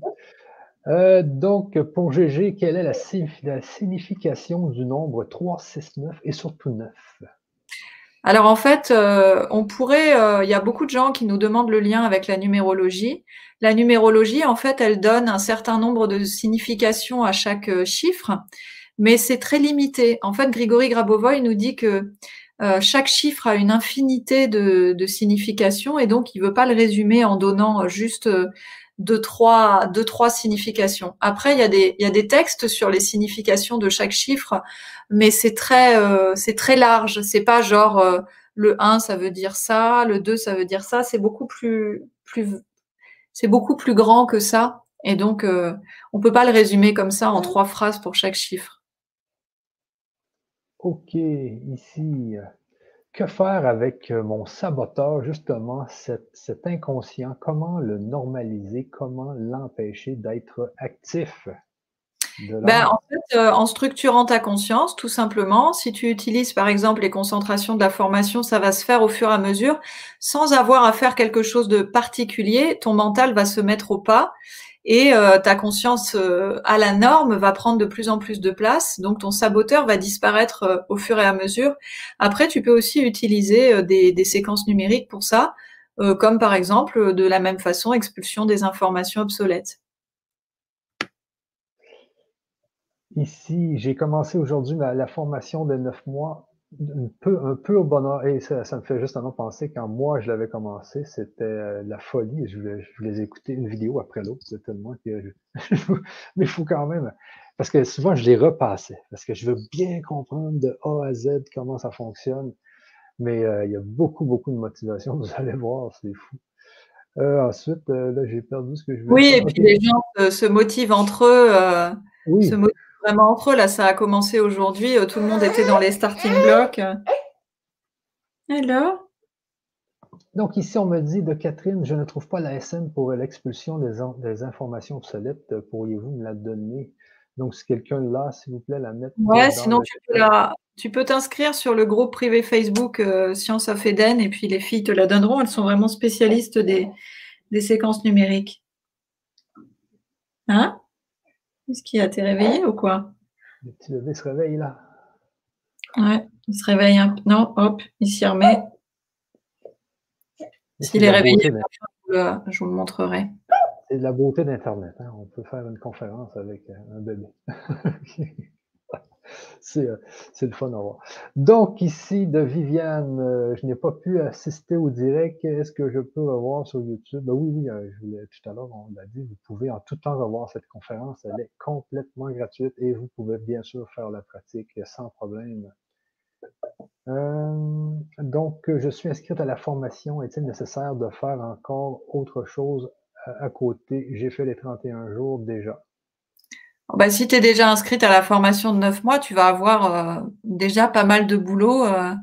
Euh, donc, pour GG, quelle est la, signification du nombre 3, 6, 9 et surtout 9 Alors en fait, euh, on pourrait, euh, il y a beaucoup de gens qui nous demandent le lien avec la numérologie. La numérologie, en fait, elle donne un certain nombre de significations à chaque chiffre, mais c'est très limité. En fait, Grigory Grabovoy nous dit que chaque chiffre a une infinité de, de significations et donc il ne veut pas le résumer en donnant juste deux trois, deux, trois significations. Après, il y, a des, il y a des textes sur les significations de chaque chiffre, mais c'est très, euh, c'est très large. C'est pas genre euh, le 1, ça veut dire ça, le 2, ça veut dire ça. C'est beaucoup plus, plus, c'est beaucoup plus grand que ça. Et donc, euh, on peut pas le résumer comme ça en trois phrases pour chaque chiffre. Ok, ici, que faire avec euh, mon saboteur, justement, cet, inconscient? Comment le normaliser? Comment l'empêcher d'être actif? Ben, en fait, euh, en structurant ta conscience, tout simplement, si tu utilises par exemple les concentrations de la formation, ça va se faire au fur et à mesure, sans avoir à faire quelque chose de particulier, ton mental va se mettre au pas et euh, ta conscience euh, à la norme va prendre de plus en plus de place, donc ton saboteur va disparaître euh, au fur et à mesure. Après, tu peux aussi utiliser des, des, séquences numériques pour ça, comme par exemple de la même façon expulsion des informations obsolètes. Ici, j'ai commencé aujourd'hui la formation de neuf mois peu, un peu au bonheur. Et ça, ça me fait justement penser quand moi je l'avais commencé, c'était euh, la folie. Je voulais, je voulais écouter une vidéo après l'autre, tellement que mais il faut quand même. Parce que souvent je les repassais. Parce que je veux bien comprendre de A à Z comment ça fonctionne. Mais euh, il y a beaucoup, beaucoup de motivation, vous allez voir, c'est fou. Euh, ensuite, là, j'ai perdu ce que je voulais Oui, et puis les gens se motivent entre eux. oui vraiment entre eux. Là, ça a commencé aujourd'hui. Euh, tout le monde était dans les starting blocks. Alors donc ici, on me dit de Catherine, je ne trouve pas la SN pour l'expulsion des, informations obsolètes. Pourriez-vous me la donner? Donc, si quelqu'un là, s'il vous plaît, la mettre. Ouais, sinon tu peux, tu peux t'inscrire sur le groupe privé Facebook euh, Science of Eden et puis les filles te la donneront. Elles sont vraiment spécialistes des, des séquences numériques. Hein? Est-ce qu'il a été réveillé ou quoi? Le petit bébé se réveille là. Ouais, il se réveille un peu. Non, hop, il s'y remet. S'il est réveillé, je vous le montrerai. C'est de la beauté d'Internet. Hein. On peut faire une conférence avec un bébé. Euh, c'est le fun à voir. Donc, ici, de Viviane, euh, je n'ai pas pu assister au direct. Est-ce que je peux revoir sur YouTube? Ben oui, oui, euh, je voulais, tout à l'heure, on l'a dit, vous pouvez en tout temps revoir cette conférence. Elle est complètement gratuite et vous pouvez bien sûr faire la pratique sans problème. donc, je suis inscrite à la formation. Est-il nécessaire de faire encore autre chose à côté? J'ai fait les 31 jours déjà. Bah, si tu es déjà inscrite à la formation de 9 mois, tu vas avoir euh, déjà pas mal de boulot. Euh,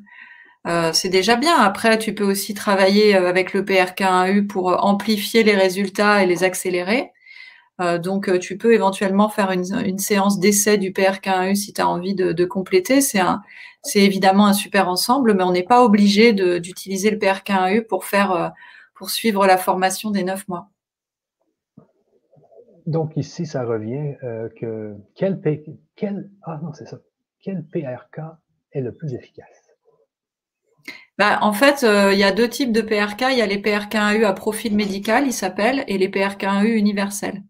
euh, c'est déjà bien. Après, tu peux aussi travailler avec le PRK1U pour amplifier les résultats et les accélérer. donc, tu peux éventuellement faire une, séance d'essai du PRK1U si tu as envie de, compléter. C'est c'est évidemment un super ensemble, mais on n'est pas obligé d'utiliser le PRK1U pour faire, pour suivre la formation des 9 mois. Donc ici, ça revient euh, que quel, quel, ah non, c'est ça. Quel PRK est le plus efficace? Bah, en fait, euh, il y a deux types de PRK. Il y a les PRK1U à profil médical, il s'appelle, et les PRK1U universels.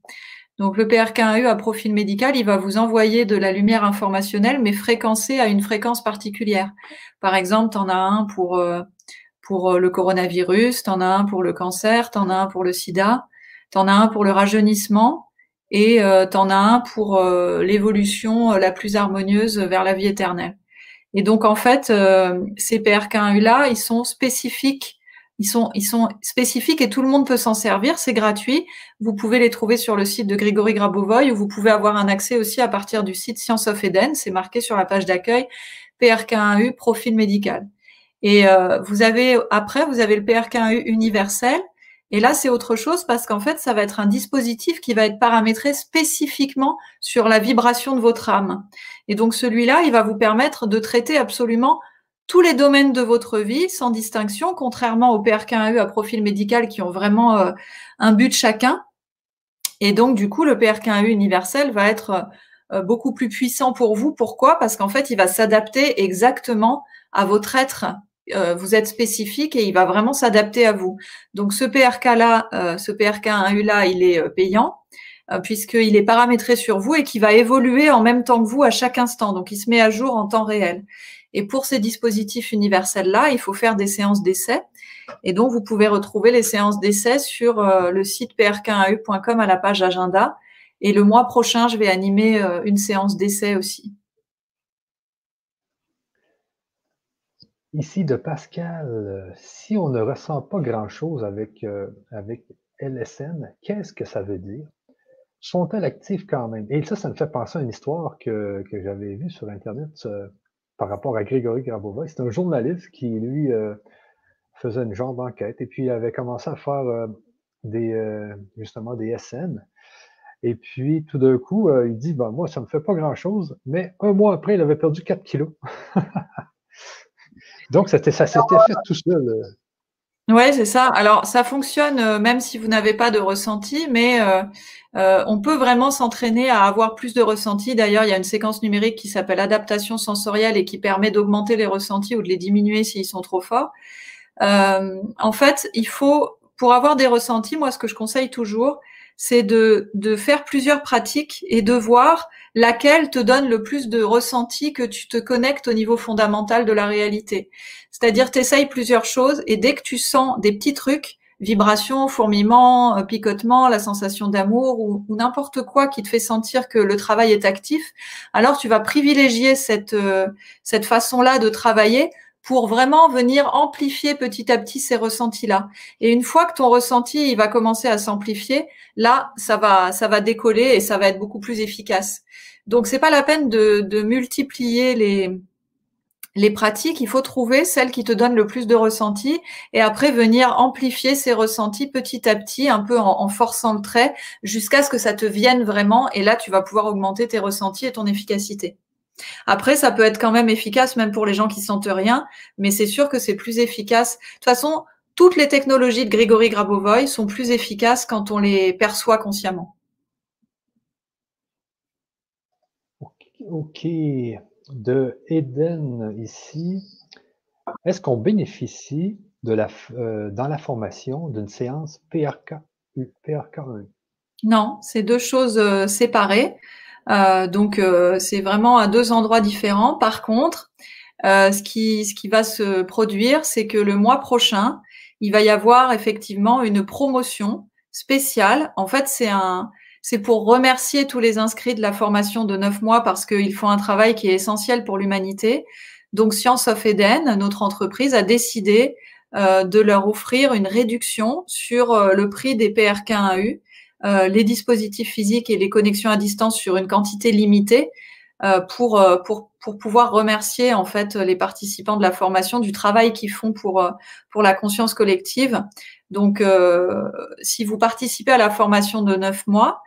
Donc le PRK1U à profil médical, il va vous envoyer de la lumière informationnelle, mais fréquencée à une fréquence particulière. Par exemple, tu en as un pour, euh, pour le coronavirus, tu en as un pour le cancer, tu en as un pour le sida, tu en as un pour le rajeunissement, et euh, tu as un pour euh, l'évolution euh, la plus harmonieuse vers la vie éternelle. Et donc en fait, euh, ces PRK1U là, ils sont spécifiques, ils sont ils sont spécifiques et tout le monde peut s'en servir, c'est gratuit. Vous pouvez les trouver sur le site de Grégory Grabovoy ou vous pouvez avoir un accès aussi à partir du site Science of Eden, c'est marqué sur la page d'accueil PRK1U profil médical. Et vous avez après vous avez le PRK1U universel et là, c'est autre chose parce qu'en fait, ça va être un dispositif qui va être paramétré spécifiquement sur la vibration de votre âme. Et donc, celui-là, il va vous permettre de traiter absolument tous les domaines de votre vie sans distinction, contrairement aux PRK1U à profil médical qui ont vraiment euh, un but chacun. Et donc, du coup, le PRK1U universel va être euh, beaucoup plus puissant pour vous. Pourquoi? Parce qu'en fait, il va s'adapter exactement à votre être euh, vous êtes spécifique et il va vraiment s'adapter à vous. Donc ce PRK-là, euh, ce PRK1U-là, il est euh, payant puisqu'il est paramétré sur vous et qui va évoluer en même temps que vous à chaque instant. Donc il se met à jour en temps réel. Et pour ces dispositifs universels-là, il faut faire des séances d'essai. Et donc vous pouvez retrouver les séances d'essai sur le site prk1u.com à la page agenda. Et le mois prochain, je vais animer une séance d'essai aussi. Ici de Pascal, euh, si on ne ressent pas grand-chose avec, euh, avec LSN, qu'est-ce que ça veut dire? Sont-elles actives quand même? Et ça, ça me fait penser à une histoire que, que j'avais vue sur Internet. par rapport à Grégory Grabova. C'est un journaliste qui, lui, faisait une genre d'enquête et puis il avait commencé à faire des, justement des SN. Et puis, tout d'un coup, il dit, ben, moi, ça ne me fait pas grand-chose, mais un mois après, il avait perdu 4 kilos. Donc, ça s'était fait tout seul. Ouais, c'est ça. Alors, ça fonctionne euh, même si vous n'avez pas de ressenti, mais euh, euh, on peut vraiment s'entraîner à avoir plus de ressenti. D'ailleurs, il y a une séquence numérique qui s'appelle adaptation sensorielle et qui permet d'augmenter les ressentis ou de les diminuer s'ils sont trop forts. en fait, il faut, pour avoir des ressentis, moi, ce que je conseille toujours, c'est de, de faire plusieurs pratiques et de voir laquelle te donne le plus de ressenti que tu te connectes au niveau fondamental de la réalité. C'est-à-dire, tu essayes plusieurs choses et dès que tu sens des petits trucs, vibrations, fourmillements, euh, picotements, la sensation d'amour ou, n'importe quoi qui te fait sentir que le travail est actif, alors tu vas privilégier cette, euh, cette façon-là de travailler pour vraiment venir amplifier petit à petit ces ressentis-là. Et une fois que ton ressenti il va commencer à s'amplifier, là, ça va, ça va décoller et ça va être beaucoup plus efficace. Donc, c'est pas la peine de, multiplier les, les pratiques, il faut trouver celle qui te donne le plus de ressentis et après venir amplifier ces ressentis petit à petit, un peu en forçant le trait, jusqu'à ce que ça te vienne vraiment. Et là, tu vas pouvoir augmenter tes ressentis et ton efficacité. Après, ça peut être quand même efficace, même pour les gens qui sentent rien, mais c'est sûr que c'est plus efficace. De toute façon, toutes les technologies de Grégory Grabovoy sont plus efficaces quand on les perçoit consciemment. Ok, de Eden ici. Est-ce qu'on bénéficie de la, euh, dans la formation d'une séance PRK, PRK 1 Non, c'est deux choses euh, séparées. Euh, donc euh, c'est vraiment à deux endroits différents. Par contre, euh, ce, qui, ce qui va se produire, c'est que le mois prochain, il va y avoir effectivement une promotion spéciale. En fait, c'est un, c'est pour remercier tous les inscrits de la formation de neuf mois parce qu'ils font un travail qui est essentiel pour l'humanité. Donc, Science of Eden, notre entreprise, a décidé euh, de leur offrir une réduction sur le prix des PRK1AU euh, les dispositifs physiques et les connexions à distance sur une quantité limitée euh, pour, euh, pour, pour pouvoir remercier en fait les participants de la formation du travail qu'ils font pour, pour la conscience collective. Donc, si vous participez à la formation de neuf mois,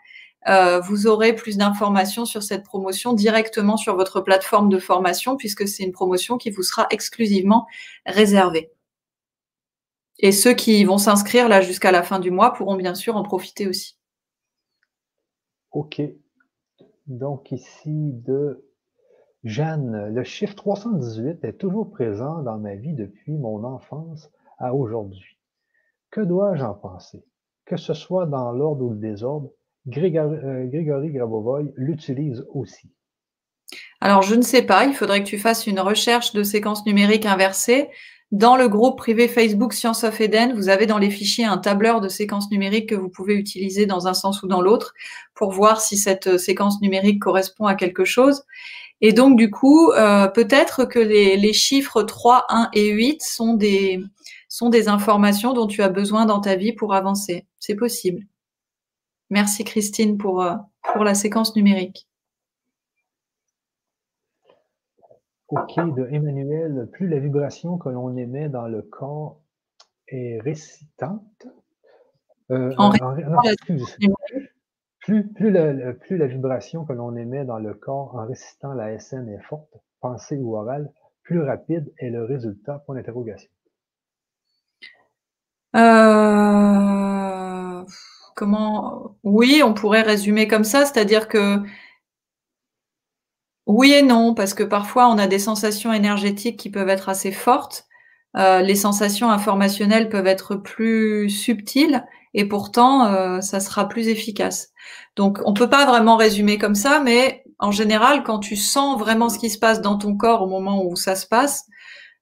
vous aurez plus d'informations sur cette promotion directement sur votre plateforme de formation puisque c'est une promotion qui vous sera exclusivement réservée. Et ceux qui vont s'inscrire là jusqu'à la fin du mois pourront bien sûr en profiter aussi. OK. Donc ici de Jeanne, le chiffre 318 est toujours présent dans ma vie depuis mon enfance à aujourd'hui. Que dois-je en penser? Que ce soit dans l'ordre ou le désordre, Grégory, euh, Grabovoy l'utilise aussi. Alors, je ne sais pas, il faudrait que tu fasses une recherche de séquence numérique inversée. Dans le groupe privé Facebook Science of Eden, vous avez dans les fichiers un tableur de séquences numériques que vous pouvez utiliser dans un sens ou dans l'autre pour voir si cette euh, séquence numérique correspond à quelque chose. Et donc, du coup, euh, peut-être que les, chiffres 3, 1 et 8 sont des, sont des informations dont tu as besoin dans ta vie pour avancer. C'est possible. Merci Christine pour, euh, pour la séquence numérique. OK de Emmanuel, plus la vibration que l'on émet dans le corps est récitante. Euh, plus, plus, la, plus la vibration que l'on émet dans le corps en récitant la SN est forte, pensée ou orale, plus rapide est le résultat. Point d'interrogation. Euh, comment? Oui, on pourrait résumer comme ça, c'est-à-dire que oui et non, parce que parfois on a des sensations énergétiques qui peuvent être assez fortes. Euh, les sensations informationnelles peuvent être plus subtiles et pourtant euh, ça sera plus efficace. Donc on peut pas vraiment résumer comme ça, mais en général, quand tu sens vraiment ce qui se passe dans ton corps au moment où ça se passe,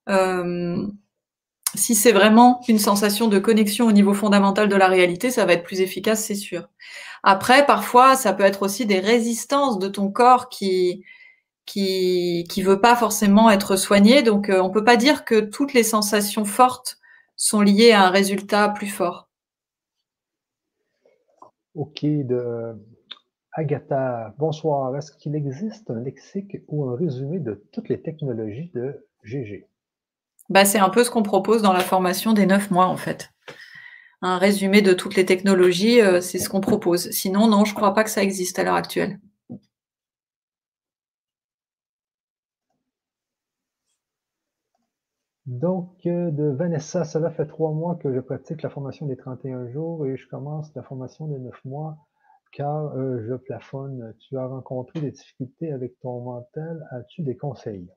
euh, si c'est vraiment une sensation de connexion au niveau fondamental de la réalité, ça va être plus efficace, c'est sûr. Après, parfois, ça peut être aussi des résistances de ton corps qui qui qui veut pas forcément être soigné. Donc, euh, on peut pas dire que toutes les sensations fortes sont liées à un résultat plus fort. Ok, de Agatha, bonsoir. Est-ce qu'il existe un lexique ou un résumé de toutes les technologies de GG? Bah, c'est un peu ce qu'on propose dans la formation des neuf mois, en fait. Un résumé de toutes les technologies, euh, c'est ce qu'on propose. Sinon, non, je ne crois pas que ça existe à l'heure actuelle. Donc, euh, de Vanessa, cela fait trois mois que je pratique la formation des 31 jours et je commence la formation des neuf mois car euh, je plafonne. Tu as rencontré des difficultés avec ton mental. As-tu des conseils?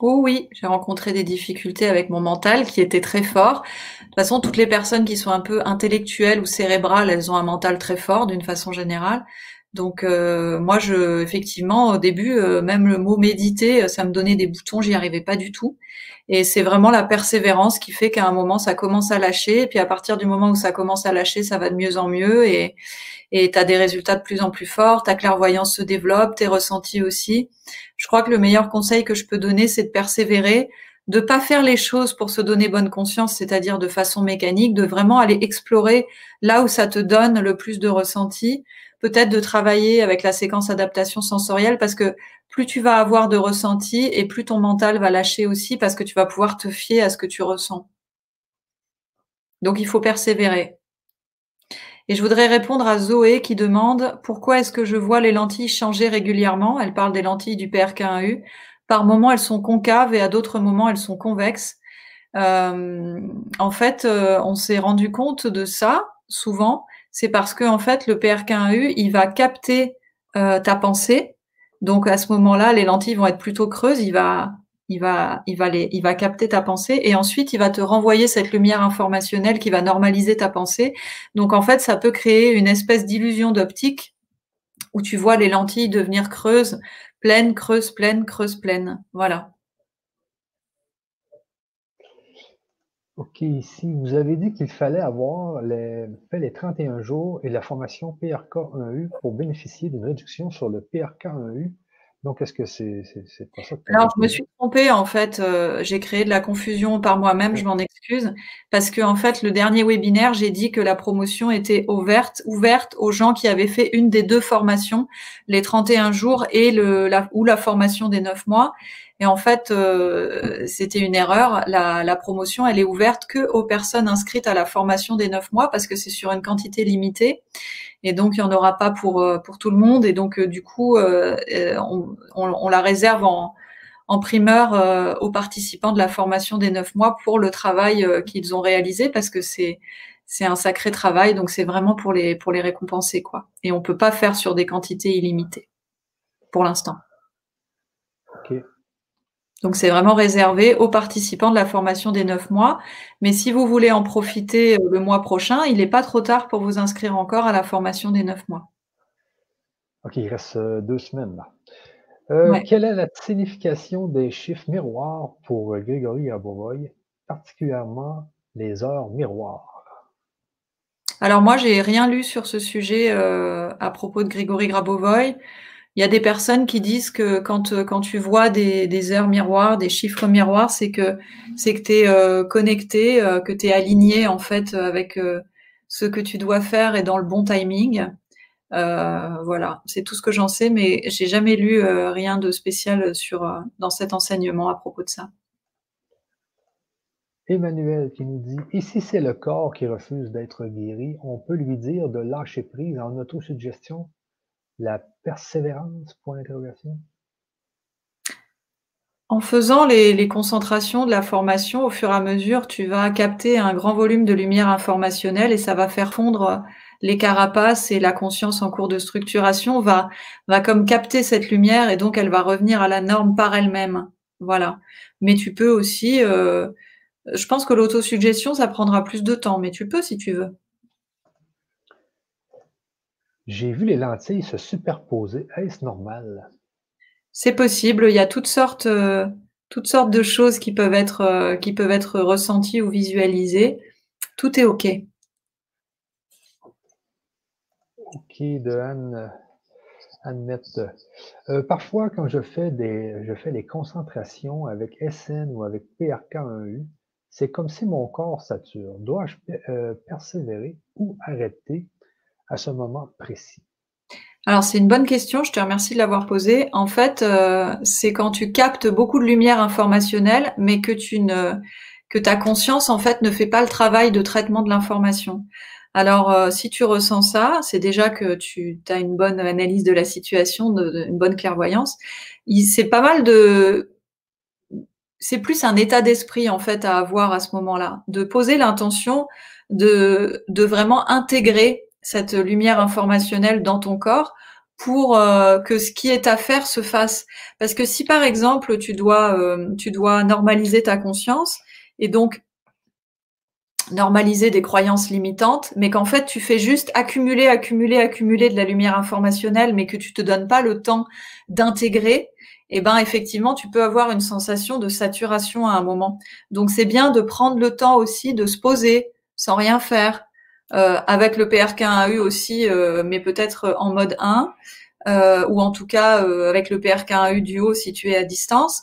Oh oui, j'ai rencontré des difficultés avec mon mental qui était très fort. De toute façon, toutes les personnes qui sont un peu intellectuelles ou cérébrales, elles ont un mental très fort d'une façon générale. Donc euh, moi, je, effectivement, au début, euh, même le mot méditer, euh, ça me donnait des boutons, j'y arrivais pas du tout. Et c'est vraiment la persévérance qui fait qu'à un moment, ça commence à lâcher. Et puis à partir du moment où ça commence à lâcher, ça va de mieux en mieux. Et et tu as des résultats de plus en plus forts, ta clairvoyance se développe, tes ressentis aussi. Je crois que le meilleur conseil que je peux donner, c'est de persévérer, de pas faire les choses pour se donner bonne conscience, c'est-à-dire de façon mécanique, de vraiment aller explorer là où ça te donne le plus de ressentis peut-être de travailler avec la séquence adaptation sensorielle parce que plus tu vas avoir de ressentis et plus ton mental va lâcher aussi parce que tu vas pouvoir te fier à ce que tu ressens. Donc il faut persévérer. Et je voudrais répondre à Zoé qui demande pourquoi est-ce que je vois les lentilles changer régulièrement? Elle parle des lentilles du PRK1U. Par moments, elles sont concaves et à d'autres moments, elles sont convexes. Euh, en fait, euh, on s'est rendu compte de ça souvent c'est parce que en fait le PRK1U il va capter euh, ta pensée. Donc à ce moment-là, les lentilles vont être plutôt creuses. Il va, il va, il va les, il va capter ta pensée et ensuite il va te renvoyer cette lumière informationnelle qui va normaliser ta pensée. Donc en fait, ça peut créer une espèce d'illusion d'optique où tu vois les lentilles devenir creuses, pleines, creuses, pleines, creuses, pleines. Voilà. OK, ici, vous avez dit qu'il fallait avoir les, fait les 31 jours et la formation PRK1U pour bénéficier d'une réduction sur le PRK1U. Donc, est-ce que c'est c'est pas ça que Alors, je me suis trompée, en fait. Euh, j'ai créé de la confusion par moi-même, je m'en excuse. Parce que, en fait, le dernier webinaire, j'ai dit que la promotion était ouverte, ouverte aux gens qui avaient fait une des deux formations, les 31 jours et le, la, ou la formation des 9 mois. Et en fait, euh, c'était une erreur. La, promotion, elle est ouverte que aux personnes inscrites à la formation des neuf mois parce que c'est sur une quantité limitée. Et donc, il n'y en aura pas pour, euh, pour tout le monde. Et donc, euh, du coup, on, la réserve en, en primeur aux participants de la formation des neuf mois pour le travail qu'ils ont réalisé parce que c'est c'est un sacré travail. Donc, c'est vraiment pour les, pour les récompenser. quoi. Et on peut pas faire sur des quantités illimitées pour l'instant. Donc c'est vraiment réservé aux participants de la formation des neuf mois. Mais si vous voulez en profiter euh, le mois prochain, il n'est pas trop tard pour vous inscrire encore à la formation des neuf mois. OK, il reste euh, deux semaines là. Euh, quelle est la signification des chiffres miroirs pour Grégory Abovoy, particulièrement les heures miroirs? Alors moi, j'ai rien lu sur ce sujet à propos de Grégory Grabovoy. Il y a des personnes qui disent que quand, euh, quand tu vois des, des heures miroirs, des chiffres miroirs, c'est que c'est que tu es euh, connecté, euh, que tu es aligné en fait avec ce que tu dois faire et dans le bon timing. voilà, c'est tout ce que j'en sais, mais j'ai jamais lu rien de spécial sur dans cet enseignement à propos de ça. Emmanuel qui nous dit Et si c'est le corps qui refuse d'être guéri, on peut lui dire de lâcher prise en autosuggestion la persévérance? Point d'interrogation. En faisant les, concentrations de la formation, au fur et à mesure, tu vas capter un grand volume de lumière informationnelle et ça va faire fondre les carapaces et la conscience en cours de structuration va, va comme capter cette lumière et donc elle va revenir à la norme par elle-même. Voilà. Mais tu peux aussi, euh, je pense que l'autosuggestion, ça prendra plus de temps, mais tu peux si tu veux. J'ai vu les lentilles se superposer. Est-ce normal? C'est possible. Il y a toutes sortes, euh, toutes sortes de choses qui peuvent être, euh, qui peuvent être ressenties ou visualisées. Tout est OK. OK, de Anne, Annette. Euh, parfois, quand je fais des, je fais les concentrations avec SN ou avec PRK1U, c'est comme si mon corps sature. Dois-je persévérer ou arrêter? À ce moment précis? Alors c'est une bonne question, je te remercie de l'avoir posée. En fait, euh, c'est quand tu captes beaucoup de lumière informationnelle, mais que tu ne que ta conscience en fait ne fait pas le travail de traitement de l'information. Alors euh, si tu ressens ça, c'est déjà que tu as une bonne analyse de la situation, une bonne clairvoyance. C'est pas mal de c'est plus un état d'esprit en fait à avoir à ce moment-là, de poser l'intention de, de vraiment intégrer cette lumière informationnelle dans ton corps pour euh, que ce qui est à faire se fasse. Parce que si par exemple tu dois, euh, tu dois normaliser ta conscience et donc normaliser des croyances limitantes, mais qu'en fait tu fais juste accumuler, accumuler, accumuler de la lumière informationnelle, mais que tu te donnes pas le temps d'intégrer, eh ben effectivement, tu peux avoir une sensation de saturation à un moment. Donc c'est bien de prendre le temps aussi de se poser sans rien faire, avec le PRK1AU aussi, euh, mais peut-être en mode 1, euh, ou en tout cas avec le PRK1AU duo si tu es à distance,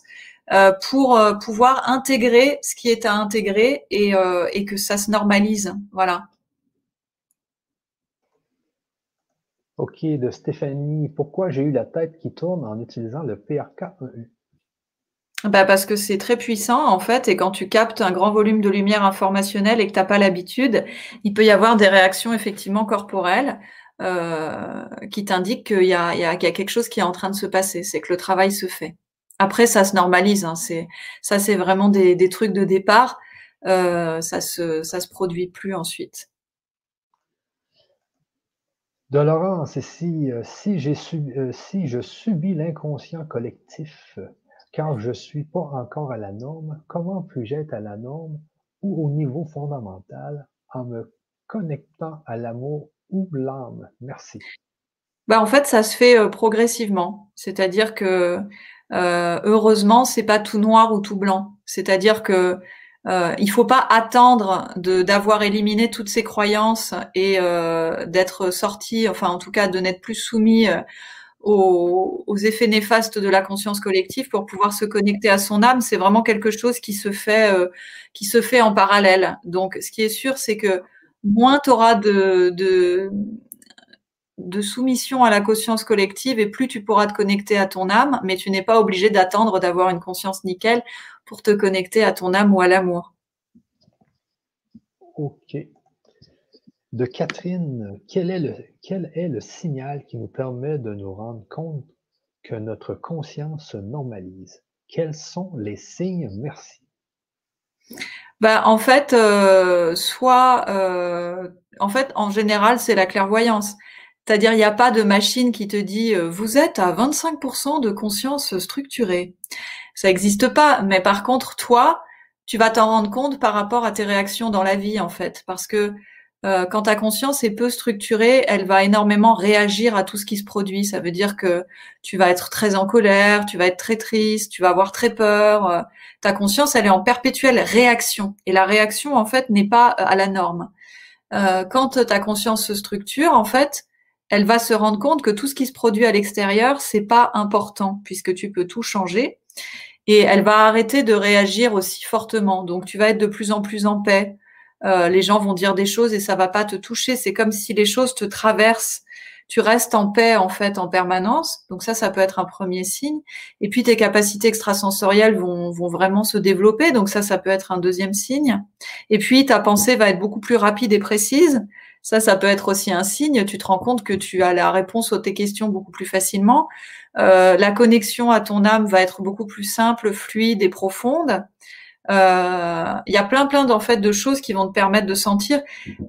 pour pouvoir intégrer ce qui est à intégrer et, et que ça se normalise. Voilà. OK, de Stéphanie. Pourquoi j'ai eu la tête qui tourne en utilisant le PRK1U? Bah parce que c'est très puissant en fait, et quand tu captes un grand volume de lumière informationnelle et que tu n'as pas l'habitude, il peut y avoir des réactions effectivement corporelles euh, qui t'indiquent qu'il y, a, quelque chose qui est en train de se passer, c'est que le travail se fait. Après, ça se normalise, hein, ça c'est vraiment des, trucs de départ, euh, ça se ça se produit plus ensuite. De Laurence, si, euh, si, euh, si je subis l'inconscient collectif, car je suis pas encore à la norme, comment puis-je être à la norme ou au niveau fondamental en me connectant à l'amour ou l'âme? Merci. Bah en fait, ça se fait euh, progressivement. C'est-à-dire que euh, heureusement, c'est pas tout noir ou tout blanc. C'est-à-dire que euh, il faut pas attendre d'avoir éliminé toutes ces croyances et euh, d'être sorti, enfin en tout cas de n'être plus soumis euh, aux, effets néfastes de la conscience collective pour pouvoir se connecter à son âme. C'est vraiment quelque chose qui se fait, euh, qui se fait en parallèle. Donc, ce qui est sûr, c'est que moins tu auras de, de, de soumission à la conscience collective et plus tu pourras te connecter à ton âme, mais tu n'es pas obligé d'attendre d'avoir une conscience nickel pour te connecter à ton âme ou à l'amour. Ok. De Catherine, quel est, le, quel est le signal qui nous permet de nous rendre compte que notre conscience se normalise? Quels sont les signes? Merci. Ben, en fait, euh, soit, euh, en fait, en général, c'est la clairvoyance. C'est-à-dire, il n'y a pas de machine qui te dit euh, vous êtes à 25% de conscience structurée ça n'existe pas. Mais par contre, toi, tu vas t'en rendre compte par rapport à tes réactions dans la vie, en fait, parce que euh, quand ta conscience est peu structurée, elle va énormément réagir à tout ce qui se produit. Ça veut dire que tu vas être très en colère, tu vas être très triste, tu vas avoir très peur. Euh, ta conscience, elle est en perpétuelle réaction. Et la réaction, en fait, n'est pas euh, à la norme. Euh, quand ta conscience se structure, en fait, elle va se rendre compte que tout ce qui se produit à l'extérieur, c'est pas important puisque tu peux tout changer et elle va arrêter de réagir aussi fortement. Donc tu vas être de plus en plus en paix. Euh, les gens vont dire des choses et ça va pas te toucher. C'est comme si les choses te traversent. Tu restes en paix en fait en permanence. Donc ça, ça peut être un premier signe. Et puis tes capacités extrasensorielles vont, vont vraiment se développer. Donc ça, ça peut être un deuxième signe. Et puis ta pensée va être beaucoup plus rapide et précise. Ça, ça peut être aussi un signe. Tu te rends compte que tu as la réponse aux tes questions beaucoup plus facilement. Euh, la connexion à ton âme va être beaucoup plus simple, fluide et profonde. Euh, il y a plein plein en fait de choses qui vont te permettre de sentir.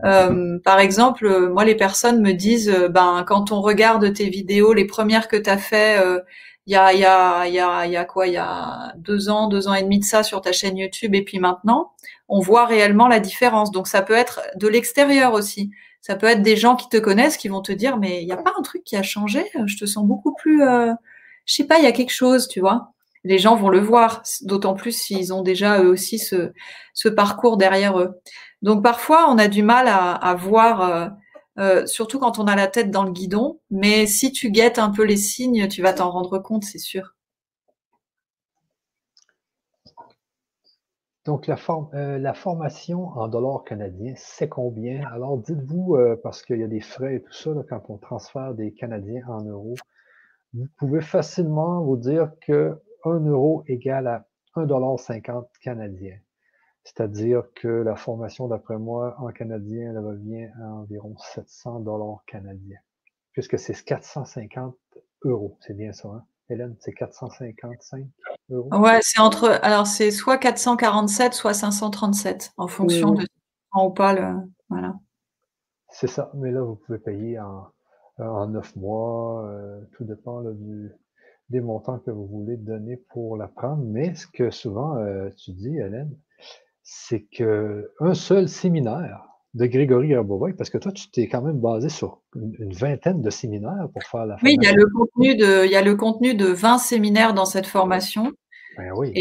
Euh, par exemple, moi les personnes me disent, ben quand on regarde tes vidéos, les premières que tu as fait, il y a il y a il y a quoi, il y a deux ans, deux ans et demi de ça sur ta chaîne YouTube et puis maintenant, on voit réellement la différence. Donc ça peut être de l'extérieur aussi. Ça peut être des gens qui te connaissent qui vont te dire mais il n'y a pas un truc qui a changé? Je te sens beaucoup plus, euh, je sais pas, il y a quelque chose, tu vois? Les gens vont le voir, d'autant plus s'ils ont déjà eux aussi ce, parcours derrière eux. Donc parfois on a du mal à, voir. Euh, euh, surtout quand on a la tête dans le guidon. Mais si tu guettes un peu les signes, tu vas t'en rendre compte, c'est sûr. Donc, la, euh, formation en dollars canadiens, c'est combien? Alors, dites-vous, parce qu'il y a des frais et tout ça, quand on transfère des Canadiens en euros, vous pouvez facilement vous dire que 1 euro égale à 1,50$ canadien. C'est-à-dire que la formation, d'après moi, en canadien, elle revient à environ 700 dollars canadiens, puisque c'est 450 euros. C'est bien ça, hein? Hélène, c'est 455 euros? Ouais, c'est entre. Alors, c'est soit 447, soit 537, en fonction de en ou pas le. Voilà. C'est ça. Mais là, vous pouvez payer en, en 9 mois. Euh, tout dépend du, des montants que vous voulez donner pour la prendre. Mais ce que souvent euh, tu dis, Hélène, c'est qu'un seul séminaire de Grégory Herbovoi, parce que toi, tu t'es quand même basé sur une, vingtaine de séminaires pour faire la formation. Oui, il y a le contenu de, il y a le contenu de 20 séminaires dans cette formation. Ben oui.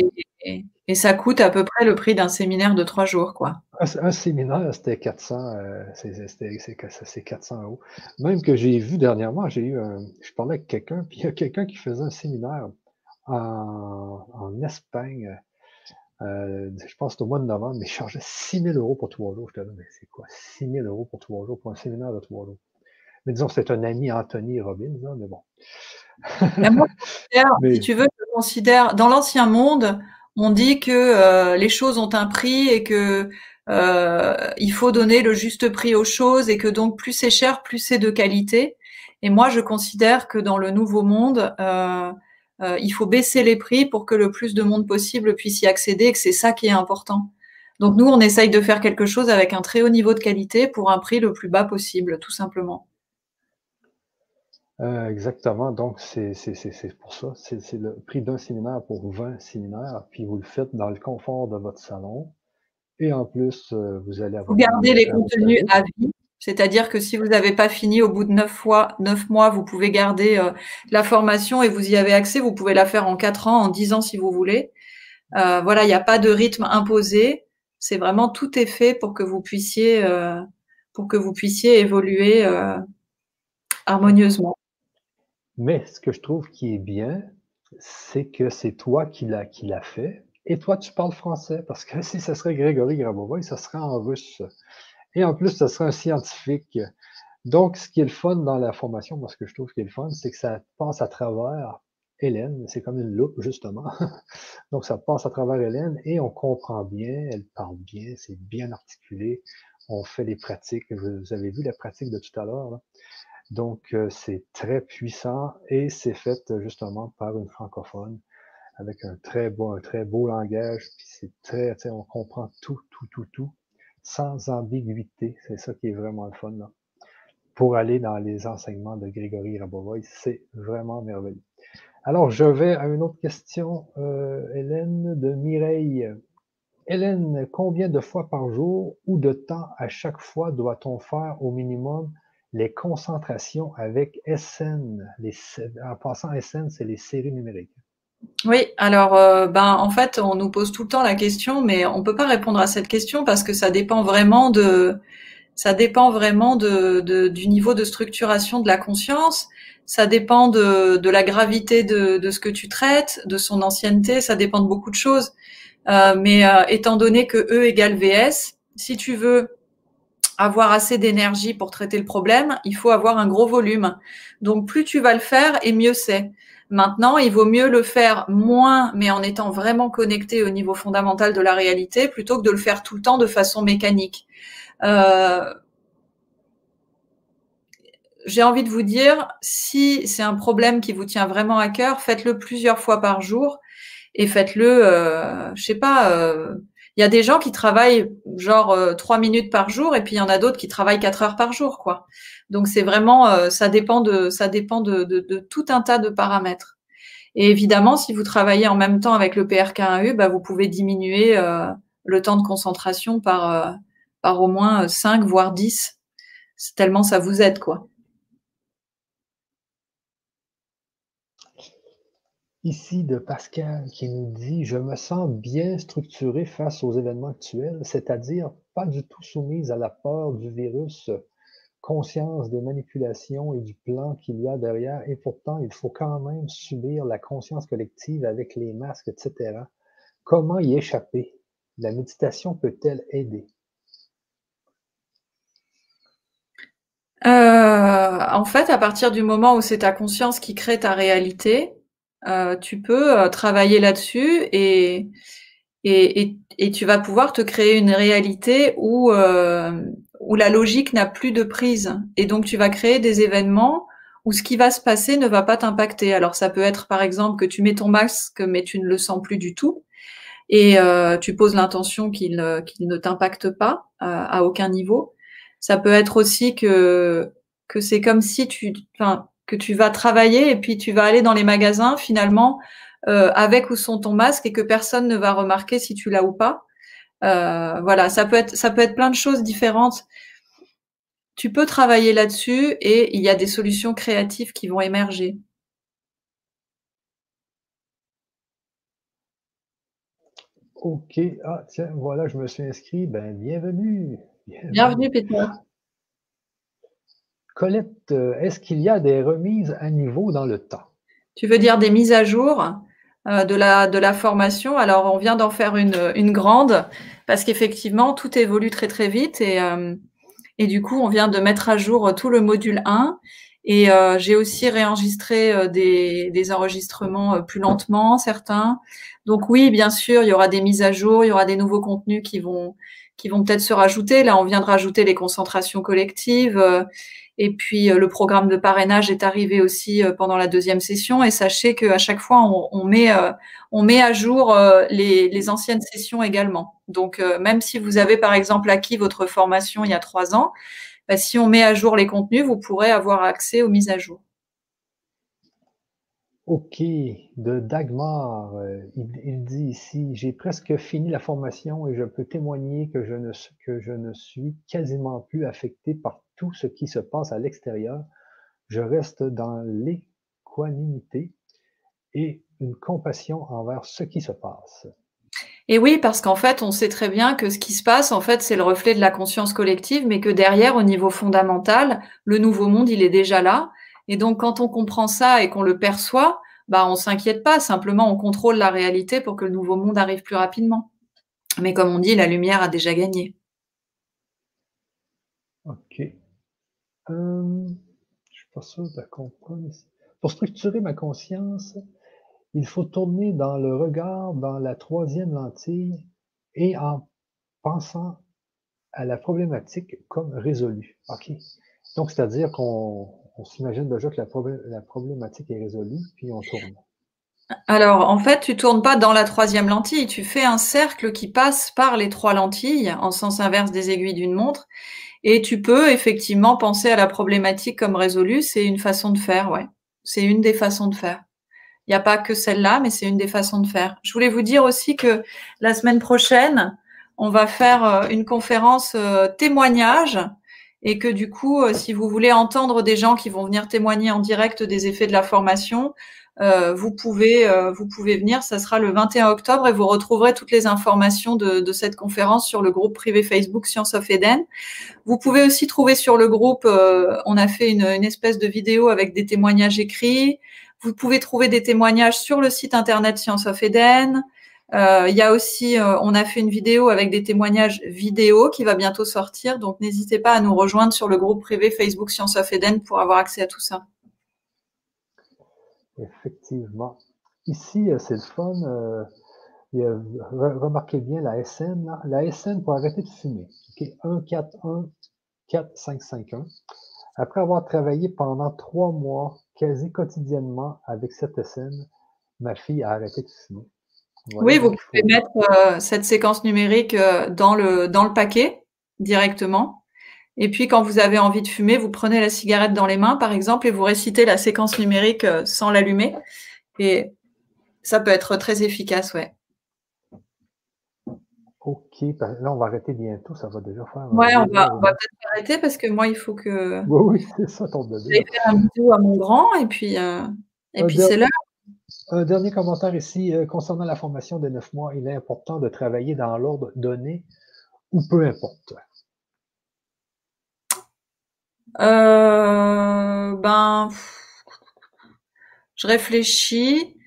Et, ça coûte à peu près le prix d'un séminaire de trois jours, quoi. Un, séminaire, c'était 400, euh, c'est 400 euros. Même que j'ai vu dernièrement, j'ai eu je parlais avec quelqu'un, puis il y a quelqu'un qui faisait un séminaire en, en Espagne euh, je pense que au mois de novembre, mais il chargeait 6 000 euros pour trois jours. Je te dis, mais c'est quoi? 6 000 euros pour trois jours, pour un séminaire de trois jours? Mais disons, c'est un ami Anthony Robbins, hein, mais bon. moi, si tu veux, je considère, dans l'ancien monde, on dit que euh, les choses ont un prix et que euh, il faut donner le juste prix aux choses et que donc plus c'est cher, plus c'est de qualité. Et moi, je considère que dans le nouveau monde, euh, il faut baisser les prix pour que le plus de monde possible puisse y accéder et que c'est ça qui est important. Donc nous, on essaye de faire quelque chose avec un très haut niveau de qualité pour un prix le plus bas possible, tout simplement. Euh, exactement. Donc, c'est pour ça. C'est le prix d'un séminaire pour 20 séminaires, puis vous le faites dans le confort de votre salon. Et en plus, euh, vous allez avoir... Vous gardez les contenus à vie. C'est-à-dire que si vous n'avez pas fini au bout de neuf fois, neuf mois, vous pouvez garder euh, la formation et vous y avez accès. Vous pouvez la faire en quatre ans, en dix ans si vous voulez. Euh, voilà, il n'y a pas de rythme imposé. C'est vraiment tout est fait pour que vous puissiez, euh, pour que vous puissiez évoluer harmonieusement. Mais ce que je trouve qui est bien, c'est que c'est toi qui l'a fait. Et toi, tu parles français parce que si ce serait Grégory Grabovoy, ça serait en russe. Et en plus, ce sera un scientifique. Donc, ce qui est le fun dans la formation, moi, ce que je trouve qui est le fun, c'est que ça passe à travers Hélène. C'est comme une loupe, justement. Donc, ça passe à travers Hélène et on comprend bien, elle parle bien, c'est bien articulé. On fait les pratiques. Vous avez vu la pratique de tout à l'heure. Donc, euh, c'est très puissant et c'est fait justement par une francophone avec un très beau, un très beau langage. Puis c'est très, on comprend tout, tout, tout, tout sans ambiguïté. C'est ça qui est vraiment le fun. Là. Pour aller dans les enseignements de Grégory Rabovoy, c'est vraiment merveilleux. Alors, je vais à une autre question, euh, Hélène, de Mireille. Hélène, combien de fois par jour ou de temps à chaque fois doit-on faire au minimum les concentrations avec SN? Les, en passant, SN, c'est les séries numériques. Oui, alors euh, ben en fait, on nous pose tout le temps la question, mais on peut pas répondre à cette question parce que ça dépend vraiment de ça dépend vraiment de, du niveau de structuration de la conscience, ça dépend de, de la gravité de, de, ce que tu traites, de son ancienneté, ça dépend de beaucoup de choses. Euh, mais euh, étant donné que E égale VS, si tu veux avoir assez d'énergie pour traiter le problème, il faut avoir un gros volume. Donc plus tu vas le faire et mieux c'est. Maintenant, il vaut mieux le faire moins, mais en étant vraiment connecté au niveau fondamental de la réalité, plutôt que de le faire tout le temps de façon mécanique. Euh, j'ai envie de vous dire, si c'est un problème qui vous tient vraiment à cœur, faites-le plusieurs fois par jour et faites-le, euh, je sais pas. Euh, il y a des gens qui travaillent genre euh, trois minutes par jour et puis il y en a d'autres qui travaillent quatre heures par jour, quoi. Donc c'est vraiment, euh, ça dépend de, ça dépend de, de, tout un tas de paramètres. Et évidemment, si vous travaillez en même temps avec le PRK1U, bah, vous pouvez diminuer euh, le temps de concentration par, euh, par au moins 5, voire 10. C'est tellement ça vous aide, quoi. Ici de Pascal qui nous dit Je me sens bien structuré face aux événements actuels, c'est-à-dire pas du tout soumise à la peur du virus conscience des manipulations et du plan qu'il y a derrière, et pourtant il faut quand même subir la conscience collective avec les masques, etc. Comment y échapper? la méditation peut-elle aider? Euh, en fait, à partir du moment où c'est ta conscience qui crée ta réalité, euh, tu peux euh, travailler là-dessus et, et, et, tu vas pouvoir te créer une réalité où, où la logique n'a plus de prise. Et donc, tu vas créer des événements où ce qui va se passer ne va pas t'impacter. Alors, ça peut être, par exemple, que tu mets ton masque, mais tu ne le sens plus du tout. Et tu poses l'intention qu'il qu'il ne t'impacte pas à aucun niveau. Ça peut être aussi que que c'est comme si tu, enfin, que tu vas travailler et puis tu vas aller dans les magasins finalement euh, avec ou sans ton masque et que personne ne va remarquer si tu l'as ou pas. Euh, voilà, ça peut être ça peut être plein de choses différentes. Tu peux travailler là-dessus et il y a des solutions créatives qui vont émerger. Ok, ah tiens, voilà, je me suis inscrit. Ben, bienvenue. Bienvenue, Peter. Colette, euh, est-ce qu'il y a des remises à niveau dans le temps? Tu veux dire des mises à jour euh, de, la, de la formation? Alors, on vient d'en faire une, une grande parce qu'effectivement, tout évolue très très vite et, euh, et du coup, on vient de mettre à jour tout le module 1 et j'ai aussi réenregistré des, des enregistrements plus lentement, certains. Donc oui, bien sûr, il y aura des mises à jour, il y aura des nouveaux contenus qui vont, qui vont peut-être se rajouter. Là, on vient de rajouter les concentrations collectives. Euh, et puis, euh, le programme de parrainage est arrivé aussi euh, pendant la deuxième session. Et sachez qu'à chaque fois, on, met, on met à jour les, anciennes sessions également. Donc, même si vous avez, par exemple, acquis votre formation il y a trois ans, bah, si on met à jour les contenus, vous pourrez avoir accès aux mises à jour. Ok, de Dagmar, euh, il, dit ici, j'ai presque fini la formation et je peux témoigner que je, ne, que je ne suis quasiment plus affecté par tout ce qui se passe à l'extérieur. Je reste dans l'équanimité et une compassion envers ce qui se passe. Et oui, parce qu'en fait, on sait très bien que ce qui se passe, en fait, c'est le reflet de la conscience collective, mais que derrière, au niveau fondamental, le nouveau monde, il est déjà là et donc, quand on comprend ça et qu'on le perçoit, bah, on s'inquiète pas. Simplement, on contrôle la réalité pour que le nouveau monde arrive plus rapidement. Mais comme on dit, la lumière a déjà gagné. Ok. Euh, je suis pas sûr de comprendre. Pour structurer ma conscience, il faut tourner dans le regard dans la troisième lentille et en pensant à la problématique comme résolue. OK. Donc, c'est-à-dire qu'on on s'imagine déjà que la, problématique est résolue, puis on tourne. Alors, en fait, tu tournes pas dans la troisième lentille, tu fais un cercle qui passe par les trois lentilles en sens inverse des aiguilles d'une montre, et tu peux effectivement penser à la problématique comme résolue. C'est une façon de faire, ouais. C'est une des façons de faire. Il n'y a pas que celle-là, mais c'est une des façons de faire. Je voulais vous dire aussi que la semaine prochaine, on va faire euh, une conférence euh, témoignage et que du coup, euh, si vous voulez entendre des gens qui vont venir témoigner en direct des effets de la formation, euh, vous pouvez euh, vous pouvez venir. Ça sera le 21 octobre et vous retrouverez toutes les informations de, de, cette conférence sur le groupe privé Facebook Science of Eden. Vous pouvez aussi trouver sur le groupe, on a fait une, une espèce de vidéo avec des témoignages écrits. Vous pouvez trouver des témoignages sur le site internet Science of Eden. Euh, il y a aussi, euh, on a fait une vidéo avec des témoignages vidéo qui va bientôt sortir, donc n'hésitez pas à nous rejoindre sur le groupe privé Facebook Science of Eden pour avoir accès à tout ça. Effectivement. Ici, euh, c'est le fun. remarquez bien la SN. La SN pour arrêter de fumer. Okay. 1, 4, 1, 4, 5, 5, 1. Après avoir travaillé pendant trois mois, quasi quotidiennement avec cette SN, ma fille a arrêté de fumer oui, vous pouvez mettre euh, cette séquence numérique euh, dans, le, dans le paquet directement. Et puis, quand vous avez envie de fumer, vous prenez la cigarette dans les mains, par exemple, et vous récitez la séquence numérique euh, sans l'allumer. Et ça peut être très efficace, ouais. Ok, là, on va arrêter bientôt, ça va déjà faire. Ouais, on va, peut-être arrêter parce que moi, il faut que. Oui, oui, c'est ça ton bébé. Je vais faire un bisou à mon grand et puis, et puis c'est l'heure. Un dernier commentaire ici euh, concernant la formation des neuf mois. Il est important de travailler dans l'ordre donné ou peu importe. Euh, ben, je réfléchis.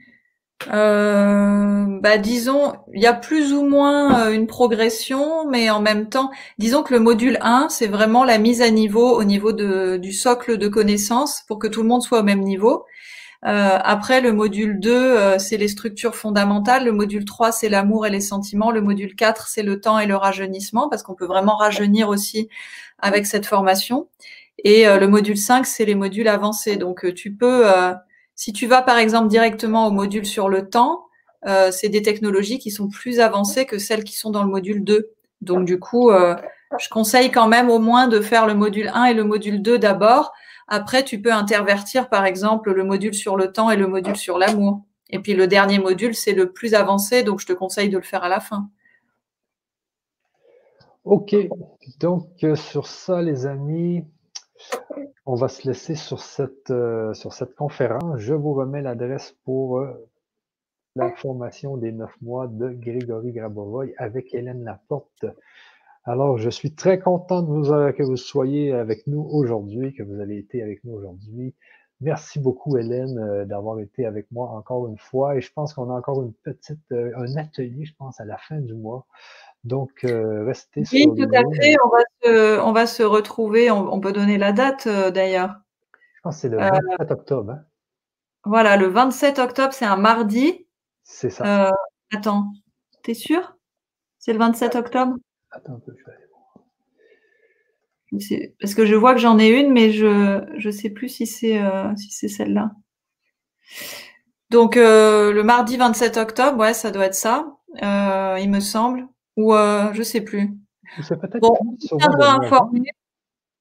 euh, bah, disons, il y a plus ou moins une progression, mais en même temps, disons que le module 1, c'est vraiment la mise à niveau au niveau de, du socle de connaissances pour que tout le monde soit au même niveau. Euh, après, le module 2, euh, c'est les structures fondamentales. Le module 3, c'est l'amour et les sentiments. Le module 4, c'est le temps et le rajeunissement, parce qu'on peut vraiment rajeunir aussi avec cette formation. Et euh, le module 5, c'est les modules avancés. Donc, tu peux, si tu vas par exemple directement au module sur le temps, c'est des technologies qui sont plus avancées que celles qui sont dans le module 2. Donc, du coup, je conseille quand même au moins de faire le module 1 et le module 2 d'abord après, tu peux intervertir, par exemple, le module sur le temps et le module sur l'amour. Et puis le dernier module, c'est le plus avancé, donc je te conseille de le faire à la fin. Ok, donc euh, sur ça, les amis, on va se laisser sur cette, euh, sur cette conférence. Je vous remets l'adresse pour euh, la formation des neuf mois de Grégory Grabovoy avec Hélène Laporte. Alors, je suis très content euh, que vous soyez avec nous aujourd'hui, que vous avez été avec nous aujourd'hui. Merci beaucoup, Hélène, d'avoir été avec moi encore une fois. Et je pense qu'on a encore une petite, un atelier, je pense, à la fin du mois. Donc, restez oui, tout à fait. On va, se, on va se retrouver. On, peut donner la date d'ailleurs. Je pense que c'est le 27 octobre. Hein. Voilà, le 27 octobre, c'est un mardi. C'est ça. attends, t'es sûr? C'est le 27 octobre? Attends un peu, je vais aller voir. Parce que je vois que j'en ai une, mais je ne sais plus si c'est euh, si c'est celle-là. Donc euh, le mardi 27 octobre, ouais, ça doit être ça, euh, il me semble. Ou je sais plus. Bon,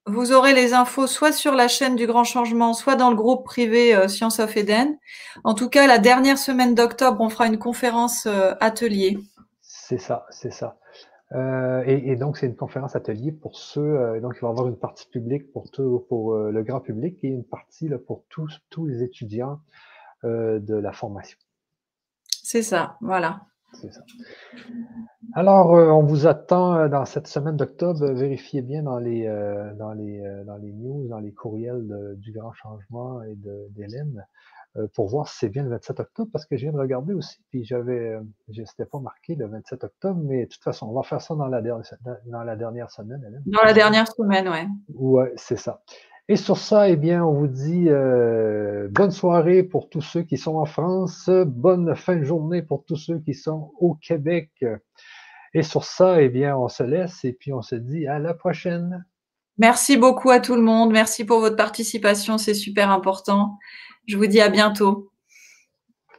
Vous aurez les infos soit sur la chaîne du Grand Changement, soit dans le groupe privé Science of Eden. En tout cas, la dernière semaine d'octobre, on fera une conférence atelier. C'est ça, c'est ça. Euh, et, donc, c'est une conférence atelier pour ceux. Euh, donc, il va y avoir une partie publique pour tout, pour euh, le grand public et une partie là, pour tous, tous les étudiants de la formation. C'est ça, voilà. C'est ça. Alors, on vous attend dans cette semaine d'octobre. Vérifiez bien dans les, dans les, dans les news, dans les courriels du Grand Changement et d'Hélène euh, pour voir si c'est bien le 27 octobre, parce que je viens de regarder aussi, puis j'avais, euh, je n'étais pas marqué le 27 octobre, mais de toute façon, on va faire ça dans la, dernière, dans la dernière semaine. Dans la dernière semaine, oui. Oui, c'est ça. Et sur ça, eh bien, on vous dit euh, bonne soirée pour tous ceux qui sont en France, bonne fin de journée pour tous ceux qui sont au Québec. Et sur ça, eh bien, on se laisse et puis on se dit à la prochaine. Merci beaucoup à tout le monde. Merci pour votre participation, c'est super important. Je vous dis à bientôt.